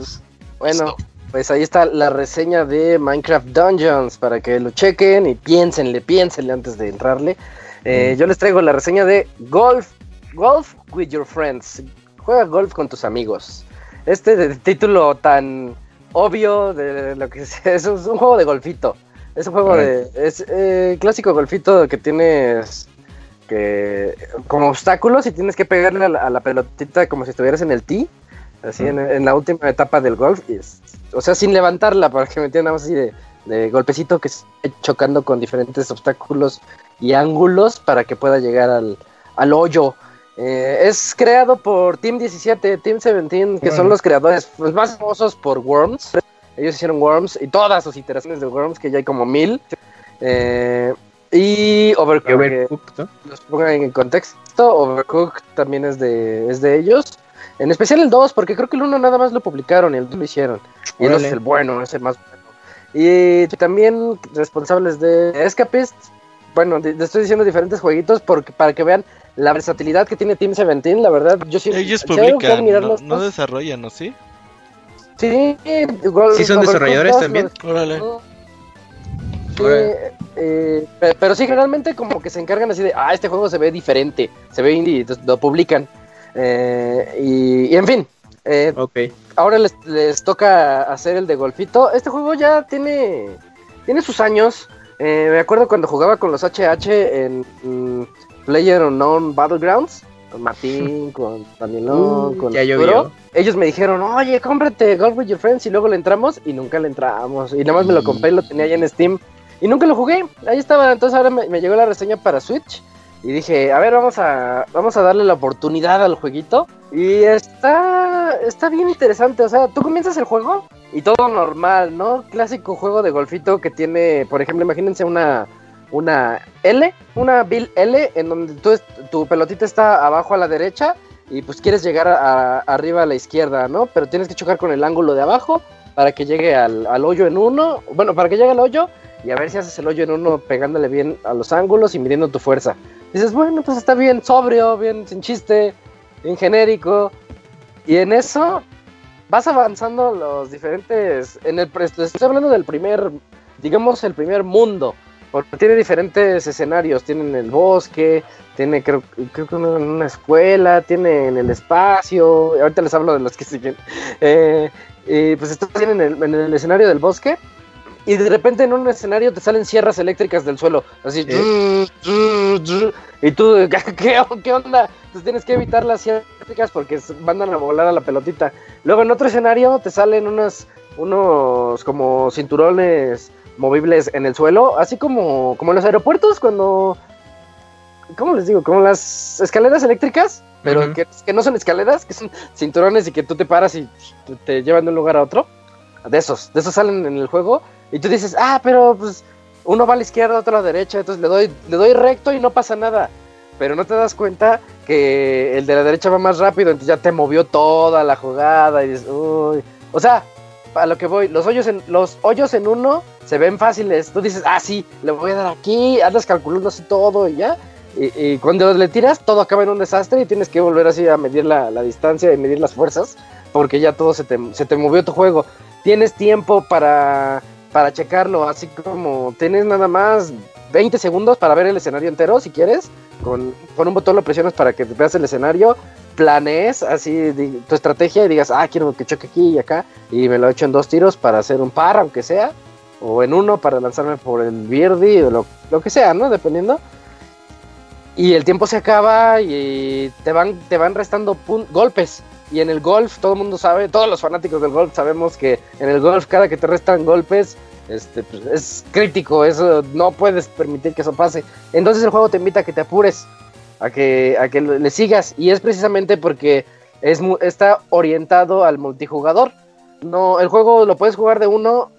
Bueno, pues ahí está la reseña de Minecraft Dungeons para que lo chequen y piénsenle, piénsenle antes de entrarle. Eh, Yo les traigo la reseña de Golf, Golf with Your Friends. Juega golf con tus amigos. Este de- título tan obvio de lo que es, es un juego de golfito. Es un juego de. Es eh, clásico golfito que tienes que como obstáculos y tienes que pegarle a la, a la pelotita como si estuvieras en el tee, así en, en la última etapa del golf, y es- o sea, sin levantarla, para que me entiendan así de, de golpecito que esté chocando con diferentes obstáculos y ángulos para que pueda llegar al, al hoyo. Eh, es creado por Team 17, Team 17, que son los creadores pues, más famosos por Worms. Ellos hicieron Worms y todas sus iteraciones de Worms, que ya hay como mil. Eh, y Overcooked. Overcooked, ¿no? Los pongan en contexto, Overcooked también es de, es de ellos. En especial el 2, porque creo que el 1 nada más lo publicaron y el 2 lo hicieron. Y el 2 Órale. es el bueno, es el más bueno. Y también responsables de Escapist. Bueno, de- le estoy diciendo diferentes jueguitos porque para que vean la versatilidad que tiene Team 17. La verdad, yo sí. Ellos si publican, no, no desarrollan, ¿no? ¿Sí? Sí, igual- ¿Sí son desarrolladores 2 también? Órale. Sí, eh, pero sí, generalmente como que se encargan así de, ah, este juego se ve diferente, se ve indie, entonces lo publican. Eh, y, y en fin, eh, Ok. ahora les, les toca hacer el de golfito. Este juego ya tiene, tiene sus años. Eh, me acuerdo cuando jugaba con los HH en Player Unknown Battlegrounds, con Martín, con Danielón, Uh, con ya Arturo. Ellos me dijeron, oye, cómprate Golf with Your Friends y luego le entramos y nunca le entramos. Y nada más me lo compré y lo tenía ahí en Steam y nunca lo jugué. Ahí estaba, entonces ahora me, me llegó la reseña para Switch y dije, a ver, vamos a, vamos a darle la oportunidad al jueguito. Y está, está bien interesante, o sea, tú comienzas el juego y todo normal, ¿no? Clásico juego de golfito que tiene, por ejemplo, imagínense una, una L, una Bill L, en donde tú tu pelotita está abajo a la derecha y pues quieres llegar a, arriba a la izquierda, ¿no? Pero tienes que chocar con el ángulo de abajo para que llegue al, al hoyo en uno, bueno, para que llegue al hoyo y a ver si haces el hoyo en uno pegándole bien a los ángulos y midiendo tu fuerza. Dices, bueno, pues está bien sobrio, bien sin chiste, bien genérico. Y en eso vas avanzando los diferentes. En el, estoy hablando del primer, digamos, el primer mundo. Porque tiene diferentes escenarios. Tiene en el bosque, tiene creo, creo que en una escuela, tiene en el espacio. Ahorita les hablo de los que siguen. Eh, y pues estás bien en el, en el escenario del bosque. Y de repente en un escenario te salen sierras eléctricas del suelo. Así. Y tú, ¿qué, qué onda? Entonces tienes que evitar las sierras eléctricas porque mandan a volar a la pelotita. Luego en otro escenario te salen unos, unos como cinturones movibles en el suelo, así como, como en los aeropuertos cuando... ¿Cómo les digo? Como las escaleras eléctricas, pero que, que no son escaleras, que son cinturones y que tú te paras y te, te llevan de un lugar a otro. De esos, de esos salen en el juego. Y tú dices, ah, pero pues uno va a la izquierda, otro a la derecha, entonces le doy, le doy recto y no pasa nada. Pero no te das cuenta que el de la derecha va más rápido, entonces ya te movió toda la jugada y dices, uy. O sea, a lo que voy, los hoyos en, los hoyos en uno se ven fáciles. Tú dices, ah, sí, le voy a dar aquí, andas calculando así todo y ya. Y, y cuando le tiras, todo acaba en un desastre y tienes que volver así a medir la, distancia y medir las fuerzas, porque ya todo se te, se te movió tu juego. Tienes tiempo para, para checarlo, así como tienes nada más 20 segundos para ver el escenario entero, si quieres. Con, con un botón lo presionas para que veas el escenario, planees así tu estrategia y digas, ah, quiero que choque aquí y acá, y me lo echo en dos tiros para hacer un par, aunque sea, o en uno para lanzarme por el birdie, o lo, lo que sea, ¿no? Dependiendo. Y el tiempo se acaba y te van, te van restando golpes. Y en el golf, todo el mundo sabe, todos los fanáticos del golf sabemos que en el golf, cada que te restan golpes, este, pues, es crítico, eso no puedes permitir que eso pase. Entonces el juego te invita a que te apures, a que, a que le sigas. Y es precisamente porque es, está orientado al multijugador. No, el juego lo puedes jugar de uno,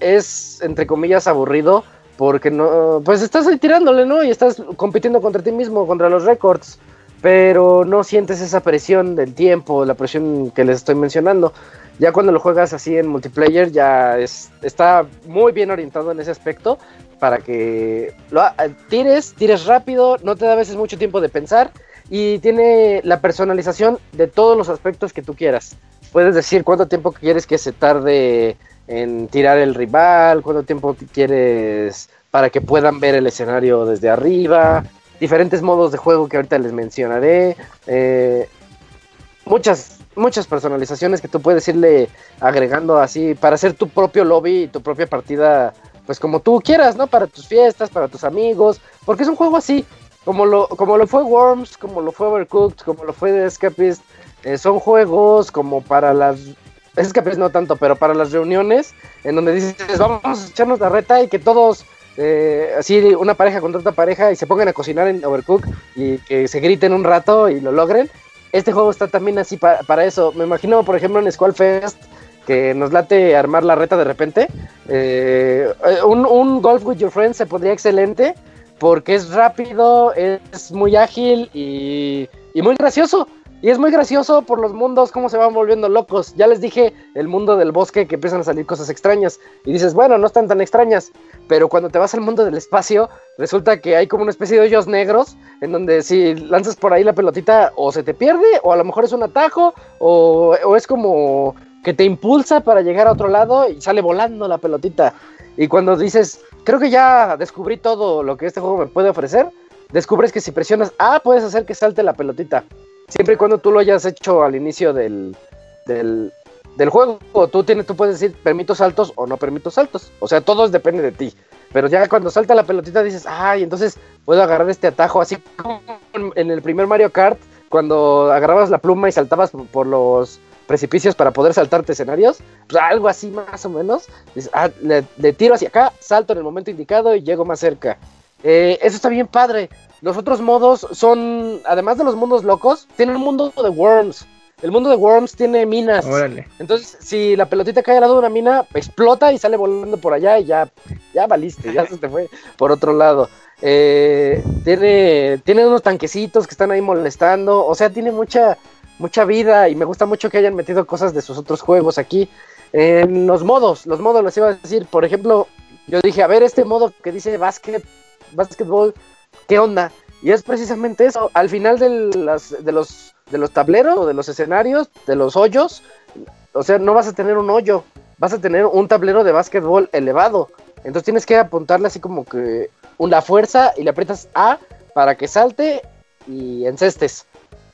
es entre comillas aburrido, porque no, pues estás ahí tirándole, ¿no? Y estás compitiendo contra ti mismo, contra los récords, pero no sientes esa presión del tiempo, la presión que les estoy mencionando. Ya cuando lo juegas así en multiplayer, ya es, está muy bien orientado en ese aspecto para que lo tires, tires rápido, no te da a veces mucho tiempo de pensar y tiene la personalización de todos los aspectos que tú quieras. Puedes decir cuánto tiempo quieres que se tarde en tirar el rival, cuánto tiempo quieres para que puedan ver el escenario desde arriba, diferentes modos de juego que ahorita les mencionaré, eh, muchas, muchas personalizaciones que tú puedes irle agregando así para hacer tu propio lobby y tu propia partida, pues como tú quieras, ¿no? Para tus fiestas, para tus amigos, porque es un juego así, como lo, como lo fue Worms, como lo fue Overcooked, como lo fue The Escapist, eh, son juegos como para las Escapist no tanto, pero para las reuniones en donde dices, vamos a echarnos la reta y que todos eh, así una pareja contra otra pareja y se pongan a cocinar en Overcook y que se griten un rato y lo logren. Este juego está también así pa- para eso. Me imagino, por ejemplo, en Squall Fest que nos late armar la reta de repente. Eh, eh, un, un Golf with Your Friends se podría excelente porque es rápido, es muy ágil y, y muy gracioso. Y es muy gracioso por los mundos, cómo se van volviendo locos. Ya les dije el mundo del bosque que empiezan a salir cosas extrañas. Y dices, bueno, no están tan extrañas. Pero cuando te vas al mundo del espacio, resulta que hay como una especie de hoyos negros. En donde si lanzas por ahí la pelotita, o se te pierde, o a lo mejor es un atajo, o, o es como que te impulsa para llegar a otro lado y sale volando la pelotita. Y cuando dices, creo que ya descubrí todo lo que este juego me puede ofrecer, descubres que si presionas A, puedes hacer que salte la pelotita. Siempre y cuando tú lo hayas hecho al inicio del, del, del juego, tú, tienes, tú puedes decir permito saltos o no permito saltos. O sea, todo depende de ti. Pero ya cuando salta la pelotita dices, ay, entonces puedo agarrar este atajo, así como en- el primer Mario Kart, cuando agarrabas la pluma y saltabas por los precipicios para poder saltarte escenarios, pues algo así más o menos. Ah, le, le tiro hacia acá, salto en el momento indicado y llego más cerca. Eh, eso está bien padre. Los otros modos son, además de los mundos locos, tienen un mundo de worms. El mundo de worms tiene minas. Órale. Entonces, si la pelotita cae al lado de una mina, explota y sale volando por allá y ya, ya valiste, ya se te fue por otro lado. Eh, tiene, tiene unos tanquecitos que están ahí molestando, o sea, tiene mucha, mucha vida y me gusta mucho que hayan metido cosas de sus otros juegos aquí. En los modos, los modos les iba a decir, por ejemplo, yo dije, a ver, este modo que dice básquet, básquetbol, ¿qué onda? Y es precisamente eso, al final de, las, de, los, de los tableros o de los escenarios, de los hoyos, o sea, no vas a tener un hoyo, vas a tener un tablero de básquetbol elevado. Entonces tienes que apuntarle así como que una fuerza y le aprietas A para que salte y encestes.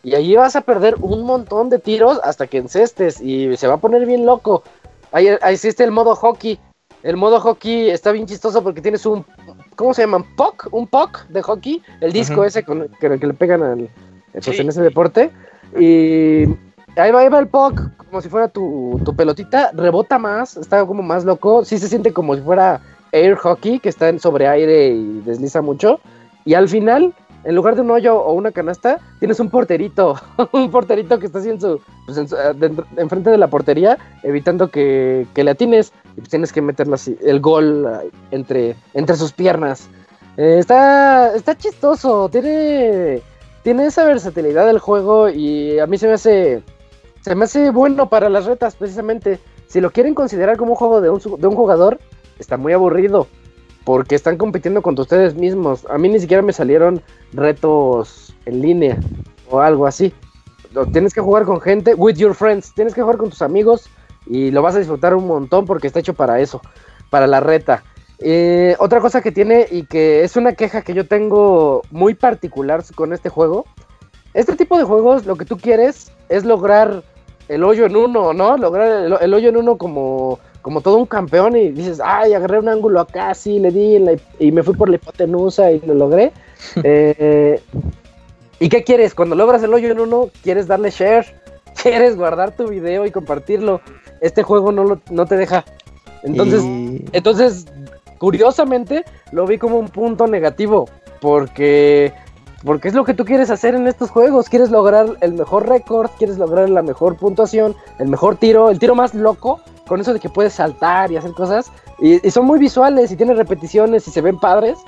Y ahí vas a perder un montón de tiros hasta que encestes y se va a poner bien loco. Ahí, ahí existe el modo hockey. El modo hockey está bien chistoso porque tienes un, ¿cómo se llaman? Puck, un puck de hockey, el disco ese con, que, que le pegan al, pues, Sí. en ese deporte. Y ahí va, ahí va el puck, como si fuera tu, tu pelotita, rebota más, está como más loco, sí se siente como si fuera air hockey, que está en sobre aire y desliza mucho. Y al final, en lugar de un hoyo o una canasta, tienes un porterito, un porterito que está así en su, pues en su- eh, dentro- enfrente de la portería, evitando que, que le atines, y pues tienes que meterlo así, el gol eh, entre, entre sus piernas. Eh, está, está chistoso, tiene, tiene esa versatilidad del juego y a mí se me hace, se me hace bueno para las retas precisamente. Si lo quieren considerar como un juego de un, de un jugador, está muy aburrido. Porque están compitiendo contra ustedes mismos. A mí ni siquiera me salieron retos en línea o algo así. Tienes que jugar con gente, with your friends. Tienes que jugar con tus amigos y lo vas a disfrutar un montón porque está hecho para eso, para la reta. Eh, otra cosa que tiene y que es una queja que yo tengo muy particular con este juego. Este tipo de juegos lo que tú quieres es lograr el hoyo en uno, ¿no? Lograr el hoyo en uno como, como todo un campeón y dices, ay, agarré un ángulo acá, sí, le di la- y me fui por la hipotenusa y lo logré. Eh, ¿Y qué quieres? Cuando logras el hoyo en uno, quieres darle share, quieres guardar tu video y compartirlo. Este juego no, lo- no te deja. Entonces, Y- entonces, curiosamente, lo vi como un punto negativo, porque, porque es lo que tú quieres hacer en estos juegos. Quieres lograr el mejor récord, quieres lograr la mejor puntuación, el mejor tiro, el tiro más loco, con eso de que puedes saltar y hacer cosas. Y, y son muy visuales y tienen repeticiones y se ven padres.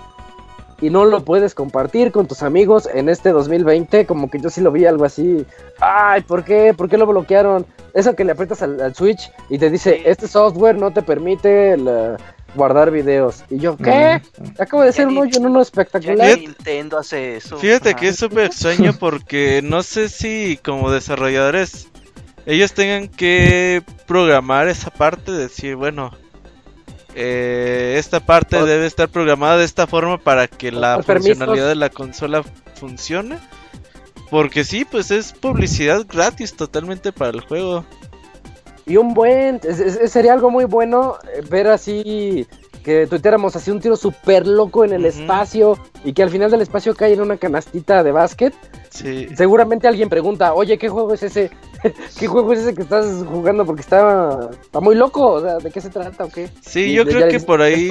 Y no lo puedes compartir con tus amigos en este 2020, como que yo sí lo vi algo así. Ay, ¿por qué? ¿Por qué lo bloquearon? Eso que le aprietas al, al Switch y te dice, este software no te permite la- guardar videos. Y yo, ¿qué? Acabo de hacer un hoyo en uno espectacular. ni Nintendo hace eso. Fíjate que es súper extraño porque no sé si como desarrolladores ellos tengan que programar esa parte, decir, bueno, eh, esta parte O- debe estar programada de esta forma para que la permisos. funcionalidad de la consola funcione. Porque sí, pues es publicidad gratis totalmente para el juego. Y un buen, es- es- sería algo muy bueno eh, ver así que tuiteáramos así un tiro súper loco en el espacio y que al final del espacio cae en una canastita de básquet. Sí. Seguramente alguien pregunta, oye, ¿qué juego es ese? ¿Qué juego es ese que estás jugando? Porque está, está muy loco, o sea, ¿de qué se trata o qué? Sí, Y yo creo que por ahí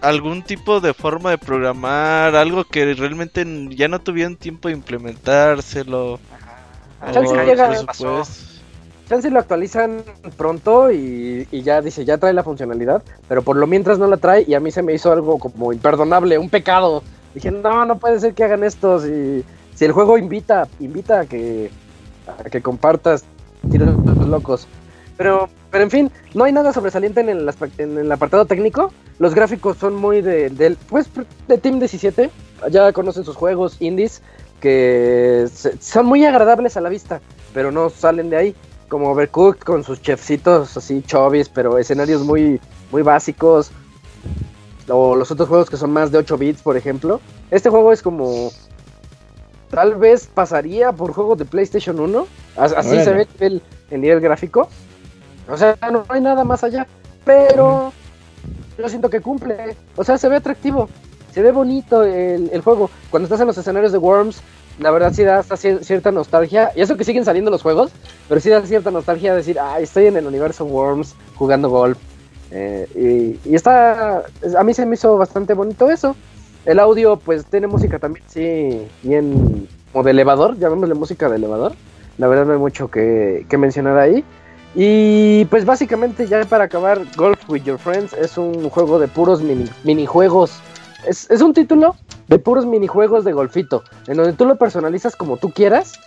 algún tipo de forma de programar, algo que realmente ya no tuvieron tiempo de implementárselo. Ajá. o llega- presupuesto. Chance lo actualizan pronto y, ya dice, ya trae la funcionalidad, pero por lo mientras no la trae y a mí se me hizo algo como imperdonable, un pecado. Dije, no, no puede ser que hagan esto. Si, el juego invita, invita a que, a que compartas tiros locos. Pero, pero en fin, no hay nada sobresaliente en el, apartado técnico. Los gráficos son muy de, del pues, de Team 17. Ya conocen sus juegos indies que son muy agradables a la vista, pero no salen de ahí. Como Overcooked con sus chefcitos así chovis, pero escenarios muy, muy básicos. O los otros juegos que son más de 8 bits, por ejemplo. Este juego es como. Tal vez pasaría por juegos de PlayStation 1. As- Así se ve el, el nivel gráfico. O sea, no hay nada más allá. Pero yo siento que cumple. O sea, se ve atractivo. Se ve bonito el, el juego. Cuando estás en los escenarios de Worms, la verdad sí da hasta cier- cierta nostalgia. Y eso que siguen saliendo los juegos, pero sí da cierta nostalgia decir, ay, estoy en el universo Worms jugando golf. Eh, y, y está, a mí se me hizo bastante bonito eso. El audio, pues tiene música también, sí, bien como de elevador, llamémosle música de elevador. La verdad no hay mucho que, que mencionar ahí. Y pues básicamente ya para acabar, Golf with Your Friends es un juego de puros mini, minijuegos. Es, es un título de puros minijuegos de golfito, en donde tú lo personalizas como tú quieras.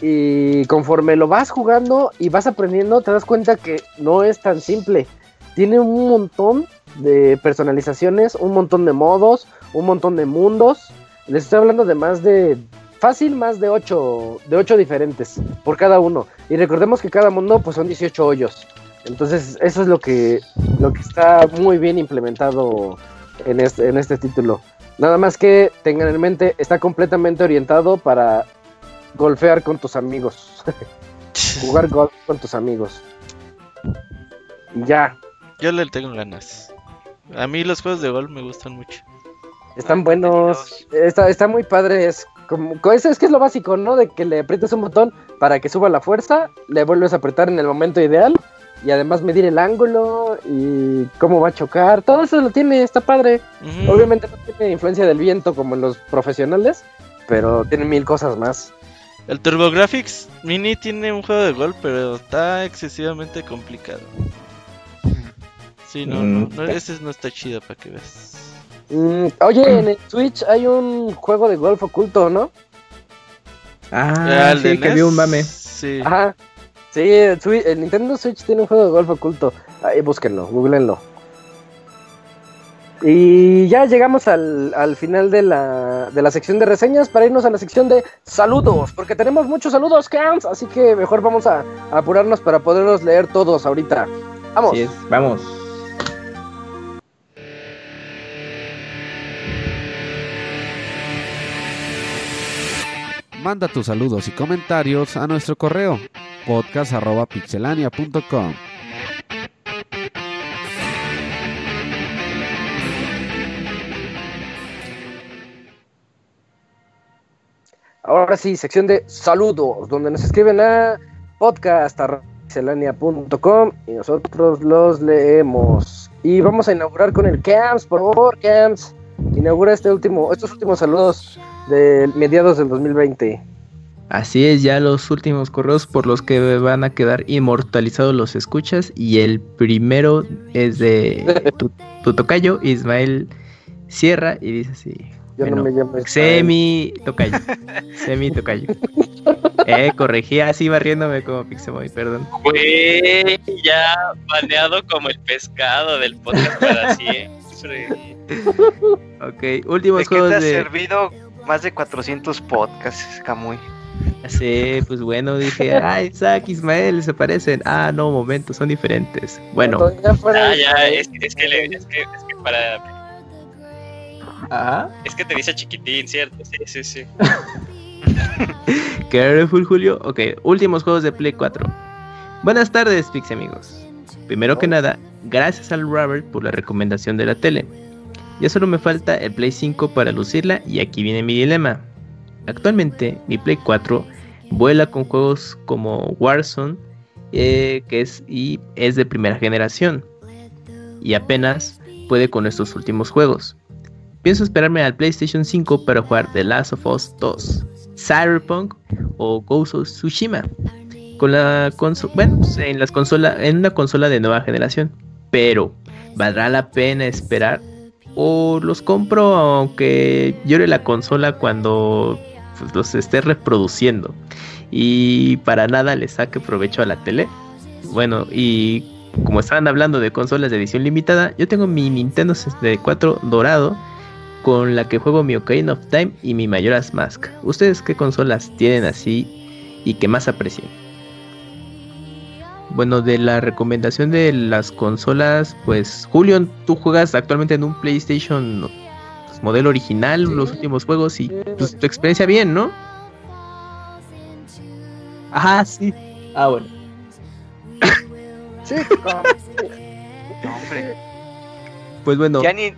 Y conforme lo vas jugando y vas aprendiendo, te das cuenta que no es tan simple. Tiene un montón de personalizaciones, un montón de modos, un montón de mundos. Les estoy hablando de más de fácil, más de 8 de ocho diferentes por cada uno. Y recordemos que cada mundo pues son 18 hoyos. Entonces, eso es lo que lo que está muy bien implementado en este en este título. Nada más que tengan en mente, está completamente orientado para golfear con tus amigos. Jugar golf con tus amigos. Y ya, Yo le tengo ganas. A mí los juegos de golf me gustan mucho. Están Ah, buenos. Está, está muy padre. Es como co- es, es que es lo básico, ¿no? De que le aprietes un botón para que suba la fuerza, le vuelves a apretar en el momento ideal y además medir el ángulo y cómo va a chocar. Todo eso lo tiene, está padre. Obviamente no tiene influencia del viento como en los profesionales, pero tiene mil cosas más. El TurboGrafx Mini tiene un juego de golf, pero está excesivamente complicado. Sí, no, no, no, Mm. ese no está chido para que veas. Mm, oye, en el Switch hay un juego de golf oculto, ¿no? Ah, el sí, que vi un mame. Sí. Ajá. Sí, el, Switch- el Nintendo Switch tiene un juego de golf oculto. Ahí búsquenlo, googleenlo. Y ya llegamos al, al final de la, de la sección de reseñas para irnos a la sección de saludos, porque tenemos muchos saludos, Cams, así que mejor vamos a, a apurarnos para poderlos leer todos ahorita. Vamos. Vamos. Manda tus saludos y comentarios a nuestro correo podcast.pixelania.com. Ahora sí, sección de saludos, donde nos escriben a podcast.pixelania.com y nosotros los leemos. Y vamos a inaugurar con el Camps, por favor, Camps. Inaugura este último, estos últimos saludos de mediados del 2020. Así es, ya los últimos correos por los que van a quedar inmortalizados los escuchas. Y el primero es de tu, tu tocayo, Ismael Sierra, y dice así. Yo no Bueno, me llamo. Semi tocayo. Semi tocayo. Eh, corregí así barriéndome como Pixemoy, perdón. Güey, ya baneado como el pescado del podcast para siempre. Ok, últimos ¿De qué te juegos has de. servido más de 400 podcasts, Camuy? Sí, pues bueno, dije, ah, Isaac, Ismael, se parecen. Ah, no, momento, son diferentes. Bueno, Cuando ya fuera- Ah, ya, es, es que, le- es, que, es que para. ajá. Es que te dice chiquitín, ¿cierto? Sí, sí, sí. Careful, Julio. Ok, últimos juegos de Play 4. Buenas tardes, Pixie amigos. Primero que nada, gracias al Robert por la recomendación de la tele. Ya solo me falta el Play 5 para lucirla y aquí viene mi dilema. Actualmente mi Play 4 vuela con juegos como Warzone, eh, que es y es de primera generación y apenas puede con estos últimos juegos. Pienso esperarme al PlayStation 5 para jugar The Last of Us 2, Cyberpunk o Ghost of Tsushima. Con la bueno, pues, en las consola, en una consola de nueva generación. Pero ¿valdrá la pena esperar o los compro aunque llore la consola cuando pues, los esté reproduciendo y para nada le saque provecho a la tele? Bueno, y como estaban hablando de consolas de edición limitada, yo tengo mi Nintendo 64 dorado con la que juego mi Ocarina of Time y mi Majora's Mask. ¿Ustedes qué consolas tienen así y que más aprecien? Bueno, de la recomendación de las consolas, pues Julio, tú juegas actualmente en un PlayStation modelo original, Sí. los últimos juegos y pues, tu experiencia bien, ¿no? Ajá, sí. Ah, bueno. Sí, como- No, hombre. Pues bueno, Ya ni.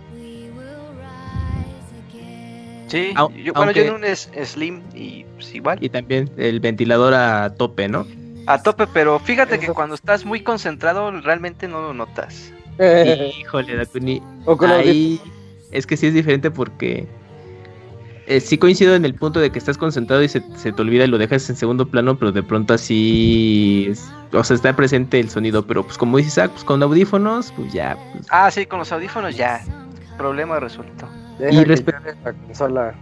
Sí, yo, bueno, yo en un es, Slim y pues, igual. y también el ventilador a tope, ¿no? A tope, pero fíjate que cuando estás muy concentrado realmente no lo notas. Híjole, Dakuni, o con los Ahí es que sí es diferente porque eh, sí coincido en el punto de que estás concentrado y se, se te olvida y lo dejas en segundo plano, pero de pronto así, es- o sea, está presente el sonido, pero pues como dice Isaac, pues con audífonos, pues ya, pues, Ah, sí, con los audífonos ya. Problema resuelto. Deja y que respe- llore la consola.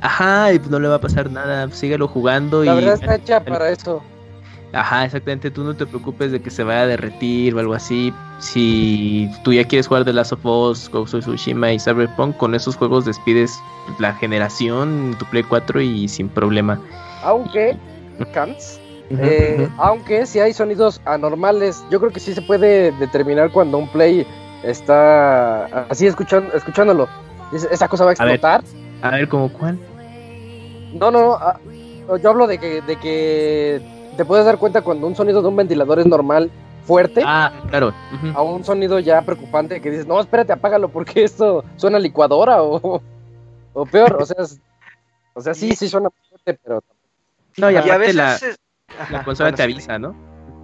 ajá, y pues no le va a pasar nada, síguelo jugando La y... verdad está hecha para eso. Ajá, exactamente, tú no te preocupes de que se vaya a derretir o algo así. Si tú ya quieres jugar The Last of Us, Ghost of Tsushima y Cyberpunk, con esos juegos despides la generación, tu Play 4 y sin problema. Aunque, Ujú, eh, aunque si hay sonidos anormales, yo creo que sí se puede determinar cuando un play está así escuchando, escuchándolo. ¿Esa cosa va a ver. explotar? A ver, ¿cómo cuál? No, no, no. ah, yo hablo de que, de que te puedes dar cuenta cuando un sonido de un ventilador es normal, fuerte, Ah, claro. a un sonido ya preocupante que dices, no, espérate, apágalo porque esto suena a licuadora o, o peor. O sea, es- o sea, sí, sí suena fuerte, pero No, y Y a aparte veces la, es- la consola bueno, te sí. avisa, ¿no?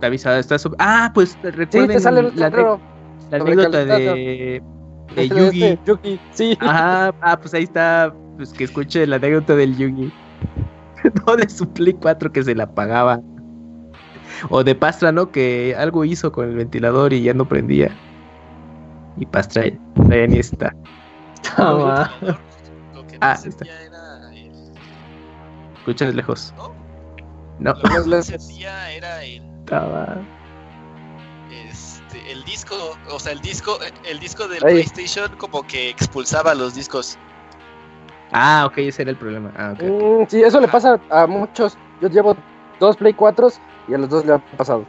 Te avisa, está sub- Ah, pues sí, recuerden te sale el la, la sobre anécdota de, de Este, Yugi. Yugi, sí. Ajá, ah, pues ahí está, pues que escuche la anécdota del Yugi. no de su Play 4 que se la apagaba. O de Pastra, ¿no? Que algo hizo con el ventilador y ya no prendía. Y Pastra ya ni está. Estaba. Lo que Ah, no está. era el, Escuchas lejos. ¿no? No, Lo que no sentía era el, estaba. este, el disco, o sea, el disco, el disco del Ahí. PlayStation como que expulsaba los discos. Ah, ok, ese era el problema. Ah. Mm, sí, eso le pasa a muchos. Yo llevo dos Play 4 y a los dos le ha pasado.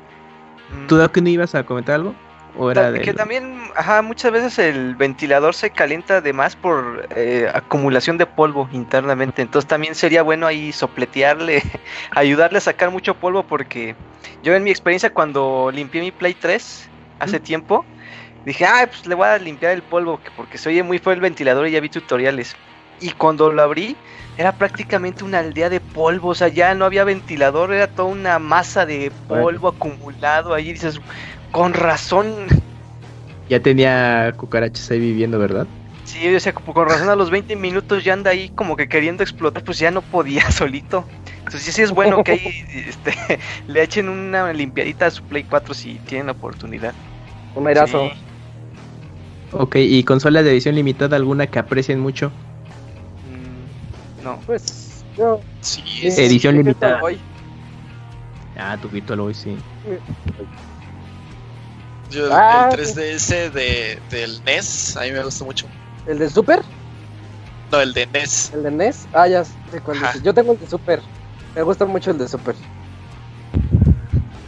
Mm. ¿Tú, Doc, no ibas a comentar algo? ¿O era Ta- de.? que también, ajá, muchas veces el ventilador se calienta de más por eh, acumulación de polvo internamente. Entonces también sería bueno ahí sopletearle, ayudarle a sacar mucho polvo porque yo en mi experiencia cuando limpié mi Play 3 hace tiempo, dije, ah, pues le voy a limpiar el polvo que- porque se oye muy feo el ventilador y ya vi tutoriales. Y cuando lo abrí, era prácticamente una aldea de polvo, o sea, ya no había ventilador, era toda una masa de polvo acumulado ahí. Dices, con razón, Ya tenía cucarachas ahí viviendo, ¿verdad? Sí, o sea, con razón a los 20 minutos ya anda ahí como que queriendo explotar, pues ya no podía solito. Entonces sí, sí es bueno que ahí este, le echen una limpiadita a su Play 4 si tienen la oportunidad. Un airazo. Sí. Ok, ¿y consolas de edición limitada alguna que aprecien mucho? No. Pues yo. Sí, sí, es- Edición limitada. hoy. Ah, tu Virtual Boy, sí. yo, Ah, el 3DS de, del NES, a mí me gustó mucho. ¿El de Super? No, el de NES. ¿El de NES? Ah, ya sé cuál. Yo tengo el de Super. Me gusta mucho el de Super.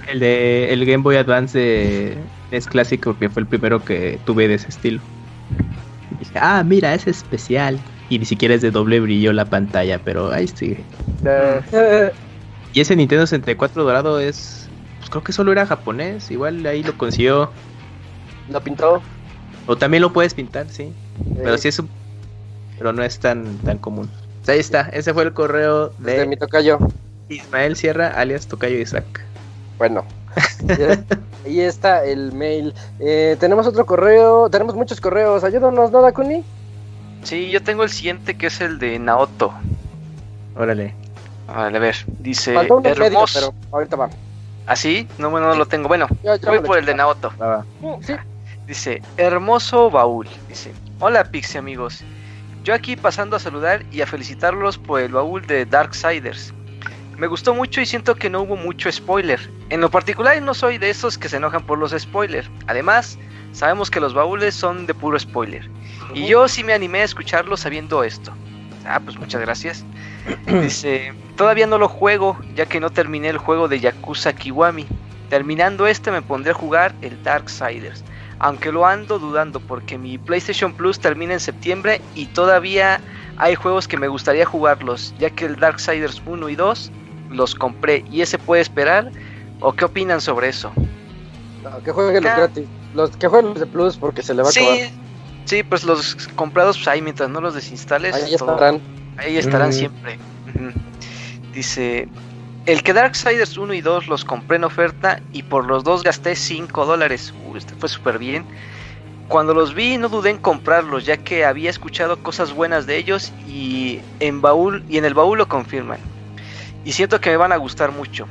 El de el Game Boy Advance de- es clásico que fue el primero que tuve de ese estilo. Y dije, ah, mira, es especial. Y ni siquiera es de doble brillo la pantalla, pero ahí sigue. Eh, Y ese Nintendo 64 dorado es. Pues creo que solo era japonés. Igual ahí lo consiguió. Lo pintó. O también lo puedes pintar, sí. Pero sí es un. Pero no es tan, tan común. Pues ahí está. Ese fue el correo de de mi tocayo. Ismael Sierra, alias Tocayo Isaac. Bueno. Ahí está el mail. Eh, tenemos otro correo. Tenemos muchos correos. Ayúdanos, ¿no, Dakuni? Sí, yo tengo el siguiente que es el de Naoto. Órale. Vale, a ver, dice hermoso. pero ahorita va. ¿Ah, sí? No, bueno, no lo tengo. Bueno, Ya- ya voy por el de. Naoto. Va, va. Sí. Dice, hermoso baúl. Dice, hola Pixie amigos. Yo aquí pasando a saludar y a felicitarlos por el baúl de Darksiders. Me gustó mucho y siento que no hubo mucho spoiler. En lo particular no soy de esos que se enojan por los spoilers. Además, sabemos que los baúles son de puro spoiler. Y yo sí me animé a escucharlo sabiendo esto. Ah, pues muchas gracias. Dice, todavía no lo juego, ya que no terminé el juego de Yakuza Kiwami. Terminando este me pondré a jugar el Darksiders. Aunque lo ando dudando porque mi PlayStation Plus termina en septiembre y todavía hay juegos que me gustaría jugarlos, ya que el Darksiders 1 y 2 los compré y ese puede esperar. ¿O qué opinan sobre eso? No, que jueguen gratis. Los que jueguen los de Plus porque se le va a acabar. Sí, sí, pues los comprados pues, ahí mientras no los desinstales. Ahí todo- estarán. Ahí estarán Mm. siempre. Dice, el que Darksiders 1 y 2 los compré en oferta y por los dos gasté 5 dólares. Uh, este fue súper bien. Cuando los vi no dudé en comprarlos ya que había escuchado cosas buenas de ellos y en, baúl, y en el baúl lo confirman. Y siento que me van a gustar mucho.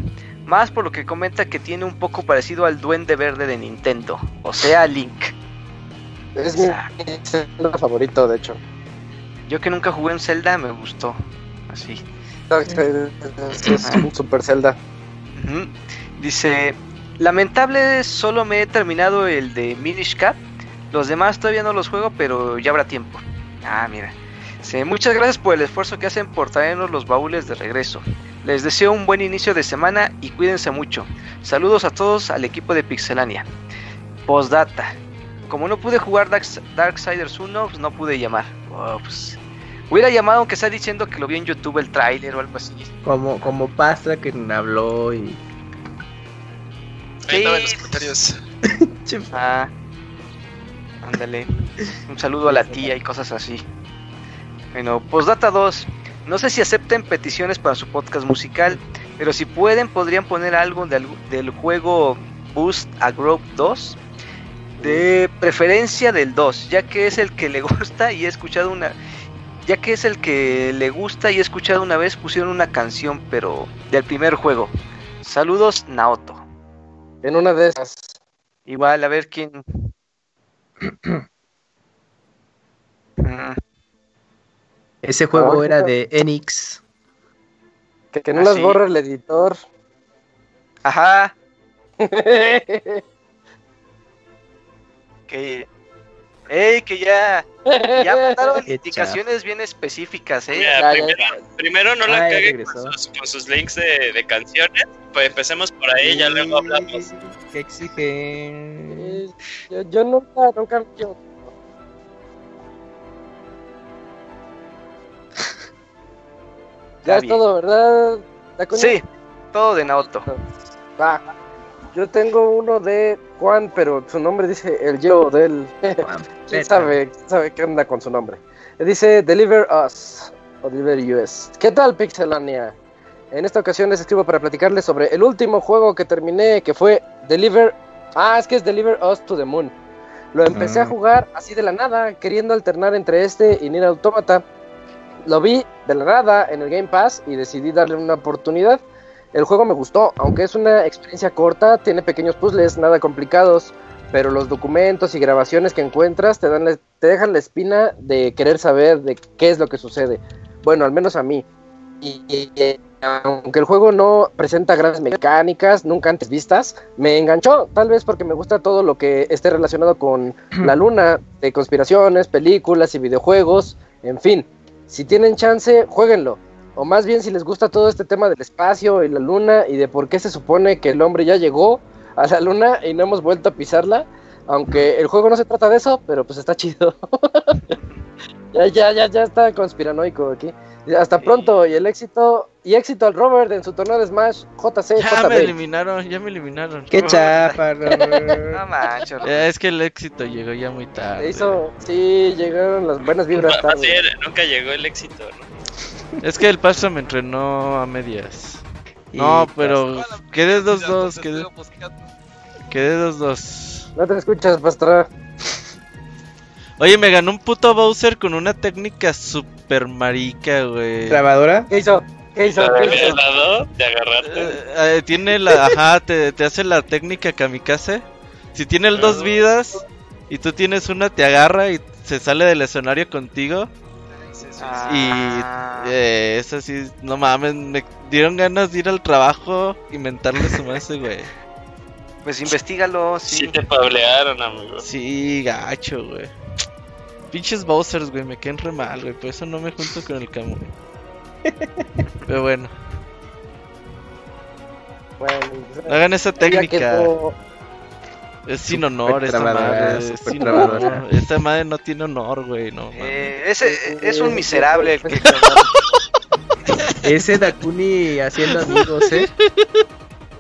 Más por lo que comenta que tiene un poco parecido al duende verde de Nintendo. O sea, Link. Es mi Zelda favorito, de hecho. Yo que nunca jugué en Zelda me gustó. Así. Es, un Super Zelda. Dice, lamentable solo me he terminado el de Minish Cap. Los demás todavía no los juego, pero ya habrá tiempo. Ah, mira. Dice, muchas gracias por el esfuerzo que hacen por traernos los baúles de regreso. Les deseo un buen inicio de semana y cuídense mucho. Saludos a todos al equipo de Pixelania. Postdata. Como no pude jugar Darks- Darksiders 1, pues no pude llamar. Oh, pues, hubiera llamado aunque sea diciendo que lo vi en YouTube el tráiler o algo así. Como, como Pastra que habló y. Ahí estaba en los Sí. comentarios. Ah, ándale. Un saludo a la tía y cosas así. Bueno, postdata 2. No sé si acepten peticiones para su podcast musical, pero si pueden, podrían poner algo del, del juego Boost a Grove 2. De preferencia del 2, ya que es el que le gusta y he escuchado una. Ya que es el que le gusta y he escuchado una vez, pusieron una canción, pero del primer juego. Saludos, Naoto. En una de esas. Igual, a ver quién. Mm, Ese juego Ah, era de Enix. Que, que no Ah, las sí. borra el editor. Ajá, que. ¡Ey! Que ya. Ya mandaron indicaciones bien específicas, ¿eh? Mira, Ya, ya, primero, no la caguen con sus, con sus links de, de canciones. Pues empecemos por ahí, ya luego hablamos. ¿Qué exigen? Eh, yo, yo nunca, nunca. yo- Ya es todo, ¿verdad? Sí, todo de Naoto. Va. Yo tengo uno de Juan, pero su nombre dice el yo del. ¿Quién sabe, quién sabe qué onda con su nombre? Dice Deliver Us o Deliver US. ¿Qué tal, Pixelania? En esta ocasión les escribo para platicarles sobre el último juego que terminé, que fue Deliver. Ah, es que es Deliver Us to the Moon. Lo empecé a jugar así de la nada, queriendo alternar entre este y Nier Automata. Lo vi de la nada en el Game Pass y decidí darle una oportunidad. El juego me gustó, aunque es una experiencia corta, tiene pequeños puzzles, nada complicados, pero los documentos y grabaciones que encuentras te, dan la- te dejan la espina de querer saber de qué es lo que sucede. Bueno, al menos a mí. Y, y- y, aunque el juego no presenta grandes mecánicas, nunca antes vistas, me enganchó, tal vez porque me gusta todo lo que esté relacionado con la luna, de conspiraciones, películas y videojuegos, en fin. Si tienen chance, jueguenlo. o más bien si les gusta todo este tema del espacio y la luna y de por qué se supone que el hombre ya llegó a la luna y no hemos vuelto a pisarla, aunque el juego no se trata de eso, pero pues está chido. ya, ya, ya, ya está conspiranoico aquí. Hasta pronto y el éxito y éxito al Robert en su torneo de Smash JC Ya me eliminaron, ya me eliminaron. Qué chafa, No Robert. manches, Ya, es que el éxito llegó ya muy tarde. hizo, sí, llegaron las buenas vibras tarde. nunca llegó el éxito, ¿no? Es que el Pastra me entrenó a medias. No, pero quedé 2-2, quedé, quedé 2-2. No te escuchas, Pastra. Oye, me ganó un puto Bowser con una técnica super marica, güey. ¿Trabadora? ¿Qué hizo? ¿Qué hizo? ¿Qué ¿El hizo? lado de agarrarte? Eh, eh, tiene la, ajá, te, te hace la técnica kamikaze. Si tiene el dos Ah. vidas y tú tienes una, te agarra y se sale del escenario contigo. Ah, Eh, eso sí, no mames, me dieron ganas de ir al trabajo y mentarle su madre, güey. Pues investigalo, Sí sí. te pablearon, amigo. Sí, gacho, güey. Pinches Bowsers, güey, me quedan re mal, güey. Por eso no me junto con el Camu. Pero bueno, Bueno, no hagan esa técnica. Es sin honor trabadora, madre. Es sin honor. Esa madre no tiene honor, güey, no. Eh, ese es un miserable el que Ese Dakuni haciendo amigos, ¿eh?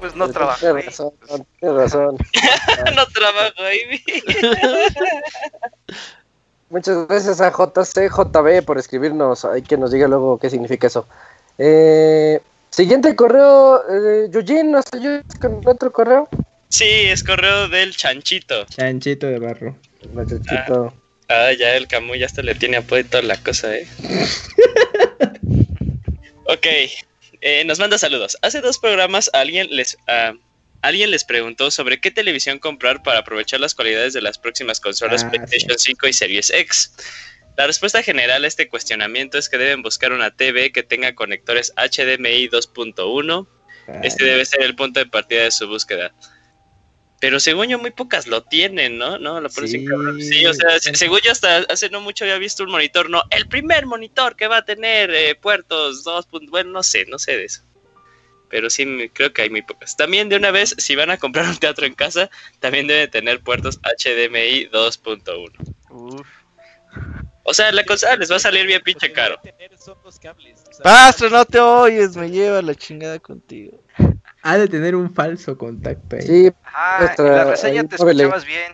pues no trabaja. Tienes razón, tienes razón. no trabajo ahí. Muchas gracias a JCJB por escribirnos. Hay que nos diga luego qué significa eso. Eh, siguiente correo, eh, Yujin, ¿nos ayudas con otro correo? Sí, es correo del chanchito. Chanchito de barro. Muchachito. Ah, ya el Camu ya hasta le tiene apoyo toda la cosa, eh. ok, eh, nos manda saludos. Hace dos programas alguien les, ah, alguien les preguntó sobre qué televisión comprar para aprovechar las cualidades de las próximas consolas Ah, PlayStation 5 y Series X. La respuesta general a este cuestionamiento es que deben buscar una TV que tenga conectores HDMI 2.1. Este debe ser el punto de partida de su búsqueda. Pero según yo, muy pocas lo tienen, ¿no? No, lo pones Sí. Sí, o sea, se- según yo, hasta hace no mucho había visto un monitor, no, el primer monitor que va a tener eh, puertos 2. Bueno, no sé, no sé de eso. Pero sí, creo que hay muy pocas. También de una vez, si van a comprar un teatro en casa, también debe tener puertos HDMI 2.1. Uf. O sea, la consola les va a salir bien pinche caro. Pastra, no te oyes, me lleva la chingada contigo. Ha de tener un falso contacto ahí. Sí, Ah, Nuestra- en la reseña ahí, te escuchabas bien.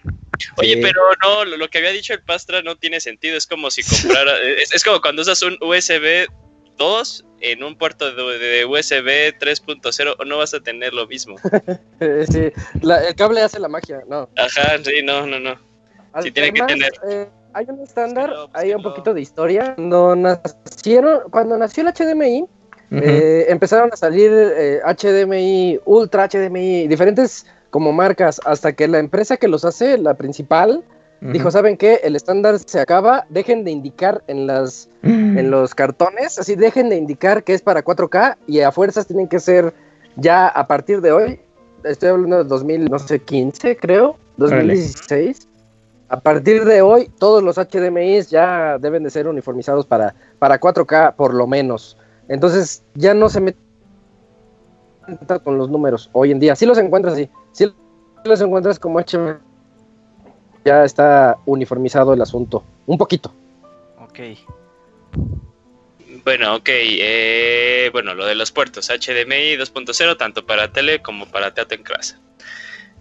Oye, Sí. pero no, lo, lo que había dicho el Pastra no tiene sentido. Es como si comprara. es, es como cuando usas un USB 2 en un puerto de, de USB 3.0, no vas a tener lo mismo. eh, sí. La- el cable hace la magia, no. Ajá, sí, no, no, no. Sí, tiene que Además, tener. eh, hay un estándar, Búsquenlo, hay un poquito de historia. Cuando nacieron, cuando nació el HDMI, eh, empezaron a salir eh, HDMI, Ultra HDMI, diferentes como marcas, hasta que la empresa que los hace, la principal, Dijo, ¿saben qué? El estándar se acaba, dejen de indicar en las en los cartones, así dejen de indicar que es para 4K y a fuerzas tienen que ser ya a partir de hoy, estoy hablando de 2015 creo, 2016. A partir de hoy todos los HDMIs ya deben de ser uniformizados para, para 4K por lo menos. Entonces ya no se meten con los números hoy en día. Si los encuentras así, si los encuentras como HDMI, ya está uniformizado el asunto. Un poquito. Ok. Bueno, ok. eh, bueno, lo de los puertos HDMI 2.0, tanto para tele como para teatro en casa.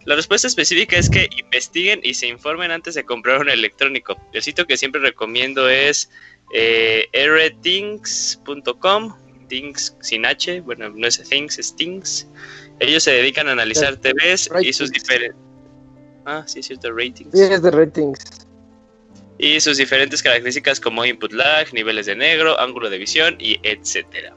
La respuesta específica es que investiguen y se informen antes de comprar un electrónico. El sitio que siempre recomiendo es eh, rthings.com, Things sin H, bueno, no es Things, es Things. Ellos se dedican a analizar TVs y sus diferentes... Ah, sí, es cierto, ratings Sí, es de ratings. y sus diferentes características como input lag, niveles de negro, ángulo de visión y etcétera.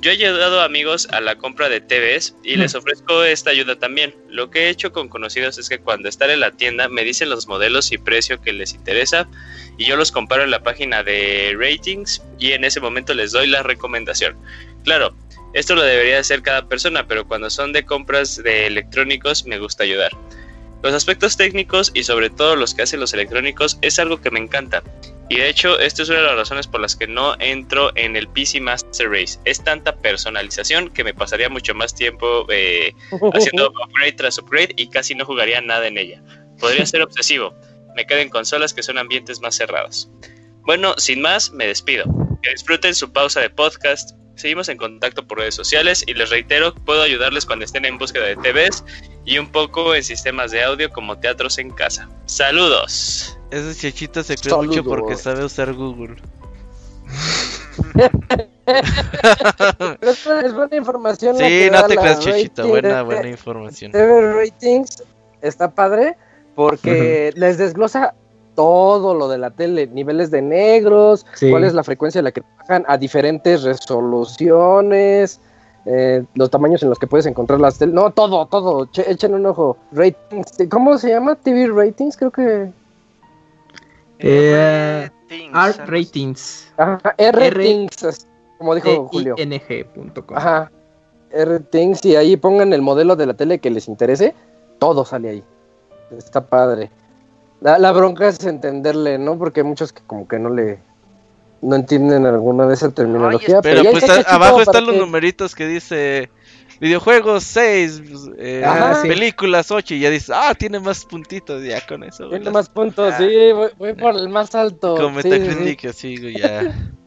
Yo he ayudado a amigos a la compra de TVs y les ofrezco esta ayuda también. Lo que he hecho con conocidos es que cuando están en la tienda me dicen los modelos y precio que les interesa y yo los comparo en la página de ratings y en ese momento les doy la recomendación. Claro, esto lo debería hacer cada persona, pero cuando son de compras de electrónicos me gusta ayudar. Los aspectos técnicos y sobre todo los que hacen los electrónicos es algo que me encanta. Y de hecho, esta es una de las razones por las que no entro en el PC Master Race. Es tanta personalización que me pasaría mucho más tiempo eh, haciendo upgrade tras upgrade y casi no jugaría nada en ella. Podría ser obsesivo. Me quedo en consolas que son ambientes más cerrados. Bueno, sin más, me despido. Que disfruten su pausa de podcast. Seguimos en contacto por redes sociales y les reitero, puedo ayudarles cuando estén en búsqueda de TVs y un poco en sistemas de audio como teatros en casa. Saludos. Ese chachito se cree mucho porque sabe usar Google. Pero es, buena- es buena información. la Sí, que no te creas, chachito. rating Buena, buena información. TV Ratings está padre porque les desglosa todo lo de la tele, niveles de negros, Sí. cuál es la frecuencia a la que trabajan a diferentes resoluciones, eh, los tamaños en los que puedes encontrar las teles, no, todo, todo, che- echen un ojo. Ratings, ¿cómo se llama? TV Ratings, creo que... Eh, Ratings, así. Ratings. Ajá, R-Ratings, como dijo Julio. Ajá. R-Things y ahí pongan el modelo de la tele que les interese, todo sale ahí. Está padre. La, la bronca es entenderle, ¿no? Porque hay muchos que como que no le no entienden alguna de esa terminología. Pero ya pues está abajo están los que- numeritos que dice videojuegos 6, Ajá. películas 8 y ya dices, ah, tiene más puntitos ya con eso. Tiene las- más puntos, sí, voy, voy por el más alto. Con sí, sí, sí. Metacritic así, güey, ya.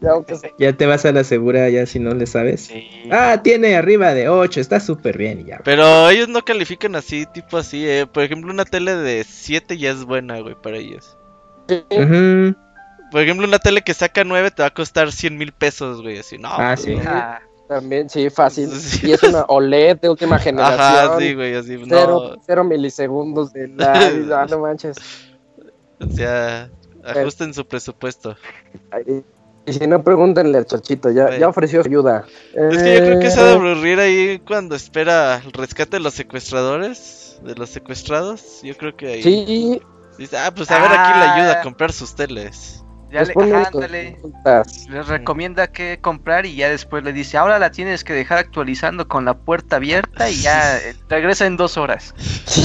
Ya, te vas a la segura ya si no le sabes. Sí. Ah, tiene arriba de 8, está súper bien y ya. Pero ellos no califican así, tipo así, eh. Por ejemplo, una tele de 7 ya es buena, güey, para ellos. Por ejemplo, una tele que saca 9 te va a costar 100 mil pesos, güey, así, no. Ah, pues, sí. Ah, También, sí, fácil. Sí. Y es una OLED de última generación. Ajá, sí, güey, así, Cero, no. cero milisegundos de la... ah, no manches. O sea, ajusten su presupuesto. Ay, Y si no, pregúntenle al Chachito, ya, ya ofreció ayuda. Es que yo creo que se ha de Eh, aburrir ahí cuando espera el rescate de los secuestradores, de los secuestrados. Yo creo que ahí Sí, dice, ah, pues a ver a quién le ayuda Ah. a comprar sus teles. ya les le, ajá, ándale. Les recomienda qué comprar y ya después le dice, ahora la tienes que dejar actualizando con la puerta abierta y ya eh, regresa en dos horas.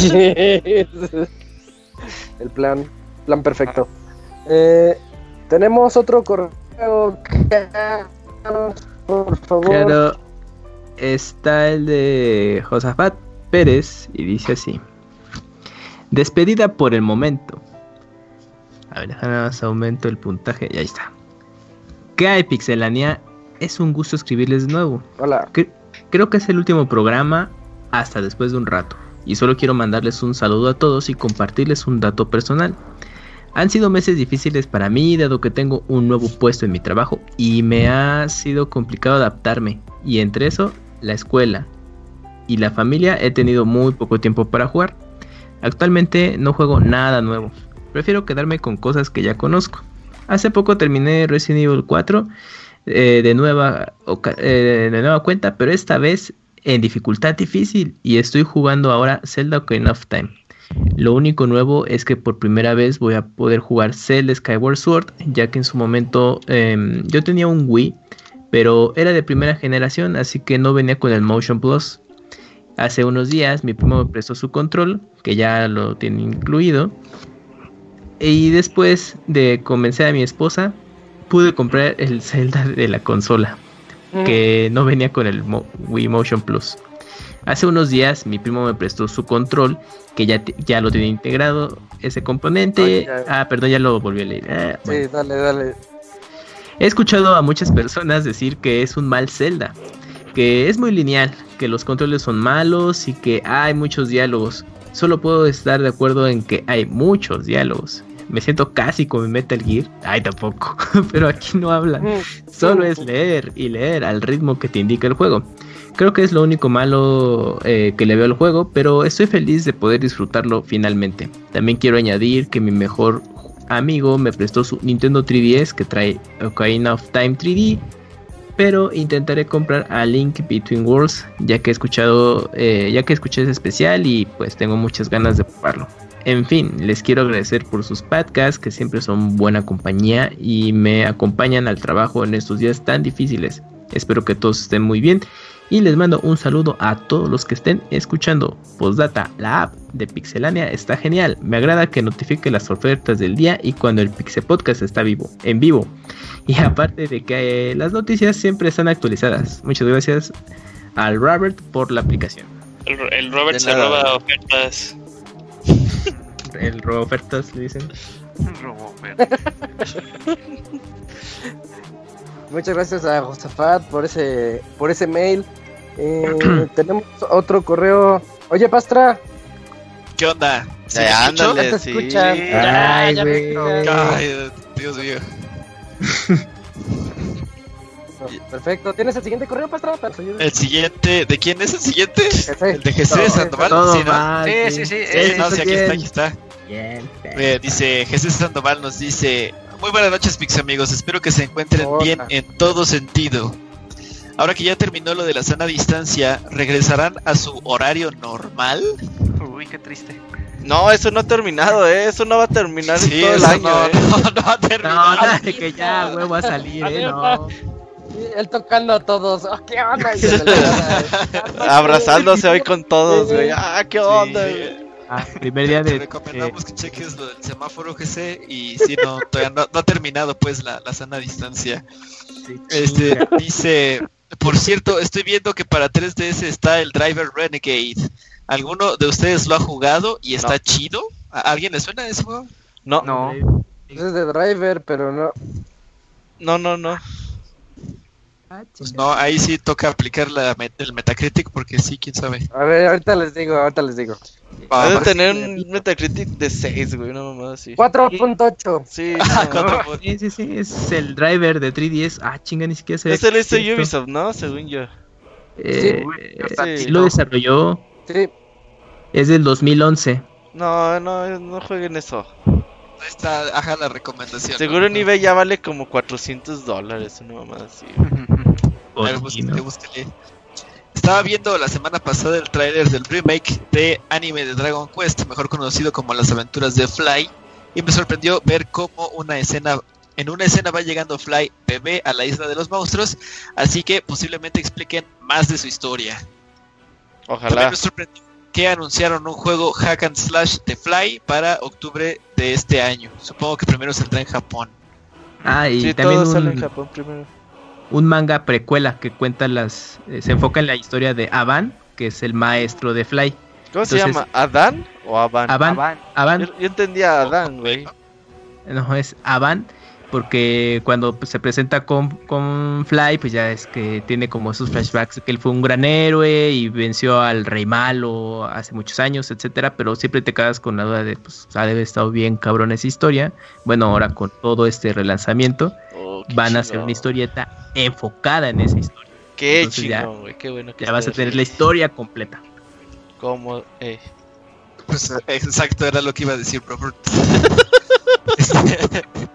El plan, plan perfecto. Eh, tenemos otro correo. Por favor. Claro, está el de Josafat Pérez y dice así. Despedida por el momento. A ver, déjame más aumento el puntaje. Y ahí está. ¿Qué hay, Pixelania? Es un gusto escribirles de nuevo. Hola. Cre- creo que es el último programa hasta después de un rato. Y solo quiero mandarles un saludo a todos y compartirles un dato personal. Han sido meses difíciles para mí dado que tengo un nuevo puesto en mi trabajo y me ha sido complicado adaptarme. Y entre eso, la escuela y la familia he tenido muy poco tiempo para jugar. Actualmente no juego nada nuevo. Prefiero quedarme con cosas que ya conozco. Hace poco terminé Resident Evil 4 eh, de, nueva, eh, de nueva cuenta, pero esta vez en dificultad difícil y estoy jugando ahora Zelda Ocarina of Time. Lo único nuevo es que por primera vez voy a poder jugar Zelda Skyward Sword, ya que en su momento em, yo tenía un Wii, pero era de primera generación, así que no venía con el Motion Plus. Hace unos días mi primo me prestó su control, que ya lo tiene incluido, y después de convencer a mi esposa, pude comprar el Zelda de la consola, que no venía con el Mo- Wii Motion Plus. Hace unos días mi primo me prestó su control, que ya, te- ya lo tiene integrado, ese componente. Ay, ya. Ah, perdón, ya lo volví a leer. Ah, bueno. Sí, dale, dale. He escuchado a muchas personas decir que es un mal Zelda, que es muy lineal, que los controles son malos y que hay muchos diálogos. Solo puedo estar de acuerdo en que hay muchos diálogos. Me siento casi como en Metal Gear. Ay, tampoco. Pero aquí no hablan. Solo es leer y leer al ritmo que te indica el juego. Creo que es lo único malo eh, que le veo al juego, pero estoy feliz de poder disfrutarlo finalmente. También quiero añadir que mi mejor amigo me prestó su Nintendo 3DS que trae Ocarina of Time 3D, pero intentaré comprar a Link Between Worlds ya que he escuchado, eh, ya que escuché ese especial y pues tengo muchas ganas de probarlo. En fin, les quiero agradecer por sus podcasts que siempre son buena compañía y me acompañan al trabajo en estos días tan difíciles. Espero que todos estén muy bien Y les mando un saludo a todos los que estén escuchando. Postdata, la app de Pixelania está genial. Me agrada que notifique las ofertas del día y cuando el Pixel Podcast está vivo, en vivo. Y aparte de que eh, las noticias siempre están actualizadas. Muchas gracias al Robert por la aplicación. El, el Robert De se nada. roba ofertas. El robo ofertas le dicen. Muchas gracias a Josafat por ese, por ese mail. Eh, tenemos otro correo. Oye, Pastra, ¿Qué onda? ¿Sí ándale, Ya te sí. escuchan. Ay, ya me. Ay, Dios mío. Perfecto. ¿Tienes el siguiente correo, Pastra? El siguiente, ¿de quién es el siguiente? Ese. El de Jesús Sandoval. Todo sí, ¿no? mal, Sí, sí, sí, Sí, eh, no, sí, aquí bien. está, aquí está. Bien. Eh, dice Jesús Sandoval nos dice muy buenas noches Pix amigos espero que se encuentren Hola. bien en todo sentido ahora que ya terminó lo de la sana distancia regresarán a su horario normal Uy, qué triste. No, eso no ha terminado, ¿eh? Eso no va a terminar en todo el eso año, no, ¿eh? no, no ha No, terminado nada de que ya, huevo, a salir, eh. No. Sí, Él tocando a todos. Oh, da- Abrazándose hoy con todos, güey. Ah, qué onda, Sí. güey. Ah, primer día te de. recomendamos que cheques lo del semáforo GC y si no todavía no, no ha terminado pues la, la sana distancia eh, Este dice, por cierto, estoy viendo que para 3DS está el Driver Renegade. ¿Alguno de ustedes lo ha jugado y está chido? ¿A alguien le suena ese juego? No, No. Es de driver, pero no. no, no, no. Pues no, ahí sí toca aplicar la, met- el Metacritic porque sí, quién sabe. A ver, ahorita les digo, ahorita les digo. Va, va. tener un Metacritic de 6, güey, una mamada así. 4.8. Sí, Ah, no. Sí, sí, sí, es el driver de 3DS. Ah, chinga, ni siquiera se ve Este lo hizo. Ubisoft, ¿no? Según yo. Eh, Sí. sí lo desarrolló. Sí. Es del 2011. No, no, no jueguen eso. Ahí está, ajá, la recomendación. Seguro en eBay ya vale como 400 dólares, una mamada así. güey. A ver, Sí, búsquele, ¿no? búsquele. Estaba viendo la semana pasada el tráiler del remake de anime de Dragon Quest, mejor conocido como Las Aventuras de Fly, y me sorprendió ver cómo una escena, en una escena va llegando Fly bebé a la isla de los monstruos, así que posiblemente expliquen más de su historia. También Ojalá. me sorprendió que anunciaron un juego hack and slash de Fly para octubre de este año. Supongo que primero saldrá en Japón. Ah, y Sí, también todo sale en Japón primero. Un manga precuela que cuenta las. eh, se enfoca en la historia de Avan, que es el maestro de Fly. ¿Cómo se llama? ¿Adán o Avan? Avan, Avan. Yo, yo entendía Adán, güey. no es Avan, porque cuando pues, se presenta con, con Fly, pues ya es que tiene como esos flashbacks de que él fue un gran héroe y venció al rey malo hace muchos años, etcétera, pero siempre te quedas con la duda de, pues, ha de haber estado bien cabrón esa historia. Bueno, ahora con todo este relanzamiento, Oh, van a hacer una historieta enfocada en esa historia. Qué Entonces chingón, güey. Qué bueno que Ya vas a tener la historia completa. Como, eh. Pues exacto, era lo que iba a decir, Robert.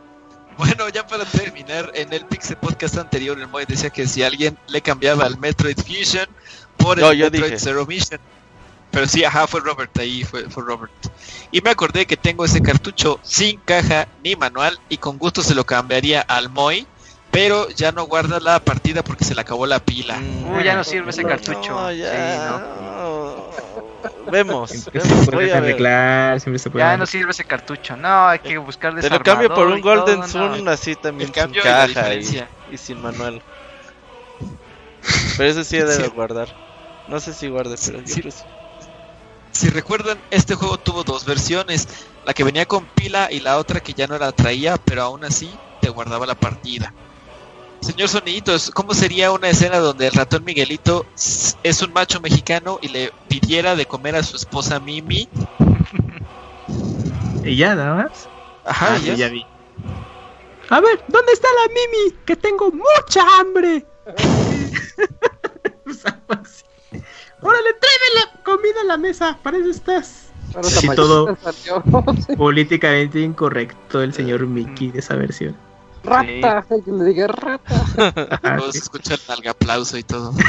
Bueno, ya para terminar, en el Pixel Podcast anterior, el Moy decía que si alguien le cambiaba al Metroid Fusion por el No, yo Metroid dije. Zero Mission. Pero sí, ajá, fue Robert, ahí fue, fue Robert. Y me acordé que tengo ese cartucho sin caja ni manual y con gusto se lo cambiaría al Moy, pero ya no guarda la partida porque se le acabó la pila. Uy, ya no sirve ese cartucho. No, Sí, ya. no. no. Vemos. Siempre vemos, se voy puede a ver. arreglar, siempre se puede Ya no sirve ese cartucho. No, hay que buscar Te lo cambio por un Golden todo, no. Sun así también El sin caja y, sin manual. Pero ese sí debe Sí. guardar. No sé si guarde, pero yo Sí. creo que sí. Si recuerdan, este juego tuvo dos versiones, la que venía con pila y la otra que ya no la traía, pero aún así te guardaba la partida. Señor Soniditos, ¿cómo sería una escena donde el ratón Miguelito es un macho mexicano y le pidiera de comer a su esposa Mimi? Y ya, nada más. Ajá, Ah, ya. vi. A ver, ¿dónde está la Mimi? Que tengo mucha hambre. Pues. Órale, tráeme la comida a la mesa. Para eso estás. Sí, esa todo. Políticamente incorrecto el señor Mickey de esa versión. Rata. Que le diga rata. Todos sí. escuchan el aplauso y todo.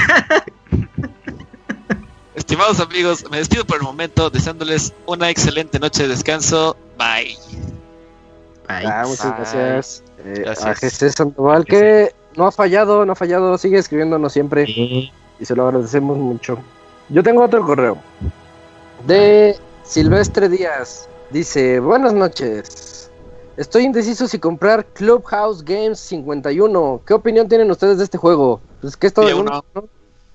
Estimados amigos, me despido por el momento, deseándoles una excelente noche de descanso. Bye. Ay, Ah, muchas gracias. Eh, Gracias. A Jesús Sandoval, que no ha fallado, no ha fallado, sigue escribiéndonos siempre. sí. y se lo agradecemos mucho. Yo tengo otro correo de Silvestre Díaz. Dice, buenas noches. Estoy indeciso si comprar Clubhouse Games 51. ¿Qué opinión tienen ustedes de este juego? Pues que es todo Día de uno, uno. ¿no?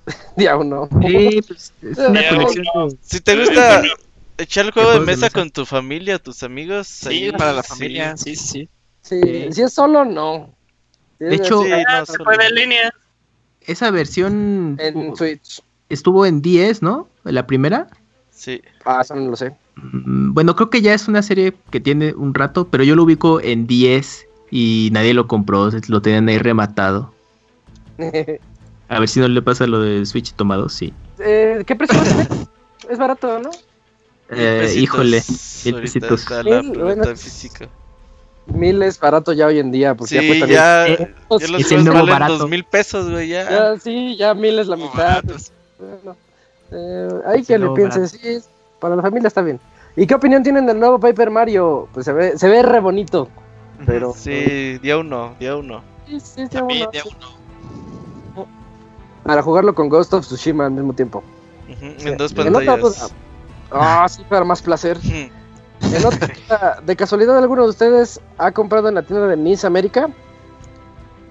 Día uno. Sí, pues, es una Ya, colección. no. Si te gusta echar el juego de mesa con tu familia, tus amigos, Sí, ahí, para la familia, sí, sí, sí. Sí, Sí. si es solo, no. Si De hecho, Sí, Ah, no, se solo- puede en línea. Esa versión en Switch. estuvo en 10, ¿no? La primera. Sí. Ah, eso no lo sé. Mm, Bueno, creo que ya es una serie que tiene un rato, pero yo lo ubico en 10 y nadie lo compró, lo tenían ahí rematado. A ver si no le pasa lo de Switch tomado, sí. Eh, ¿Qué precio es? Es barato, ¿no? Eh, híjole, mil pesitos. está la Mil, pelota bueno, en física. Mil es barato ya hoy en día, porque ya Sí, ya, mil ya los Es el nuevo barato. dos mil pesos, güey, ya. Ya, sí, ya mil es la mitad. Bueno, eh, hay que le nuevo piense, barato. sí, es- para la familia está bien. ¿Y qué opinión tienen del nuevo Paper Mario? Pues se ve, se ve re bonito, pero... Sí, día uno, día uno. Sí, sí, También uno. día uno. Para jugarlo con Ghost of Tsushima al mismo tiempo. Ujú, En dos En otra duda- pantallas. Ah, sí, para más placer. En otra- de casualidad, ¿alguno de ustedes ha comprado en la tienda de Nice América?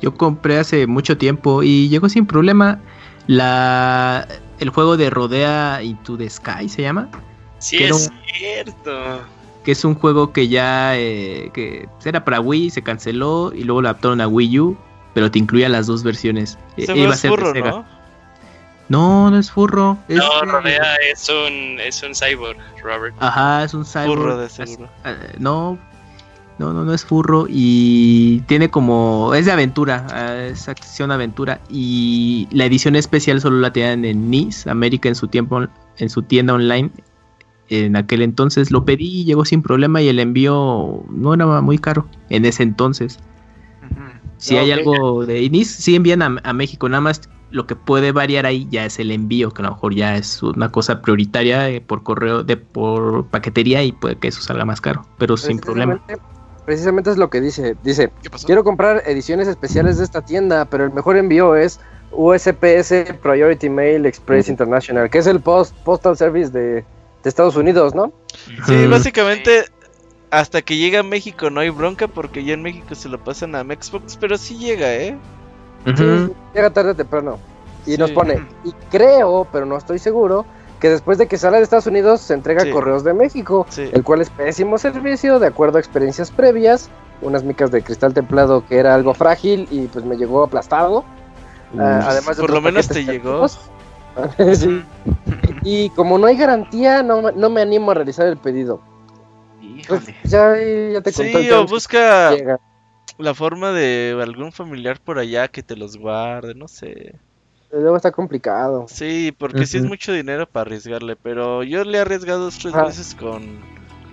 Yo compré hace mucho tiempo y llegó sin problema la el juego de Rodea Into the Sky se llama, Sí, Que es un- cierto. que es un juego que ya eh, que era para Wii, se canceló y luego lo adaptaron a Wii U, pero te incluía las dos versiones. Eh, iba fue a ser de furro, Sega. ¿no? No, no es furro. es, No, eh, Rodea es un, es un cyborg, Robert. Ajá, es un cyborg. Furro de Es- seguro. eh, no, no, no, no es furro y tiene como es de aventura, es acción aventura y la edición especial solo la tenían en Nice, América en su tiempo en su tienda online. En aquel entonces lo pedí y llegó sin problema y el envío no era muy caro en ese entonces. Si hay algo de Nice, sí envían a, a México, nada más lo que puede variar ahí ya es el envío, que a lo mejor ya es una cosa prioritaria eh, por correo, de por paquetería y puede que eso salga más caro, pero sin problema. Precisamente- es lo que dice. Dice, quiero comprar ediciones especiales de esta tienda, pero el mejor envío es USPS Priority Mail Express International, que es el post Postal Service de, de Estados Unidos, ¿no? Sí, básicamente hasta que llega a México no hay bronca porque ya en México se lo pasan a Xbox, pero sí llega, ¿eh? Sí, llega tarde o temprano. Y Sí. nos pone, y creo, pero no estoy seguro, que después de que sale de Estados Unidos se entrega Sí. a Correos de México, Sí. el cual es pésimo servicio, de acuerdo a experiencias previas, unas micas de cristal templado que era algo frágil y pues me llegó aplastado. Ah, además de Por lo menos te llegó. Sí. Y como no hay garantía, no, me- no me animo a realizar el pedido. Pues, Híjole. ya, ya te conté. Sí, o busca la forma de algún familiar por allá que te los guarde, no sé. Luego está complicado. Sí, porque sí es mucho dinero para arriesgarle, pero yo le he arriesgado dos tres Ajá. veces con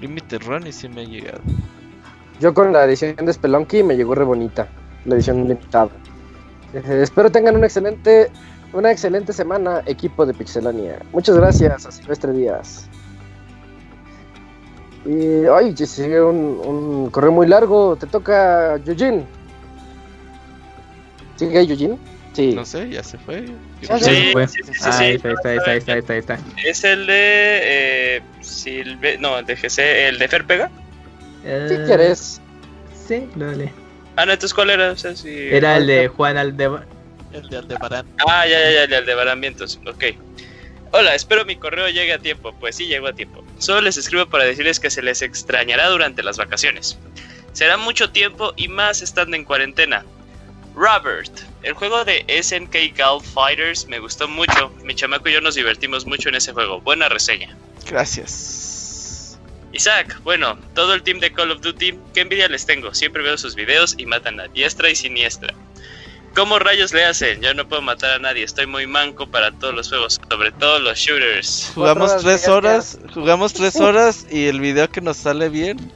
Limited Run y sí me ha llegado. Yo con la edición de Spelunky me llegó re bonita, la edición limitada. Eh, espero tengan una excelente, una excelente semana, equipo de Pixelania. Muchas gracias a Silvestre Díaz. Y ay, sigue un, un correo muy largo. Te toca Eugene. ¿Sigue ahí Eugene? Sí. No sé, ya se fue. Ya, Sí, fue. sí, sí, sí, Ah, sí. ahí está, ahí está, ahí está, ahí está, ahí está. Es el de. Eh, Silve... No, el de GC. ¿El de Ferpega? Si Eh, quieres. Sí, dale. Ah, no, entonces ¿cuál era? O sea, si- Era el de Juan Aldeva. El de Aldebarán. Ah, ya, ya, ya, el de Baramientos. Ok. Hola, espero mi correo llegue a tiempo. Pues sí, llegó a tiempo. Solo les escribo para decirles que se les extrañará durante las vacaciones. Será mucho tiempo y más estando en cuarentena. Robert, el juego de SNK Gal Fighters me gustó mucho. Mi chamaco y yo nos divertimos mucho en ese juego. Buena reseña. Gracias. Isaac, bueno, todo el team de Call of Duty, qué envidia les tengo. Siempre veo sus videos y matan a diestra y siniestra. ¿Cómo rayos le hacen? Yo no puedo matar a nadie, estoy muy manco para todos los juegos, sobre todo los shooters. Jugamos tres horas, jugamos tres horas y el video que nos sale bien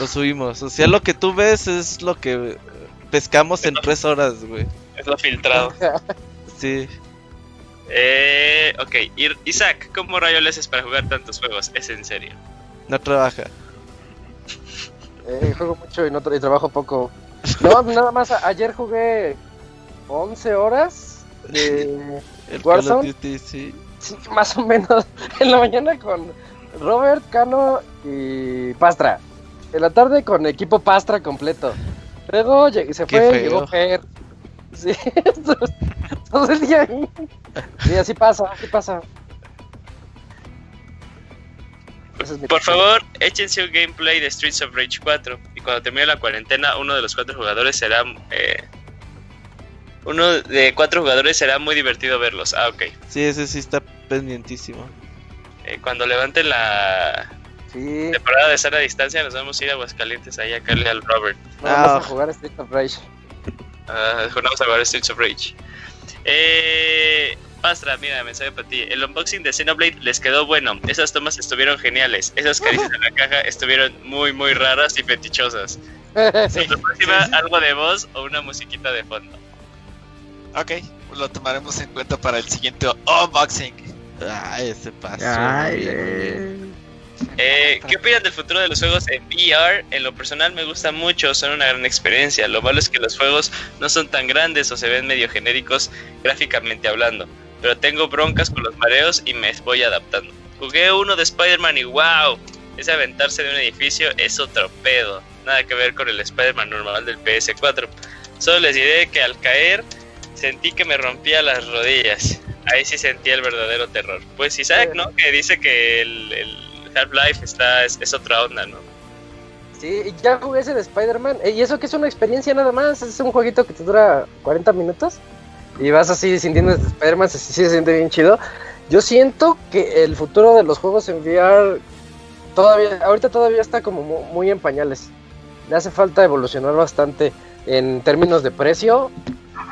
lo subimos. O sea, lo que tú ves es lo que pescamos en tres horas, güey. Es lo filtrado. Sí. Eh, ok, Ir- Isaac, ¿cómo rayos le haces para jugar tantos juegos? Es en serio. No trabaja. Eh, juego mucho y, no tra- y trabajo poco. No, nada más ayer jugué 11 horas de El Call of Warzone. Duty, sí. Sí, más o menos. En la mañana con Robert, Cano y Pastra. En la tarde con equipo Pastra completo. Luego se Qué fue, feo. llegó Fer. Sí, todo el día ahí. Sí, así pasa, así pasa. Es Por favor, échense un gameplay de Streets of Rage 4. Y cuando termine la cuarentena, uno de los cuatro jugadores será. eh, uno de cuatro jugadores será muy divertido verlos. Ah, ok. Sí, ese sí está pendientísimo. Eh, cuando levanten la Sí, temporada de sana distancia, nos vamos a ir a Aguascalientes ahí a caerle al Robert. no vamos Ah. a jugar Street of Rage. Ah, vamos a jugar Streets of Rage. Eh, Pastra, mira, mensaje para ti. El unboxing de Xenoblade les quedó bueno. Esas tomas estuvieron geniales. Esas caricias en la caja estuvieron muy, muy raras y fetichosas. Sí. La próxima, algo de voz o una musiquita de fondo. Ok, lo tomaremos en cuenta para el siguiente unboxing. Ay, ese paso. Ay, bien, eh. bien. Eh, ¿Qué opinan del futuro de los juegos en VR? En lo personal me gusta mucho, son una gran experiencia. Lo malo es que los juegos no son tan grandes o se ven medio genéricos gráficamente hablando. Pero tengo broncas con los mareos y me voy adaptando. Jugué uno de Spider-Man y wow, ese aventarse de un edificio es otro pedo. Nada que ver con el Spider-Man normal del PS4. Solo les diré que al caer sentí que me rompía las rodillas. Ahí sí sentí el verdadero terror. Pues Isaac, ¿no? Que dice que el, el Half-Life está, es, es otra onda, ¿no? Sí, ya jugué ese de Spider-Man. eh, Y eso que es una experiencia nada más. Es un jueguito que te dura 40 minutos. Y vas así sintiendo este Spider-Man. Se, sí se siente bien chido. Yo siento que el futuro de los juegos en VR todavía, ahorita todavía está como mu- muy en pañales. Le hace falta evolucionar bastante en términos de precio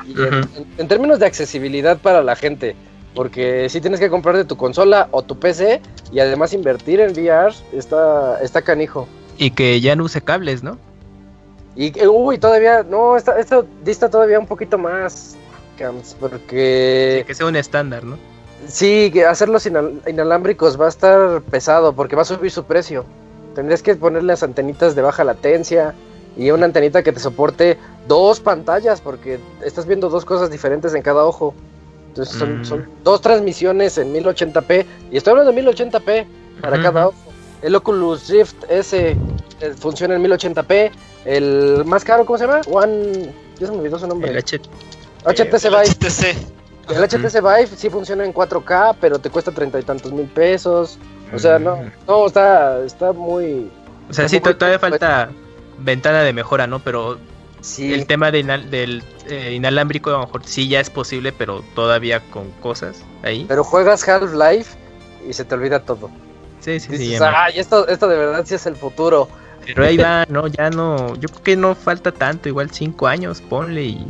y en, Ujú. en- en términos de accesibilidad para la gente. Porque si tienes que comprarte tu consola o tu PC y además invertir en VR, está, está canijo. Y que ya no use cables, ¿no? Y que, uy, todavía, no, esta- esto dista todavía un poquito más, porque Sí, que sea un estándar, ¿no? sí, que hacerlos inal- inalámbricos va a estar pesado porque va a subir su precio. Tendrías que ponerle las antenitas de baja latencia y una antenita que te soporte dos pantallas porque estás viendo dos cosas diferentes en cada ojo. Entonces son, Mm. son dos transmisiones en 1080p y estoy hablando de 1080p para cada ojo. El Oculus Rift S eh, funciona en 1080p. El más caro, ¿cómo se llama? One. Ya se me olvidó su nombre. El H HTC El Vive. HTC. El HTC Vive sí funciona en 4K, pero te cuesta treinta y tantos mil pesos. O sea, no, Mm. no, está, está muy. O sea, sí, todavía falta ventana de mejora, ¿no? Pero Sí, el tema de inal- del eh, inalámbrico a lo mejor sí ya es posible, pero todavía con cosas ahí. pero juegas Half-Life y se te olvida todo. Sí, sí, sí. Dices, esto, esto de verdad sí es el futuro. Pero ahí va, no, ya no. Yo creo que no falta tanto, igual cinco años, ponle y.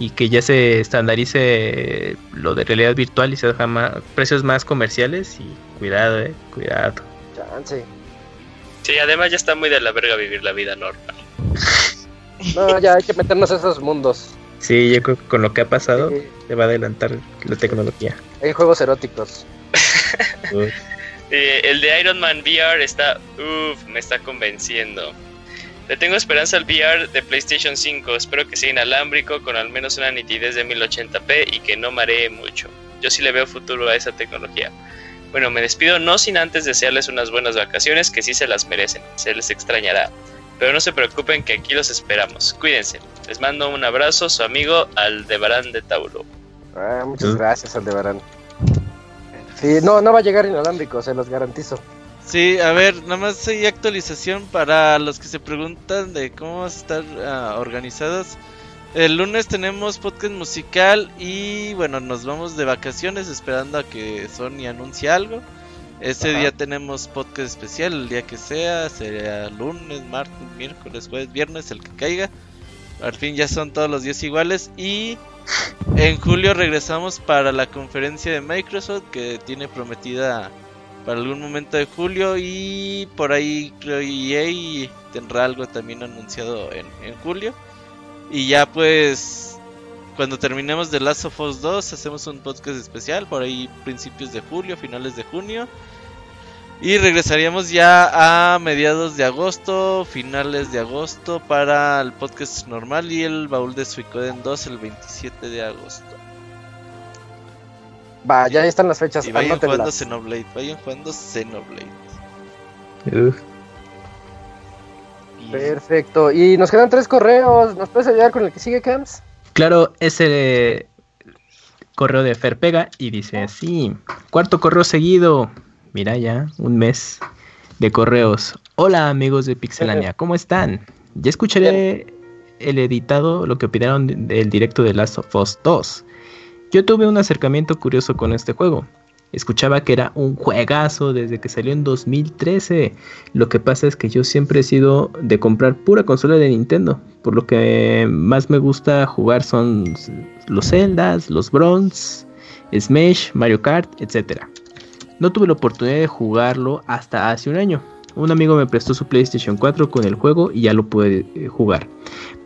Y que ya se estandarice lo de realidad virtual y se deja más, precios más comerciales y cuidado, eh, cuidado. Chance. Sí, además ya está muy de la verga vivir la vida normal. No, ya hay que meternos a esos mundos. Sí, yo creo que con lo que ha pasado Sí, se va a adelantar la tecnología. hay juegos eróticos. Eh, el de Iron Man VR está, uff, me está convenciendo. Le tengo esperanza al VR de PlayStation 5. Espero que sea inalámbrico con al menos una nitidez de 1080p y que no maree mucho. Yo sí le veo futuro a esa tecnología. Bueno, me despido no sin antes desearles unas buenas vacaciones que sí se las merecen. Se les extrañará. Pero no se preocupen que aquí los esperamos. Cuídense. Les mando un abrazo, su amigo Aldebarán de Tauro. Ah, muchas gracias, Aldebarán. Sí, no, no va a llegar inalámbrico, se los garantizo. Sí, a ver, nada más hay actualización para los que se preguntan de cómo vamos a estar ah, organizados. El lunes tenemos podcast musical y bueno, nos vamos de vacaciones esperando a que Sony anuncie algo. Ese Ajá. día tenemos podcast especial, el día que sea, sería lunes, martes, miércoles, jueves, viernes, el que caiga. Al fin ya son todos los días iguales y en julio regresamos para la conferencia de Microsoft que tiene prometida para algún momento de julio y por ahí creo EA tendrá algo también anunciado en, en julio. Y ya pues cuando terminemos de Last of Us 2 hacemos un podcast especial por ahí principios de julio, finales de junio. Y regresaríamos ya a mediados de agosto, finales de agosto para el podcast normal y el baúl de Suicoden 2 el 27 de agosto. Va, ya están las fechas. Y vayan jugando Xenoblade, vayan jugando Xenoblade. Uf. Perfecto. Y nos quedan tres correos. ¿Nos puedes ayudar con el que sigue, Camps? Claro, ese correo de Ferpega y dice así, cuarto correo seguido, mira ya, un mes de correos. Hola amigos de Pixelania, ¿cómo están? Ya escucharé el editado, lo que opinaron del directo de Last of Us 2. Yo tuve un acercamiento curioso con este juego. Escuchaba que era un juegazo desde que salió en 2013. Lo que pasa es que yo siempre he sido de comprar pura consola de Nintendo. Por lo que más me gusta jugar son los Zeldas, los Bronze, Smash, Mario Kart, etc. No tuve la oportunidad de jugarlo hasta hace un año. Un amigo me prestó su PlayStation 4 con el juego y ya lo pude eh, jugar.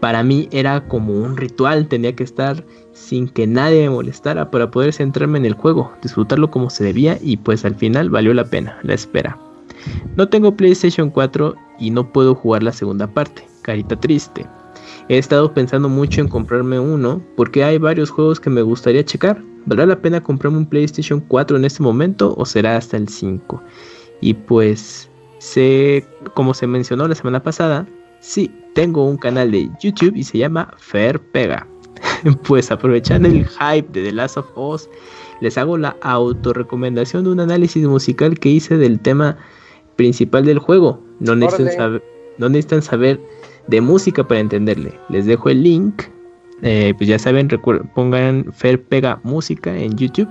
Para mí era como un ritual, tenía que estar sin que nadie me molestara para poder centrarme en el juego, disfrutarlo como se debía y pues al final valió la pena la espera. No tengo PlayStation 4 y no puedo jugar la segunda parte, carita triste. He estado pensando mucho en comprarme uno porque hay varios juegos que me gustaría checar. ¿Valdrá la pena comprarme un PlayStation 4 en este momento o será hasta el 5? Y pues sé, como se mencionó la semana pasada, sí, tengo un canal de YouTube y se llama Fair Pega. pues aprovechando el hype de The Last of Us, les hago la autorrecomendación de un análisis musical que hice del tema principal del juego. No necesitan, saber, no necesitan saber de música para entenderle. Les dejo el link. Eh, pues ya saben, pongan Fair Pega Música en YouTube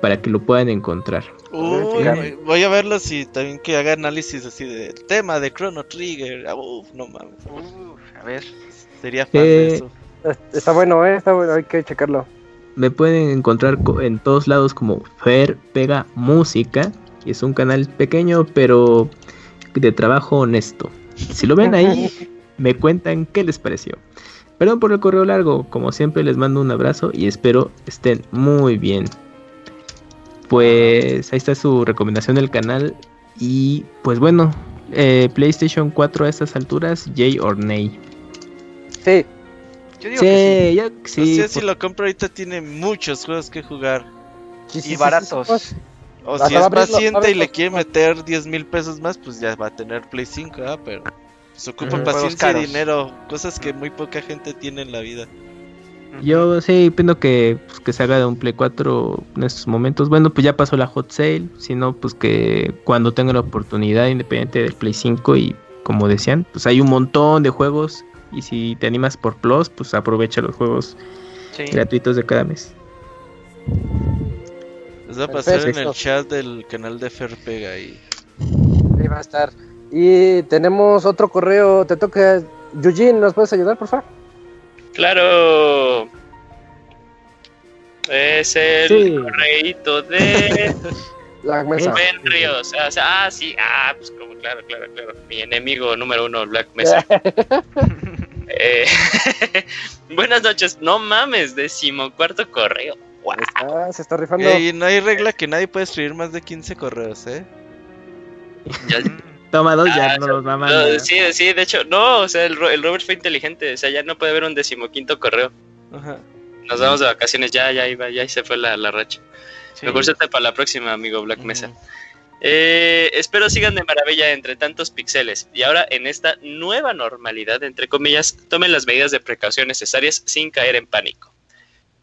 para que lo puedan encontrar. Uy, voy a verlo si también que haga análisis así del tema de Chrono Trigger. Ah, Uf, no mames. Uf, a ver. Sería fan de Eh, eso. Está bueno, ¿eh? Está bueno, hay que checarlo. Me pueden encontrar co- en todos lados como Fer Pega Música. Y es un canal pequeño, pero de trabajo honesto. Si lo ven ahí, me cuentan qué les pareció. Perdón por el correo largo, como siempre les mando un abrazo y espero estén muy bien. Pues ahí está su recomendación del canal. Y pues bueno, eh, PlayStation 4 a estas alturas, Jay or Nay. Sí, Yo digo que Sí, yo no sí. sé si por- lo compro ahorita tiene muchos juegos que jugar. sí, sí, Y sí, baratos. O si es abrirlo- paciente y le quiere meter 10 mil pesos más, pues ya va a tener Play 5, ¿ah? Pero se ocupa Ujú. paciencia y dinero, cosas que muy poca gente tiene en la vida. Yo sí pido que, pues, que se haga de un Play 4 en estos momentos. Bueno, pues ya pasó la hot sale. Si no, pues que cuando tenga la oportunidad, independiente del Play 5 y como decían, pues hay un montón de juegos. Y si te animas por Plus, pues aprovecha los juegos Sí. gratuitos de cada mes. Les voy a pasar en el chat del canal de Ferpega y ahí va a estar. Y tenemos otro correo. Te toca. Eugene, ¿nos puedes ayudar, por favor? Claro. Es el Sí. correíto de La mesa. Ben Ríos. Ah, o sea, ah, sí, ah, pues como, claro, claro, claro. Mi enemigo número uno, Black Mesa. Eh, buenas noches, no mames, decimocuarto correo. Guau. Ah, se está rifando. Y no hay regla que nadie puede escribir más de 15 correos, ¿eh? Ya- Toma dos, ya Ah, no los va a no, mandar. sí, sí, de hecho, no, o sea, el, el Robert fue inteligente, o sea, ya no puede haber un decimoquinto correo. Ajá. Nos vamos de vacaciones, ya, ya iba, ya se fue la, la racha. Sí. Mejor suerte para la próxima, amigo Black Mesa. Eh, espero sigan de maravilla entre tantos pixeles. Y ahora, en esta nueva normalidad, entre comillas, tomen las medidas de precaución necesarias sin caer en pánico.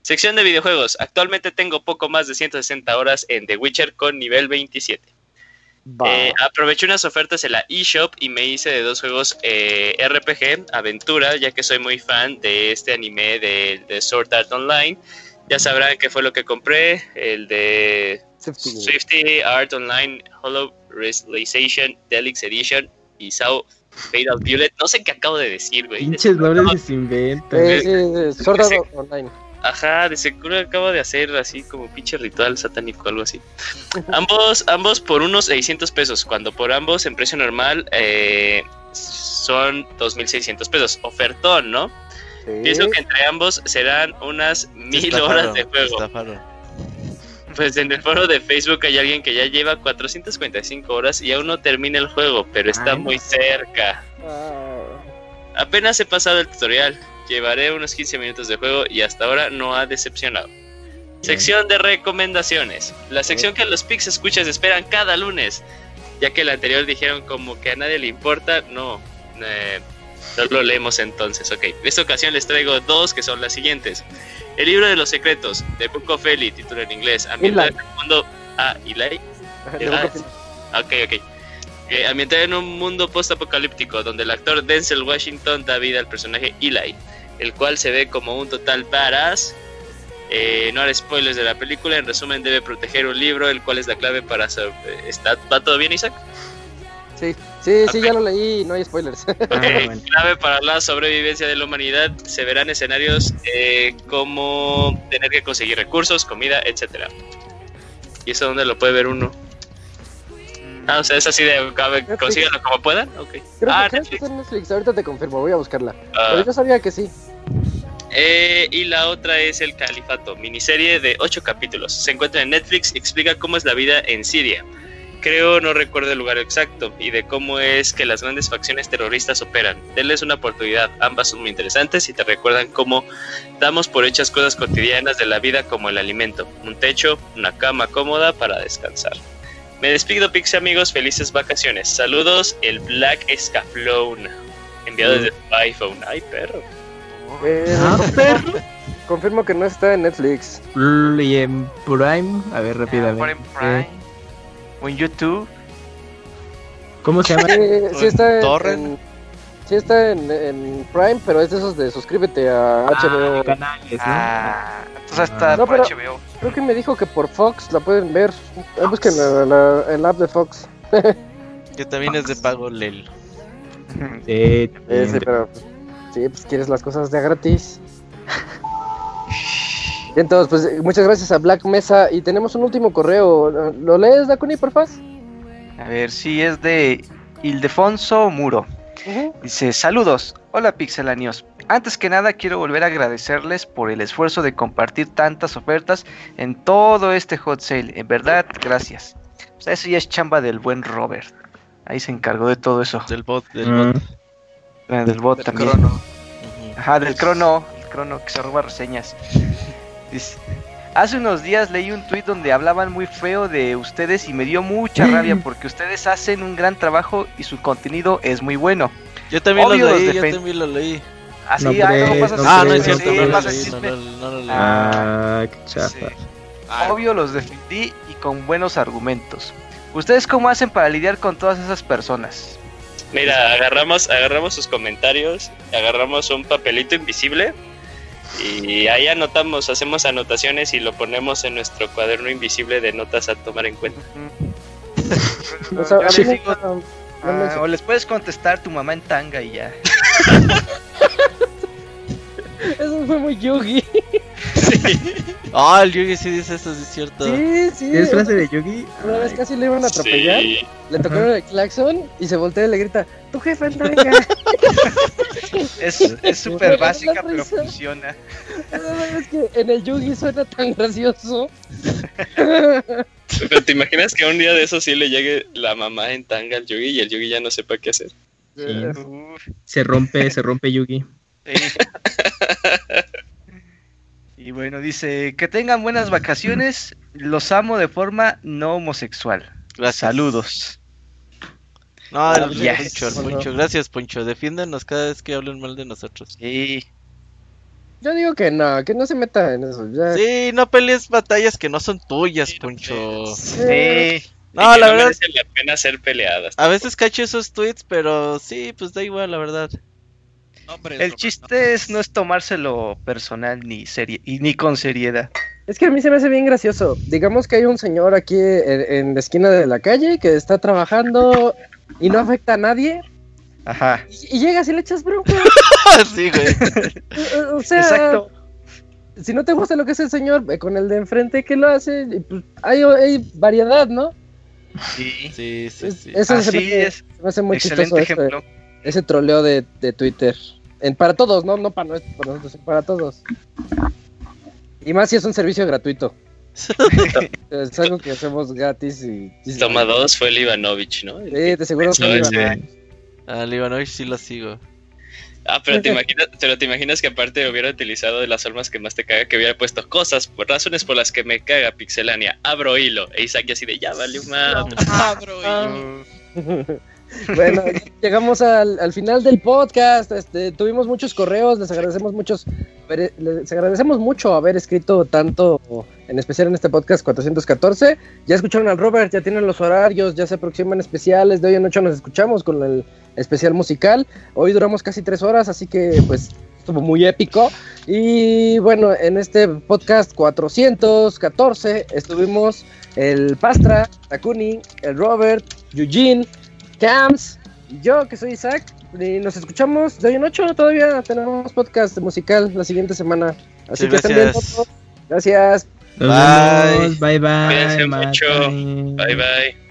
Sección de videojuegos. Actualmente tengo poco más de 160 horas en The Witcher con nivel 27. Eh, aproveché unas ofertas en la eShop y me hice de dos juegos eh, RPG, aventura, ya que soy muy fan de este anime de, de Sword Art Online. Ya sabrán qué fue lo que compré, el de Safety. Swifty Art Online Hollow Realization Deluxe Edition y Sao Fatal Violet. No sé qué acabo de decir, güey. Pinches nombres que se inventan. Eh, Sword Art. Online. Ajá, de seguro acabo de hacer así como pinche ritual satánico, algo así. ambos, ambos por unos 600 pesos, cuando por ambos en precio normal eh, son 2.600 pesos. Ofertón, ¿no? Sí. Pienso que entre ambos serán unas mil horas de juego. Pues en el foro de Facebook hay alguien que ya lleva 445 horas y aún no termina el juego, pero está Ay. muy cerca. Ah, Apenas he pasado el tutorial, llevaré unos 15 minutos de juego y hasta ahora no ha decepcionado. Sección de recomendaciones. La sección que los Pix escuchas esperan cada lunes. Ya que el anterior dijeron como que a nadie le importa. No. eh, no lo leemos entonces. Ok. En esta ocasión les traigo dos que son las siguientes. El libro de los secretos, de Book of Eli, título en inglés. Ambientado en un mundo. Ah, Eli. Ah, Ok, ok. Eh, ambientado en un mundo post-apocalíptico donde el actor Denzel Washington da vida al personaje Eli, el cual se ve como un total badass. Eh, no haré spoilers de la película, en resumen debe proteger un libro, el cual es la clave para... so- ¿Está, ¿Va todo bien, Isaac? Sí, sí, sí, ya lo leí, no hay spoilers. Ok, bueno. clave para la sobrevivencia de la humanidad. Se verán escenarios eh, como tener que conseguir recursos, comida, etcétera. ¿Y eso dónde lo puede ver uno? Ah, o sea, es así de consíganlo como puedan. Ok. Creo, Ah, que, Netflix. en Netflix, ahorita te confirmo, voy a buscarla. Ah. Pero yo sabía que sí. Eh, y la otra es El Califato, miniserie de 8 capítulos. Se encuentra en Netflix y explica cómo es la vida en Siria. Creo no recuerdo el lugar exacto y de cómo es que las grandes facciones terroristas operan. Denles una oportunidad, ambas son muy interesantes y te recuerdan cómo damos por hechas cosas cotidianas de la vida como el alimento, un techo, una cama cómoda para descansar. Me despido, Pixie amigos, felices vacaciones. Saludos, el Black Scaflone, enviado desde tu iPhone. Ay, perro. Eh, Ah, confirmo, confirmo que no está en Netflix. Y en Prime, a ver rápidamente. en Prime. O en YouTube. ¿Cómo se llama? Eh, sí está en, Torrent. en- sí está en, en Prime, pero es de esos de suscríbete a HBO. Canales, ¿no? Ah, entonces está No, por HBO. Creo que me dijo que por Fox la pueden ver. Eh, Busquen la, la- el app de Fox. Que también es de pago Lel. Sí, pero pues, sí, pues quieres las cosas de gratis. Entonces, pues eh, muchas gracias a Black Mesa y tenemos un último correo. ¿Lo lees, Dakuni, por favor? A ver, sí, es de Ildefonso Muro. Dice, saludos, hola pixelanios. Antes que nada quiero volver a agradecerles por el esfuerzo de compartir tantas ofertas en todo este hot sale. En verdad, gracias. O sea, eso ya es chamba del buen Robert. Ahí se encargó de todo eso. Del bot, del Mm. bot. Eh, Del bot Del también. crono. Ajá, del crono, el crono que se roba reseñas. Dice, hace unos días leí un tuit donde hablaban muy feo de ustedes y me dio mucha rabia porque ustedes hacen un gran trabajo y su contenido es muy bueno. Yo también Obvio, lo leí, yo también lo leí. Así, No ay, no crees, pasas no Ah, no es crees, cierto, sí, no lo vas a leí, no, decirme. lo- no lo leí. Ah, qué chafa. Sí. Obvio los defendí y con buenos argumentos. ¿Ustedes cómo hacen para lidiar con todas esas personas? Mira, agarramos, agarramos sus comentarios, agarramos un papelito invisible y ahí anotamos, hacemos anotaciones y lo ponemos en nuestro cuaderno invisible de notas a tomar en cuenta. O sea, digo, ah, o les puedes contestar tu mamá en tanga y ya. Eso fue muy Yugi. Ah, el Yugi sí dice eso, sí es cierto. Sí, sí. ¿Es frase de Yugi? Una vez casi le iban a atropellar. Sí. Le tocaron el claxon y se voltea y le grita: ¡Tu jefe en tanga! Es súper básica, pero funciona. es que en el Yugi suena tan gracioso. Pero te imaginas que un día de eso sí le llegue la mamá en tanga al Yugi y el Yugi ya no sepa qué hacer. Sí. Se rompe, se rompe Yugi. Sí. Y bueno, dice, que tengan buenas vacaciones, los amo de forma no homosexual. Gracias. Saludos. No, yes. Poncho, Poncho. Gracias, Poncho. Defiéndenos cada vez que hablen mal de nosotros. Sí. Yo digo que no, que no se meta en eso. Ya. Sí, no pelees batallas que no son tuyas, Poncho. Sí. No, la verdad, merece la pena ser peleadas. a veces cacho esos tweets, pero sí, pues da igual, la verdad. El chiste es no es tomárselo personal ni serie y ni con seriedad. Es que a mí se me hace bien gracioso. Digamos que hay un señor aquí en, en la esquina de la calle que está trabajando y no afecta a nadie. Ajá. Y, y llegas y le echas bronca. sí, güey. O- o sea, Exacto. si no te gusta lo que hace el señor, ve con el de enfrente que lo hace. y, pues, hay, hay variedad, ¿no? Sí. Sí, sí, Es- sí. Eso se Así me, hace- es. se me hace muy Excelente chistoso ese, ejemplo. ese troleo de, de Twitter. En- para todos, ¿no? No para, nuestro- para nosotros, para todos. Y más si es un servicio gratuito. es algo que hacemos gratis y... y- Toma dos fue el Ivanovich, ¿no? Sí, de seguro Eso que es, iba. eh. A Livanovich sí lo sigo. Ah, pero te imaginas, pero te imaginas que aparte hubiera utilizado de las formas que más te caga, que hubiera puesto cosas, por razones por las que me caga Pixelania, abro hilo, e Isaac así de ya valió más. Abro Ah. Bueno, llegamos al, al final del podcast. Este, tuvimos muchos correos, les agradecemos muchos, les agradecemos mucho haber escrito tanto, en especial en este podcast 414. Ya escucharon al Robert, ya tienen los horarios, ya se aproximan especiales. De hoy en ocho nos escuchamos con el especial musical. Hoy duramos casi tres horas, así que pues estuvo muy épico. Y bueno, en este podcast 414 estuvimos el Pastra, Takuni, el Robert, Eugene, Cams, y yo que soy Isaac. Y nos escuchamos de hoy en ocho. Todavía tenemos podcast musical la siguiente semana. Así Sí, que estén bien gracias. todos. Gracias. Nos Bye. vemos, bye bye. Cuídense mucho. mátame. Bye bye.